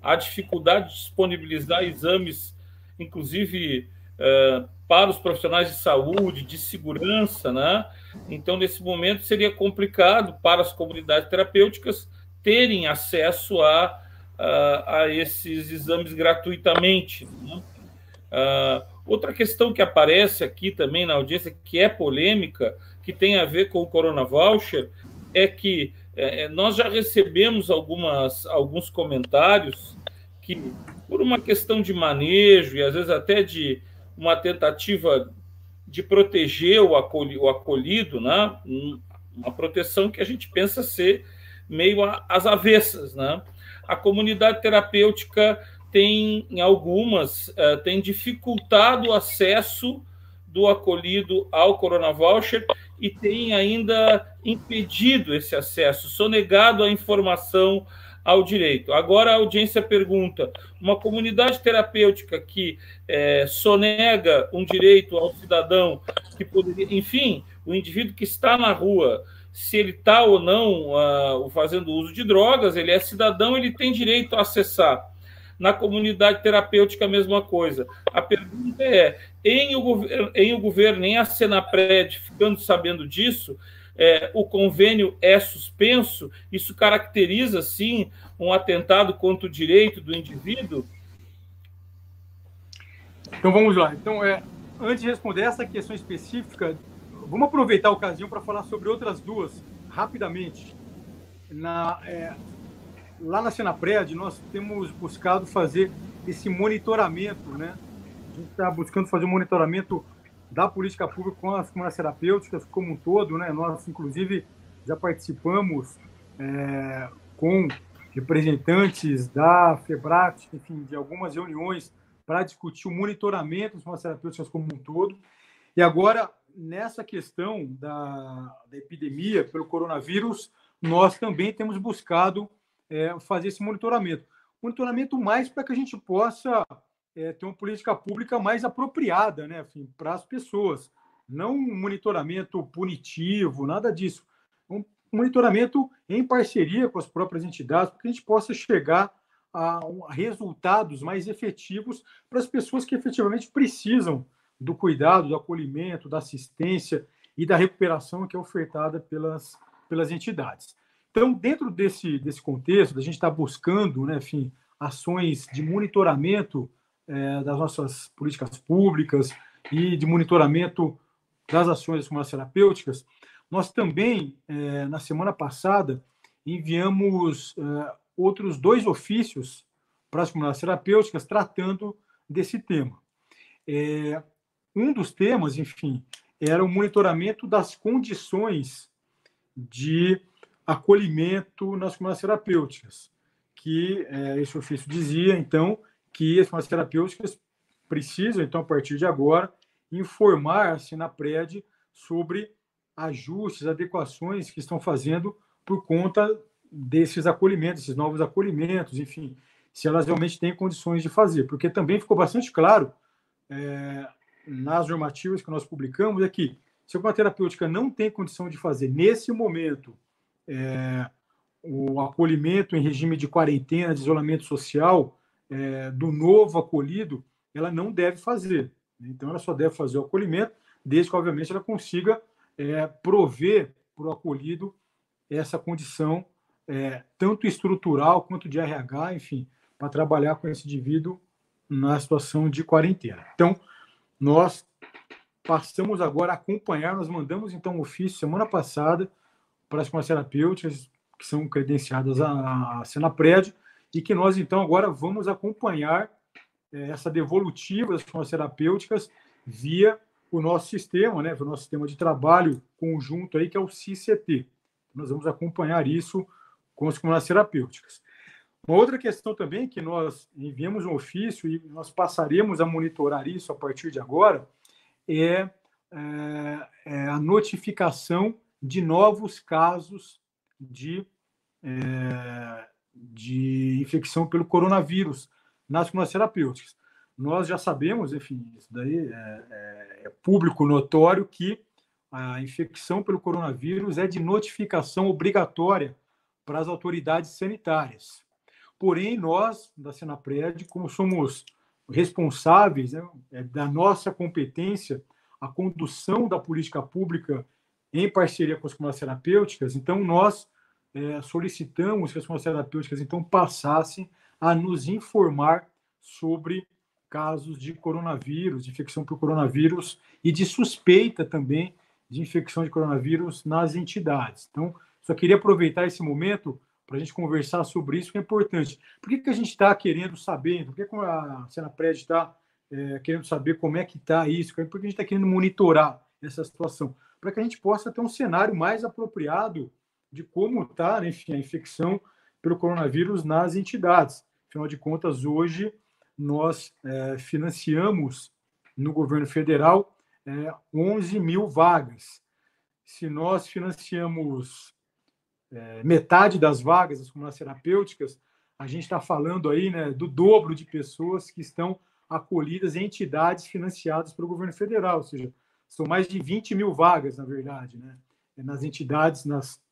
A dificuldade de disponibilizar exames, inclusive uh, para os profissionais de saúde, de segurança, né? Então, nesse momento, seria complicado para as comunidades terapêuticas terem acesso a, a, a esses exames gratuitamente. Né? Uh, outra questão que aparece aqui também na audiência, que é polêmica, que tem a ver com o Corona Voucher, é que é, é, nós já recebemos algumas, alguns comentários que, por uma questão de manejo e às vezes até de uma tentativa de proteger o, acolhido, né? uma proteção que a gente pensa ser meio às avessas. Né? A comunidade terapêutica tem, em algumas, é, tem dificultado o acesso do acolhido ao Corona Voucher e tem ainda impedido esse acesso, sonegado a informação ao direito. Agora a audiência pergunta: uma comunidade terapêutica que é, sonega um direito ao cidadão que poderia, enfim, o indivíduo que está na rua, se ele está ou não uh, fazendo uso de drogas, ele é cidadão, ele tem direito a acessar. Na comunidade terapêutica, a mesma coisa. A pergunta é: em o, governo, em o governo, em a Senapred, ficando sabendo disso, é, o convênio é suspenso, isso caracteriza, sim, um atentado contra o direito do indivíduo? Então vamos lá. Então, é, antes de responder essa questão específica, vamos aproveitar a ocasião para falar sobre outras duas, rapidamente. Na, é, lá na Senapred, nós temos buscado fazer esse monitoramento, né? A gente está buscando fazer um monitoramento da política pública com as comunidades terapêuticas como um todo, né? Nós, inclusive, já participamos é, com representantes da FEBRAT, enfim, de algumas reuniões para discutir o monitoramento das comunidades terapêuticas como um todo. E agora, nessa questão da, da epidemia pelo coronavírus, nós também temos buscado é, fazer esse monitoramento. Monitoramento mais para que a gente possa é, ter uma política pública mais apropriada né, para as pessoas. Não um monitoramento punitivo, nada disso. Um monitoramento em parceria com as próprias entidades, para que a gente possa chegar a resultados mais efetivos para as pessoas que efetivamente precisam do cuidado, do acolhimento, da assistência e da recuperação que é ofertada pelas, pelas entidades. Então, dentro desse, desse contexto, a gente está buscando, né, enfim, ações de monitoramento é, das nossas políticas públicas e de monitoramento das ações das comunidades terapêuticas, nós também, é, na semana passada, enviamos é, outros dois ofícios para as comunidades terapêuticas tratando desse tema. Um dos temas, enfim, era o monitoramento das condições de acolhimento nas comunidades terapêuticas, que é, esse ofício dizia, então, que as comunidades terapêuticas precisam, então, a partir de agora, informar-se na PRED sobre ajustes, adequações que estão fazendo por conta desses acolhimentos, esses novos acolhimentos, enfim, se elas realmente têm condições de fazer. Porque também ficou bastante claro é, nas normativas que nós publicamos é que se a terapêutica não tem condição de fazer nesse momento é, o acolhimento em regime de quarentena, de isolamento social é, do novo acolhido, ela não deve fazer. Então, ela só deve fazer o acolhimento, desde que, obviamente, ela consiga é, prover para o acolhido essa condição, é, tanto estrutural quanto de RH, enfim, para trabalhar com esse indivíduo na situação de quarentena. Então, nós passamos agora a acompanhar, nós mandamos então um ofício semana passada para as terapêuticas que são credenciadas à, Prédio e que nós então agora vamos acompanhar é, essa devolutiva das terapêuticas via o nosso sistema, né, o nosso sistema de trabalho conjunto aí que é o CICT. Nós vamos acompanhar isso com as comunidades terapêuticas. Uma outra questão também que nós enviamos um ofício e nós passaremos a monitorar isso a partir de agora é, é, é a notificação de novos casos de, é, de infecção pelo coronavírus nas comunidades terapêuticas. Nós já sabemos, enfim, isso daí é, é, é público notório que a infecção pelo coronavírus é de notificação obrigatória para as autoridades sanitárias. Porém, nós, da Senapred, como somos responsáveis né, é da nossa competência a condução da política pública em parceria com as comunidades terapêuticas, então nós é, solicitamos que as comunidades terapêuticas então passassem a nos informar sobre casos de coronavírus, de infecção por coronavírus e de suspeita também de infecção de coronavírus nas entidades. Então, só queria aproveitar esse momento para a gente conversar sobre isso, que é importante. Por que, que a gente está querendo saber? Por que, que a Senapred está é, querendo saber como é que está isso? Por que a gente está querendo monitorar essa situação? Para que a gente possa ter um cenário mais apropriado de como está, né, enfim, a infecção pelo coronavírus nas entidades. Afinal de contas, hoje nós é, financiamos no governo federal é, 11 mil vagas. Se nós financiamos é, metade das vagas das comunidades terapêuticas, a gente está falando aí né, do dobro de pessoas que estão acolhidas em entidades financiadas pelo governo federal, ou seja, são mais de 20 mil vagas, na verdade, né, nas entidades, nas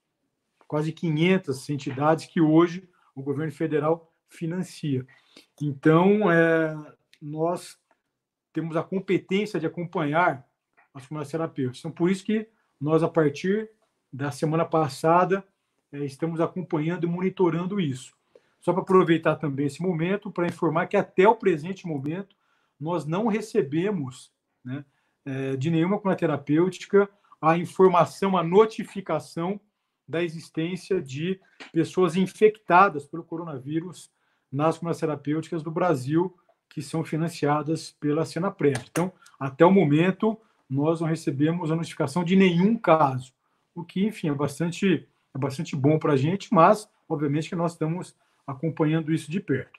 quase 500 entidades que hoje o governo federal financia. Então, é, nós temos a competência de acompanhar as comunidades terapêuticas. Então, por isso que nós, a partir da semana passada, é, estamos acompanhando e monitorando isso. Só para aproveitar também esse momento para informar que até o presente momento nós não recebemos né, é, de nenhuma cunha terapêutica a informação, a notificação da existência de pessoas infectadas pelo coronavírus nas comunidades terapêuticas do Brasil que são financiadas pela Senapred. Então, até o momento, nós não recebemos a notificação de nenhum caso, o que, enfim, é bastante é bastante bom para a gente, mas, obviamente, que nós estamos acompanhando isso de perto.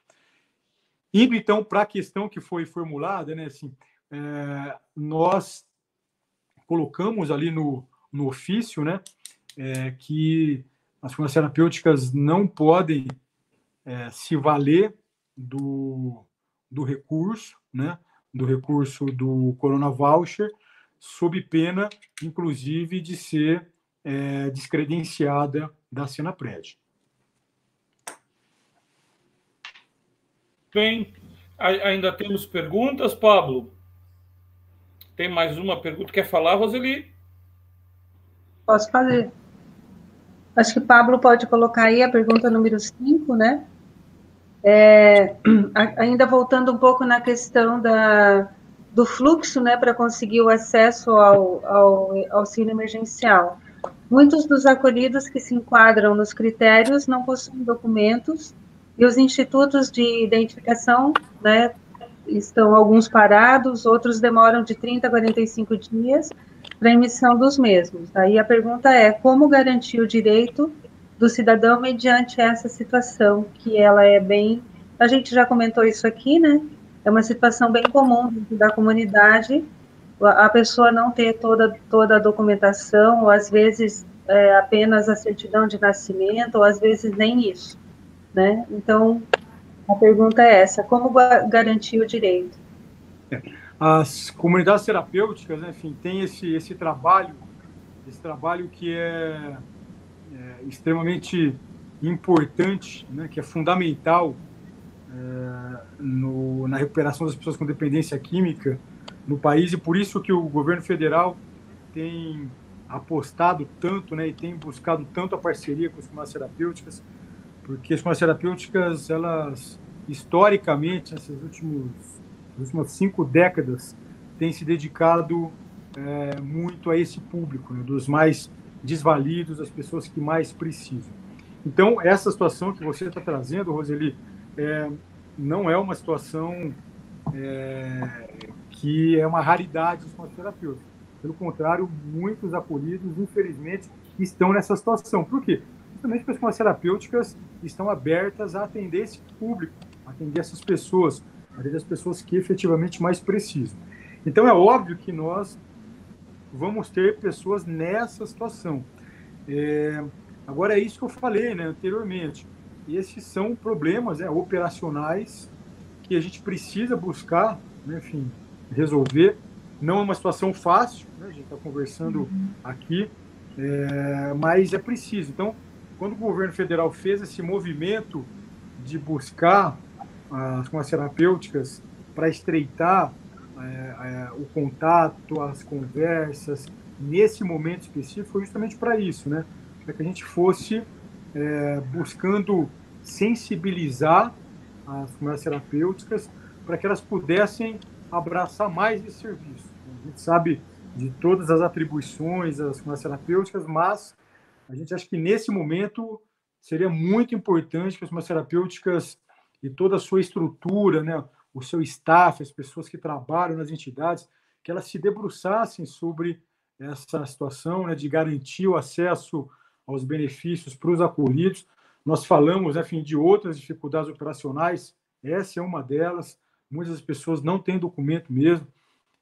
Indo, então, para a questão que foi formulada, né, assim, é, nós colocamos ali no, no ofício né, é, que as funções terapêuticas não podem é, se valer do, do recurso, né, do recurso do Corona Voucher, sob pena, inclusive, de ser é, descredenciada da Senapred. Bem, ainda temos perguntas, Pablo? Tem mais uma pergunta? Quer falar, Roseli? Posso fazer. Acho que Pablo pode colocar aí a pergunta número 5, né? É, ainda voltando um pouco na questão da, do fluxo, né, para conseguir o acesso ao, ao auxílio emergencial. Muitos dos acolhidos que se enquadram nos critérios não possuem documentos e os institutos de identificação, né, estão alguns parados, outros demoram de 30 a 45 dias para emissão dos mesmos. Aí a pergunta é como garantir o direito do cidadão mediante essa situação, que ela é bem, a gente já comentou isso aqui, né? É uma situação bem comum da comunidade a pessoa não ter toda, toda a documentação, ou às vezes é, apenas a certidão de nascimento, ou às vezes nem isso, né? Então, a pergunta é essa, como garantir o direito? As comunidades terapêuticas, né, enfim, tem esse, esse trabalho, esse trabalho que é, é extremamente importante, né, que é fundamental é, no, na recuperação das pessoas com dependência química, no país e por isso que o governo federal tem apostado tanto, né, e tem buscado tanto a parceria com as comunidades terapêuticas, porque as comunidades terapêuticas, elas historicamente, nesses últimos, últimas cinco décadas, têm se dedicado é, muito a esse público, né, dos mais desvalidos, as pessoas que mais precisam. Então, essa situação que você está trazendo, Roseli, é, não é uma situação é, que é uma raridade dos terapeutas. Pelo contrário, muitos acolhidos, infelizmente, estão nessa situação. Por quê? Justamente porque as terapêuticas estão abertas a atender esse público, atender essas pessoas, atender as pessoas que efetivamente mais precisam. Então, é óbvio que nós vamos ter pessoas nessa situação. É, agora, é isso que eu falei né, anteriormente. Esses são problemas né, operacionais que a gente precisa buscar, né, enfim, resolver. Não é uma situação fácil, né? a gente está conversando uhum. aqui, é, mas é preciso. Então, quando o governo federal fez esse movimento de buscar as comunidades terapêuticas para estreitar é, é, o contato, as conversas, nesse momento específico, foi justamente para isso, né? para que a gente fosse é, buscando sensibilizar as comunidades terapêuticas para que elas pudessem abraçar mais esse serviço. A gente sabe de todas as atribuições das comunidades terapêuticas, mas a gente acha que nesse momento seria muito importante que as comunidades terapêuticas e toda a sua estrutura, né, o seu staff, as pessoas que trabalham nas entidades, que elas se debruçassem sobre essa situação né, de garantir o acesso aos benefícios para os acolhidos. Nós falamos, enfim, de outras dificuldades operacionais, essa é uma delas, muitas pessoas não têm documento mesmo.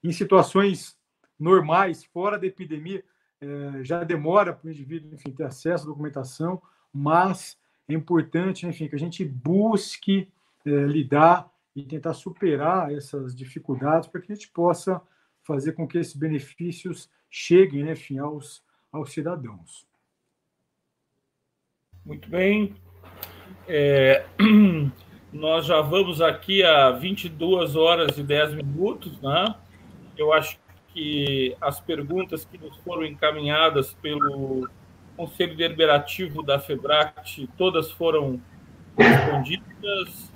Em situações normais, fora da epidemia, é, já demora para o indivíduo enfim, ter acesso à documentação, mas é importante enfim, que a gente busque é, lidar e tentar superar essas dificuldades para que a gente possa fazer com que esses benefícios cheguem né, enfim, aos, aos cidadãos. Muito bem. É... [CLEARS THROAT] Nós já vamos aqui a 22 horas e 10 minutos, né? Eu acho que as perguntas que nos foram encaminhadas pelo Conselho Deliberativo da FEBRACT, todas foram respondidas.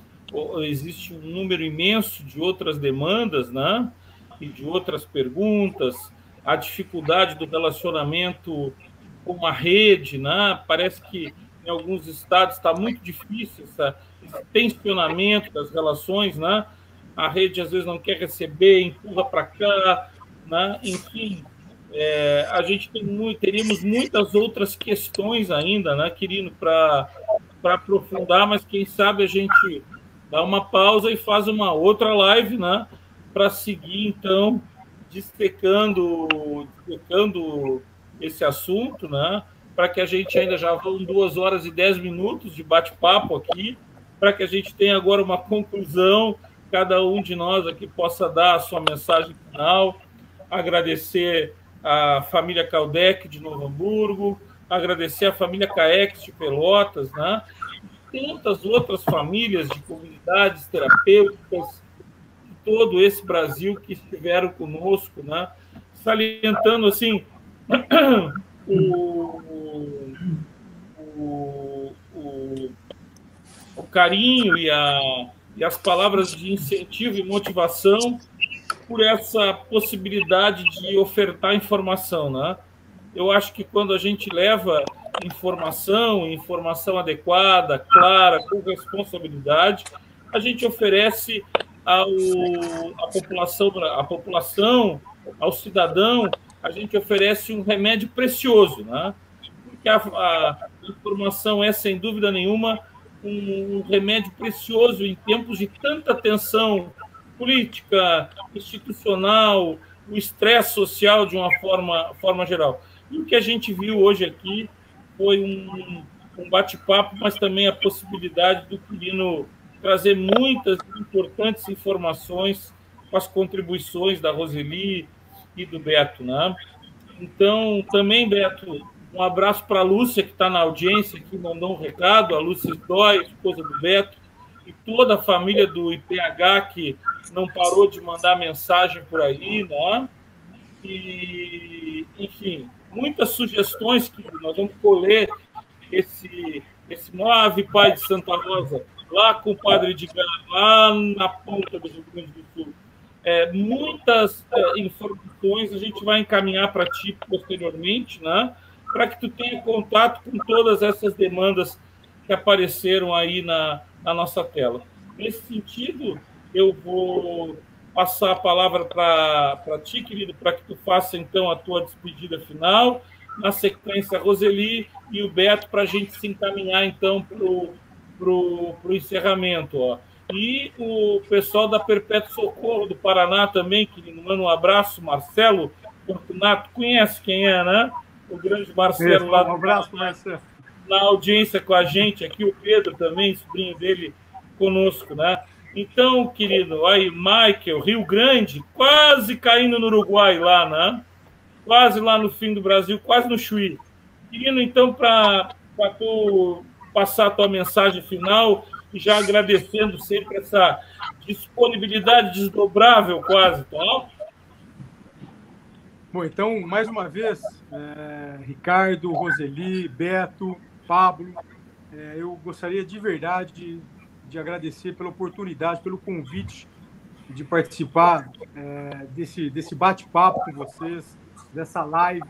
Existe um número imenso de outras demandas, né? E de outras perguntas. A dificuldade do relacionamento com a rede, né? Parece que em alguns estados está muito difícil essa tensionamento das relações, né? A rede às vezes não quer receber, empurra para cá, né? Enfim, é, a gente tem muito, teríamos muitas outras questões ainda, né, Querino, para para aprofundar, mas quem sabe a gente dá uma pausa e faz uma outra live, né, para seguir então destecando, destecando esse assunto, né, para que a gente ainda já vão duas horas e dez minutos de bate-papo aqui, para que a gente tenha agora uma conclusão, cada um de nós aqui possa dar a sua mensagem final, agradecer a família Caldec de Novo Hamburgo, agradecer a família Caex de Pelotas, né? E tantas outras famílias de comunidades terapêuticas de todo esse Brasil que estiveram conosco, né? Salientando assim [CLEARS THROAT] o, o, o o carinho e, a, e as palavras de incentivo e motivação por essa possibilidade de ofertar informação, né? Eu acho que quando a gente leva informação, informação adequada, clara, com responsabilidade, a gente oferece ao a população, a população, ao cidadão, a gente oferece um remédio precioso, né? Porque a, a informação é sem dúvida nenhuma um remédio precioso em tempos de tanta tensão política, institucional, o estresse social de uma forma, forma geral. E o que a gente viu hoje aqui foi um, um bate-papo, mas também a possibilidade do Quirino trazer muitas importantes informações com as contribuições da Roseli e do Beto. Né? Então, também, Beto, um abraço para a Lúcia, que está na audiência, que mandou um recado, a Lúcia Dói, esposa do Beto, e toda a família do IPH, que não parou de mandar mensagem por aí, né? E, enfim, muitas sugestões que nós vamos colher esse, esse Move Pai de Santa Rosa, lá com o Padre de lá na ponta do Rio Grande do Sul. É, muitas é, informações a gente vai encaminhar para ti posteriormente, né? para que tu tenha contato com todas essas demandas que apareceram aí na, na nossa tela. Nesse sentido, eu vou passar a palavra para ti, querido, para que tu faça então a tua despedida final. Na sequência, a Roseli e o Beto, para a gente se encaminhar então para o encerramento. Ó. E o pessoal da Perpétuo Socorro do Paraná também, que manda um abraço, Marcelo Fortunato, conhece quem é, né? O grande Marcelo lá. Um abraço, Marcelo. Na audiência com a gente aqui, o Pedro também, sobrinho dele, conosco, né? Então, querido, aí, Michael, Rio Grande, quase caindo no Uruguai lá, né? Quase lá no fim do Brasil, quase no Chuí. Querido, então, para tu passar a tua mensagem final e já agradecendo sempre essa disponibilidade desdobrável quase, tá? Bom, então, mais uma vez, é, Ricardo, Roseli, Beto, Pablo, é, eu gostaria de verdade de, de, agradecer pela oportunidade, pelo convite de participar é, desse, desse bate-papo com vocês, dessa live.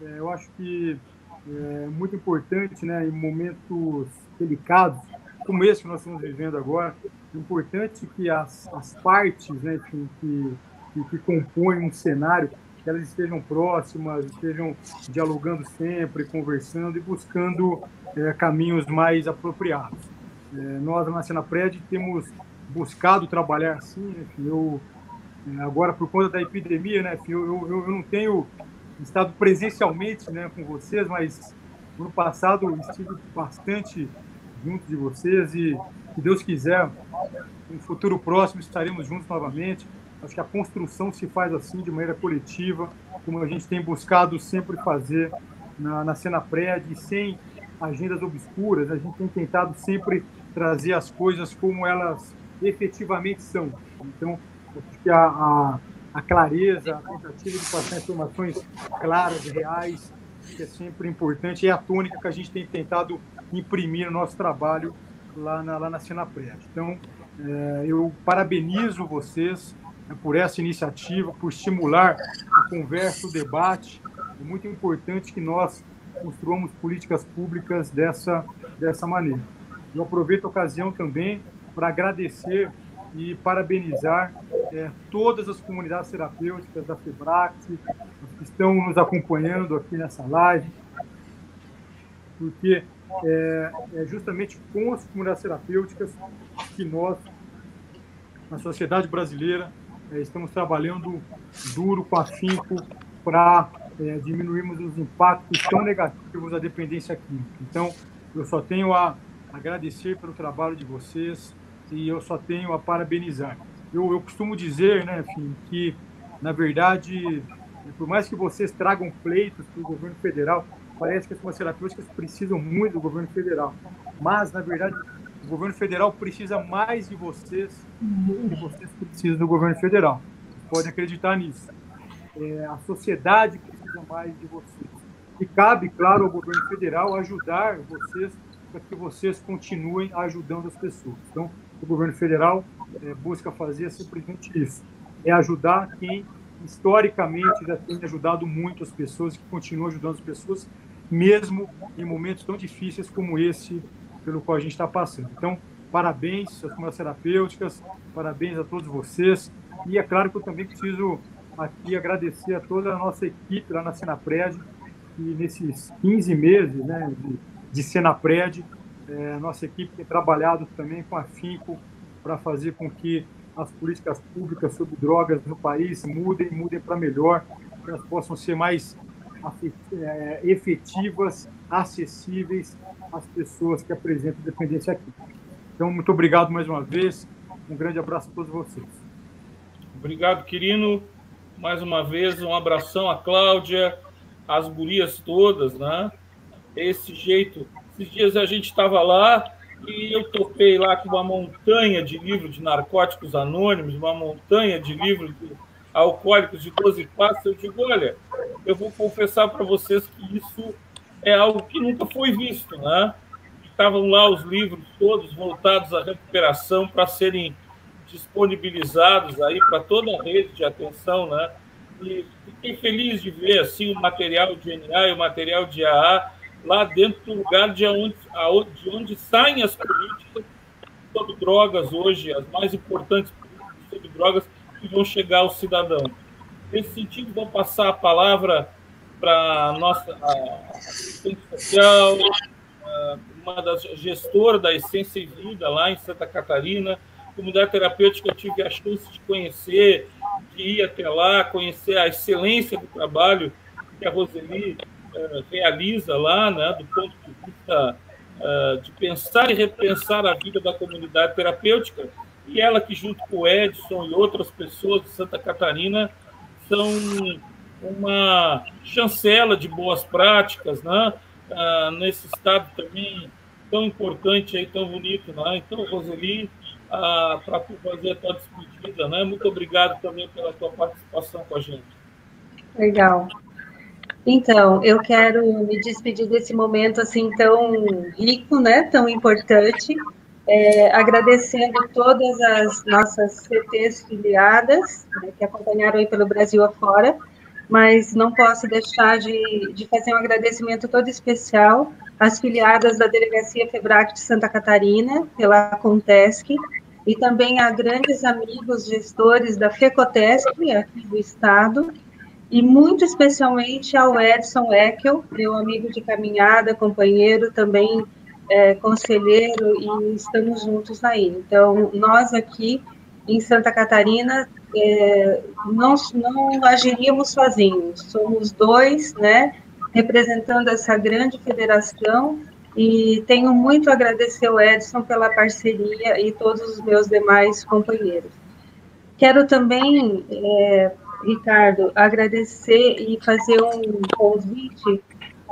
É, eu acho que é muito importante, né, em momentos delicados, como esse que nós estamos vivendo agora, é importante que as, as partes né, que, que, que compõem um cenário elas estejam próximas, estejam dialogando sempre, conversando e buscando é, caminhos mais apropriados. É, nós, na Cena Prédio, temos buscado trabalhar assim. Né, eu, é, agora, por conta da epidemia, né, eu, eu, eu não tenho estado presencialmente né, com vocês, mas no passado estive bastante junto de vocês e, se Deus quiser, no futuro próximo estaremos juntos novamente. Acho que a construção se faz assim, de maneira coletiva, como a gente tem buscado sempre fazer na, na cena prédia, sem agendas obscuras. A gente tem tentado sempre trazer as coisas como elas efetivamente são. Então, acho que a, a, a clareza, a tentativa de passar informações claras, reais, que é sempre importante, é a tônica que a gente tem tentado imprimir no nosso trabalho lá na, lá na Cena Prédio. Então, é, eu parabenizo vocês né, por essa iniciativa, por estimular a conversa, o debate. É muito importante que nós construamos políticas públicas dessa, dessa maneira. Eu aproveito a ocasião também para agradecer e parabenizar é, todas as comunidades terapêuticas da FEBRAC que estão nos acompanhando aqui nessa live, porque é, é justamente com as comunidades terapêuticas que nós, na sociedade brasileira, é, estamos trabalhando duro, com afinco, para é, diminuirmos os impactos tão negativos da dependência química. Então, eu só tenho a agradecer pelo trabalho de vocês e eu só tenho a parabenizar. Eu, eu costumo dizer, né, enfim, que, na verdade, por mais que vocês tragam pleitos para o governo federal, parece que as farmacêuticas precisam muito do governo federal. Mas, na verdade, o governo federal precisa mais de vocês do que vocês precisam do governo federal. Pode acreditar nisso. É, a sociedade precisa mais de vocês. E cabe, claro, ao governo federal ajudar vocês para que vocês continuem ajudando as pessoas. Então, o governo federal é, busca fazer simplesmente isso: é ajudar quem historicamente já tem ajudado muito as pessoas e que continua ajudando as pessoas, mesmo em momentos tão difíceis como esse pelo qual a gente está passando. Então, parabéns às comunidades terapêuticas, parabéns a todos vocês. E é claro que eu também preciso aqui agradecer a toda a nossa equipe lá na Senapred, que nesses 15 meses né, de, de Senapred, é, nossa equipe tem trabalhado também com afinco para fazer com que as políticas públicas sobre drogas no país mudem, mudem para melhor, que elas possam ser mais é, efetivas, acessíveis às pessoas que apresentam dependência aqui. Então, muito obrigado mais uma vez. Um grande abraço a todos vocês. Obrigado, Quirino. Mais uma vez, um abração a Cláudia, as gurias todas, né? Esse jeito. Esses dias a gente estava lá e eu topei lá com uma montanha de livros de narcóticos anônimos, uma montanha de livros de alcoólicos de 12 passos. Eu digo, olha, eu vou confessar para vocês que isso é algo que nunca foi visto, né? Estavam lá os livros todos voltados à recuperação para serem disponibilizados aí para toda a rede de atenção, né? E fiquei feliz de ver assim o material de NA e o material de AA lá dentro do lugar de onde, de onde saem as políticas sobre drogas hoje, as mais importantes políticas sobre drogas que vão chegar ao cidadão. Nesse sentido, vou passar a palavra para a nossa assistente social, uma das gestoras da Essência e Vida lá em Santa Catarina, comunidade terapêutica eu tive a chance de conhecer, de ir até lá, conhecer a excelência do trabalho que a Roseli uh, realiza lá, né, do ponto de vista uh, de pensar e repensar a vida da comunidade terapêutica, e ela que junto com o Edson e outras pessoas de Santa Catarina são uma chancela de boas práticas, né? Uh, nesse estado também tão importante aí, tão bonito, né? Então, Roseli, para fazer a tua despedida, né? Muito obrigado também pela tua participação com a gente. Legal. Então, eu quero me despedir desse momento assim tão rico, né? Tão importante. É, agradecendo todas as nossas CTs filiadas, né, que acompanharam aí pelo Brasil afora, mas não posso deixar de, de fazer um agradecimento todo especial às filiadas da Delegacia Febrac de Santa Catarina, pela Contesc, e também a grandes amigos gestores da FECOTESC, aqui do Estado, e muito especialmente ao Edson Eckel, meu amigo de caminhada, companheiro, também é, conselheiro, e estamos juntos aí. Então, nós aqui em Santa Catarina é, não, não agiríamos sozinhos, somos dois, né, representando essa grande federação e tenho muito a agradecer ao Edson pela parceria e todos os meus demais companheiros. Quero também, é, Ricardo, agradecer e fazer um convite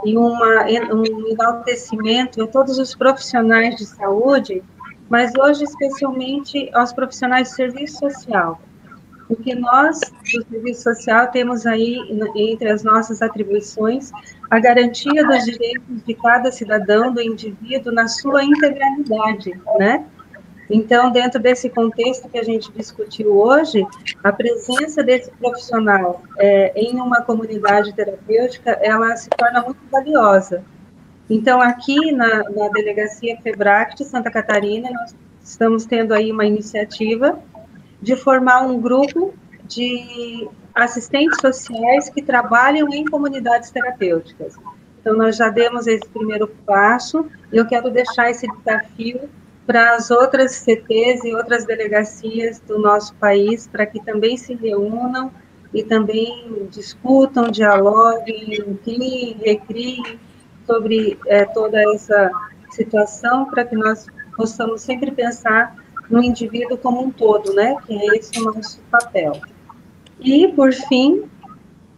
e uma, um enaltecimento a todos os profissionais de saúde, mas hoje especialmente aos profissionais de serviço social, porque nós, do Serviço Social, temos aí, entre as nossas atribuições, a garantia dos direitos de cada cidadão, do indivíduo, na sua integralidade, né? Então, dentro desse contexto que a gente discutiu hoje, a presença desse profissional é, em uma comunidade terapêutica, ela se torna muito valiosa. Então, aqui na, na Delegacia FEBRAC de Santa Catarina, nós estamos tendo aí uma iniciativa de formar um grupo de assistentes sociais que trabalham em comunidades terapêuticas. Então, nós já demos esse primeiro passo e eu quero deixar esse desafio para as outras CTs e outras delegacias do nosso país, para que também se reúnam e também discutam, dialoguem, criem, recriem sobre é, toda essa situação, para que nós possamos sempre pensar no indivíduo como um todo, né? Que é esse o nosso papel. E, por fim,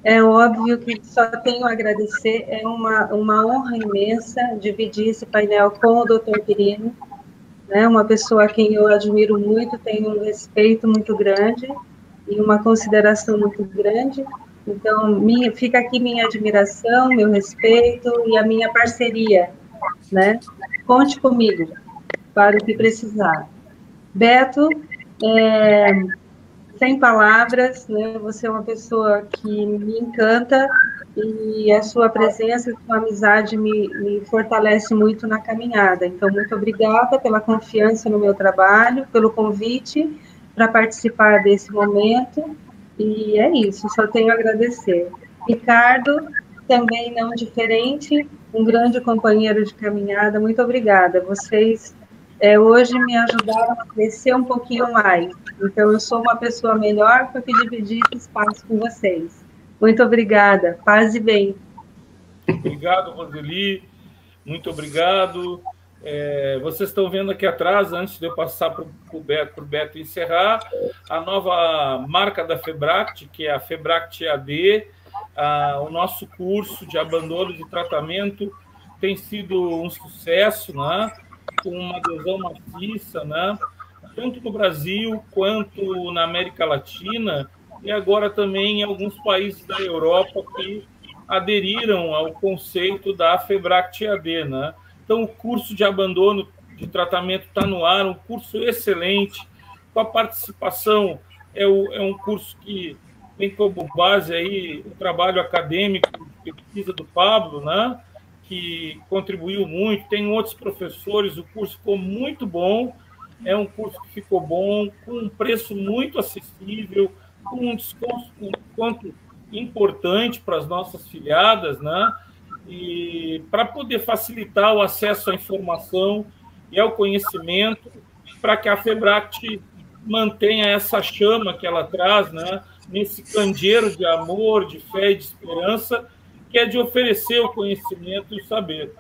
é óbvio que só tenho a agradecer, é uma, uma honra imensa dividir esse painel com o Dr. Quirino, né, uma pessoa a quem eu admiro muito, tenho um respeito muito grande e uma consideração muito grande. Então, minha, fica aqui minha admiração, meu respeito e a minha parceria, né? Conte comigo para o que precisar. Beto, é, sem palavras, né? Você é uma pessoa que me encanta e a sua presença, a sua amizade me, me fortalece muito na caminhada. Então, muito obrigada pela confiança no meu trabalho, pelo convite para participar desse momento. E é isso, só tenho a agradecer. Ricardo, também não diferente, um grande companheiro de caminhada, muito obrigada. Vocês é, hoje me ajudaram a crescer um pouquinho mais. Então, eu sou uma pessoa melhor porque dividi esse espaço com vocês. Muito obrigada. Paz e bem. Obrigado, Roseli. Muito obrigado. É, vocês estão vendo aqui atrás, antes de eu passar para o Beto, Beto encerrar, a nova marca da Febract, que é a Febract AD, a, o nosso curso de abandono de tratamento tem sido um sucesso, né? Com uma adesão maciça, né? tanto no Brasil quanto na América Latina e agora também em alguns países da Europa que aderiram ao conceito da Febract AD. Né? Então, o curso de abandono de tratamento está no ar, um curso excelente, com a participação, é, o, é um curso que tem como base aí o trabalho acadêmico, pesquisa do Pablo, né? Que contribuiu muito, tem outros professores, o curso ficou muito bom, é um curso que ficou bom, com um preço muito acessível, com um desconto, um importante para as nossas filiadas, né? E para poder facilitar o acesso à informação e ao conhecimento, para que a Febract mantenha essa chama que ela traz, né? Nesse candeeiro de amor, de fé e de esperança, que é de oferecer o conhecimento e o saber.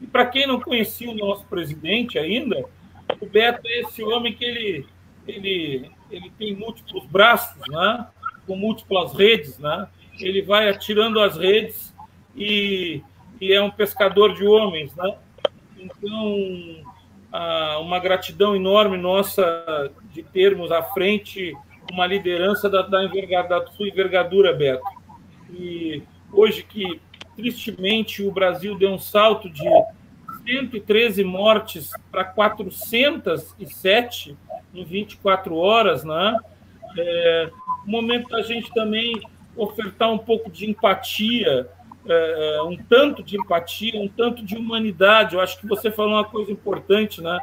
E para quem não conhecia o nosso presidente ainda, o Beto é esse homem que ele, ele, ele tem múltiplos braços, né? com múltiplas redes. Né? Ele vai atirando as redes e, e é um pescador de homens. Né? Então, uma gratidão enorme nossa de termos à frente uma liderança da, da, envergadura, da sua envergadura, Beto. E hoje que, tristemente, o Brasil deu um salto de 113 mortes para 407 em 24 horas, né? É, momento da gente também ofertar um pouco de empatia, é, é, um tanto de empatia, um tanto de humanidade. Eu acho que você falou uma coisa importante, né?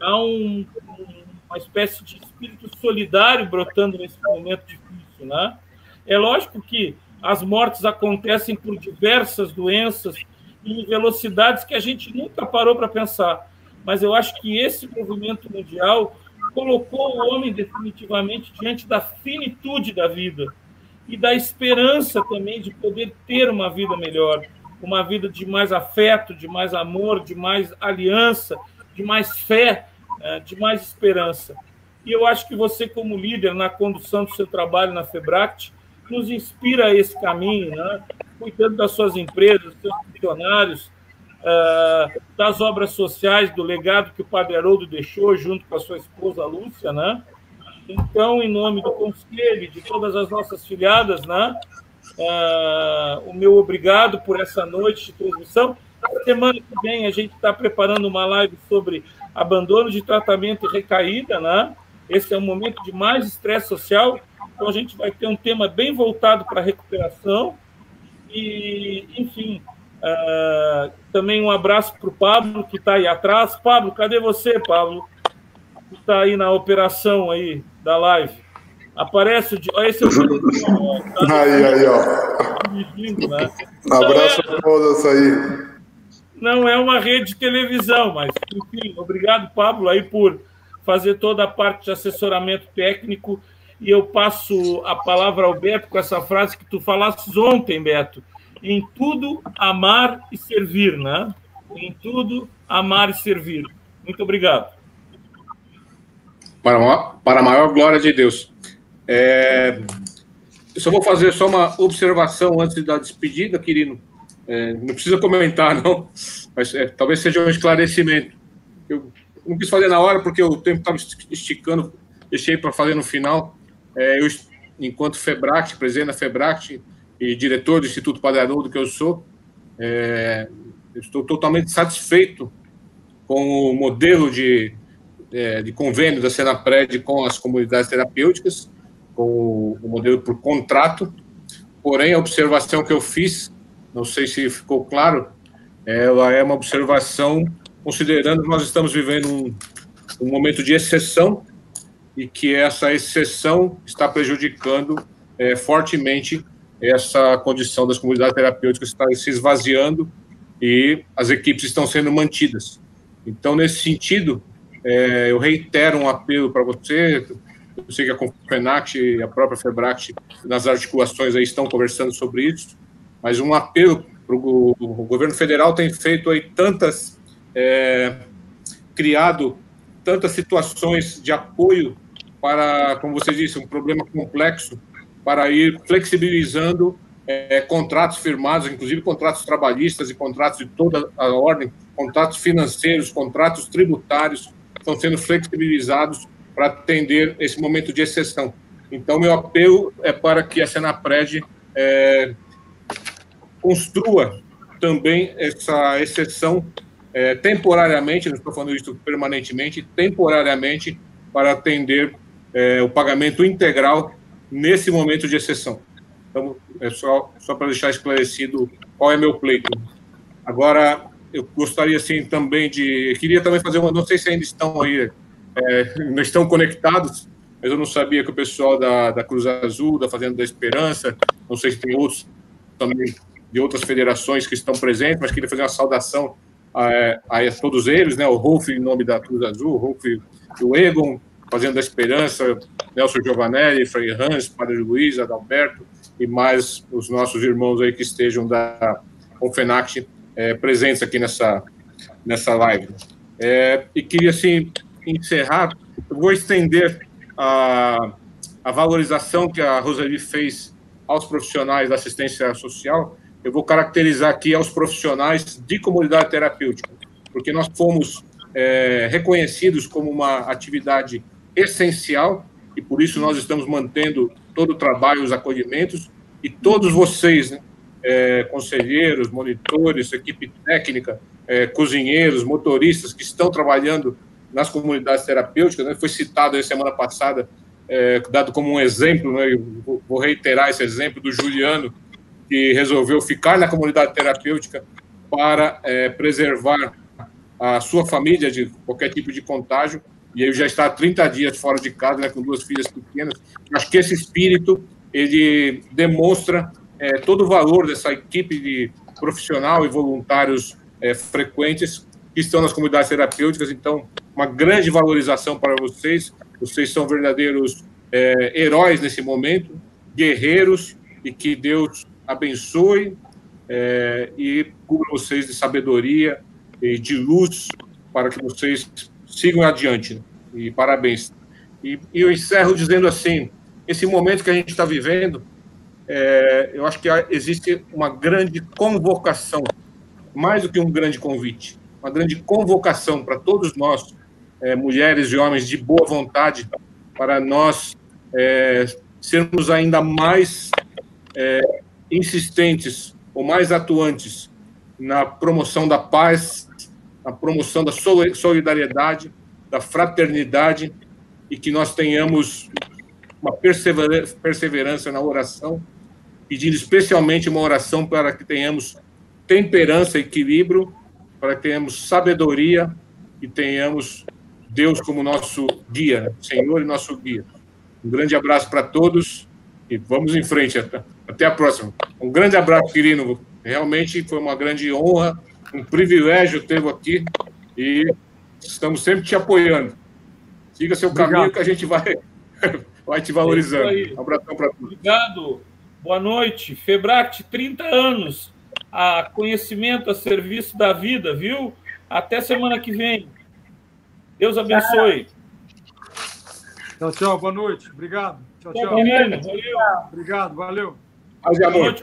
Há um, uma espécie de espírito solidário brotando nesse momento difícil, né? É lógico que as mortes acontecem por diversas doenças em velocidades que a gente nunca parou para pensar. Mas eu acho que esse movimento mundial colocou o homem definitivamente diante da finitude da vida e da esperança também de poder ter uma vida melhor, uma vida de mais afeto, de mais amor, de mais aliança, de mais fé, eh, de mais esperança. E eu acho que você, como líder na condução do seu trabalho na Febract, nos inspira a esse caminho, né? cuidando das suas empresas, dos seus funcionários, uh, das obras sociais, do legado que o Padre Haroldo deixou junto com a sua esposa Lúcia, né? Então, em nome do Conselho, de todas as nossas filiadas, né? Uh, o meu obrigado por essa noite de transmissão. Semana que vem a gente está preparando uma live sobre abandono de tratamento e recaída, né? Esse é um momento de mais estresse social então, a gente vai ter um tema bem voltado para a recuperação. E, enfim, uh, também um abraço para o Pablo, que está aí atrás. Pablo, cadê você, Pablo? Que está aí na operação aí da live. Aparece o. Esse é o. Tá aí, aí, ó. Dirigindo, né? Abraço é, a todos aí. Não é uma rede de televisão, mas, enfim, obrigado, Pablo, aí por fazer toda a parte de assessoramento técnico e eu passo a palavra ao Beto com essa frase que tu falasses ontem, Beto. Em tudo, amar e servir, né? Em tudo, amar e servir. Muito obrigado. Para para a maior glória de Deus. É, eu só vou fazer só uma observação antes da despedida, Quirino. É, não precisa comentar, não, mas é, talvez seja um esclarecimento. Eu não quis fazer na hora porque o tempo estava esticando, deixei para fazer no final. É, eu, enquanto Febract, presidente da Febract e diretor do Instituto Padre Arnoldo, que eu sou, é, estou totalmente satisfeito com o modelo de, é, de convênio da Senapred com as comunidades terapêuticas, com o, o modelo por contrato. Porém, a observação que eu fiz, não sei se ficou claro, ela é uma observação considerando que nós estamos vivendo um, um momento de exceção e que essa exceção está prejudicando é, fortemente essa condição das comunidades terapêuticas está se esvaziando e as equipes estão sendo mantidas. Então, nesse sentido, É, eu reitero um apelo para você, eu sei que a Confenact e a própria Febract, nas articulações aí, estão conversando sobre isso, mas um apelo para o governo federal tem feito aí tantas, é, criado tantas situações de apoio para, como você disse, um problema complexo, para ir flexibilizando é, contratos firmados, inclusive contratos trabalhistas e contratos de toda a ordem, contratos financeiros, contratos tributários, estão sendo flexibilizados para atender esse momento de exceção. Então, meu apelo é para que a Senapred é, construa também essa exceção é, temporariamente, não estou falando isso permanentemente, temporariamente, para atender é, o pagamento integral nesse momento de exceção. Então, é só, só para deixar esclarecido qual é meu pleito. Agora, eu gostaria, assim, também de... Queria também fazer uma... Não sei se ainda estão aí, é, não estão conectados, mas eu não sabia que o pessoal da, da Cruz Azul, da Fazenda da Esperança, não sei se tem outros também de outras federações que estão presentes, mas queria fazer uma saudação a, a todos eles, né? O Rolf, em nome da Cruz Azul, o Rolf e o Egon, Fazenda da Esperança, Nelson Giovanelli, Frei Hans, Padre Luiz, Adalberto e mais os nossos irmãos aí que estejam da Confenact é, presentes aqui nessa, nessa live. É, e queria, assim, encerrar, eu vou estender a, a valorização que a Roseli fez aos profissionais da assistência social, eu vou caracterizar aqui aos profissionais de comunidade terapêutica, porque nós fomos é, reconhecidos como uma atividade essencial e por isso nós estamos mantendo todo o trabalho, os acolhimentos e todos vocês, né, é, conselheiros, monitores, equipe técnica, é, cozinheiros, motoristas que estão trabalhando nas comunidades terapêuticas, né, foi citado aí semana passada, é, dado como um exemplo, né, vou reiterar esse exemplo do Juliano, que resolveu ficar na comunidade terapêutica para é, preservar a sua família de qualquer tipo de contágio, e ele já está há 30 dias fora de casa, né, com duas filhas pequenas. Acho que esse espírito, ele demonstra é, todo o valor dessa equipe de profissional e voluntários é, frequentes que estão nas comunidades terapêuticas, então, uma grande valorização para vocês, vocês são verdadeiros é, heróis nesse momento, guerreiros, e que Deus abençoe é, e cubra vocês de sabedoria e de luz para que vocês sigam adiante. E parabéns. E, e eu encerro dizendo assim: esse momento que a gente está vivendo, é, eu acho que existe uma grande convocação, mais do que um grande convite, uma grande convocação para todos nós, é, mulheres e homens de boa vontade, para nós é, sermos ainda mais é, insistentes ou mais atuantes na promoção da paz, na promoção da solidariedade, da fraternidade e que nós tenhamos uma perseverança na oração, pedindo especialmente uma oração para que tenhamos temperança, equilíbrio, para que tenhamos sabedoria e tenhamos Deus como nosso guia, Senhor e nosso guia. Um grande abraço para todos e vamos em frente. Até a próxima. Um grande abraço, Quirino. Realmente foi uma grande honra, um privilégio tê-lo aqui e estamos sempre te apoiando. Siga seu Obrigado. caminho que a gente vai, [LAUGHS] vai te valorizando. É um abração para todos. Obrigado. Boa noite. Febract, 30 anos. A conhecimento a serviço da vida, viu? Até semana que vem. Deus abençoe. Tchau, tchau. Boa noite. Obrigado. Tchau, tchau. Valeu. Obrigado. Valeu. Paz e amor.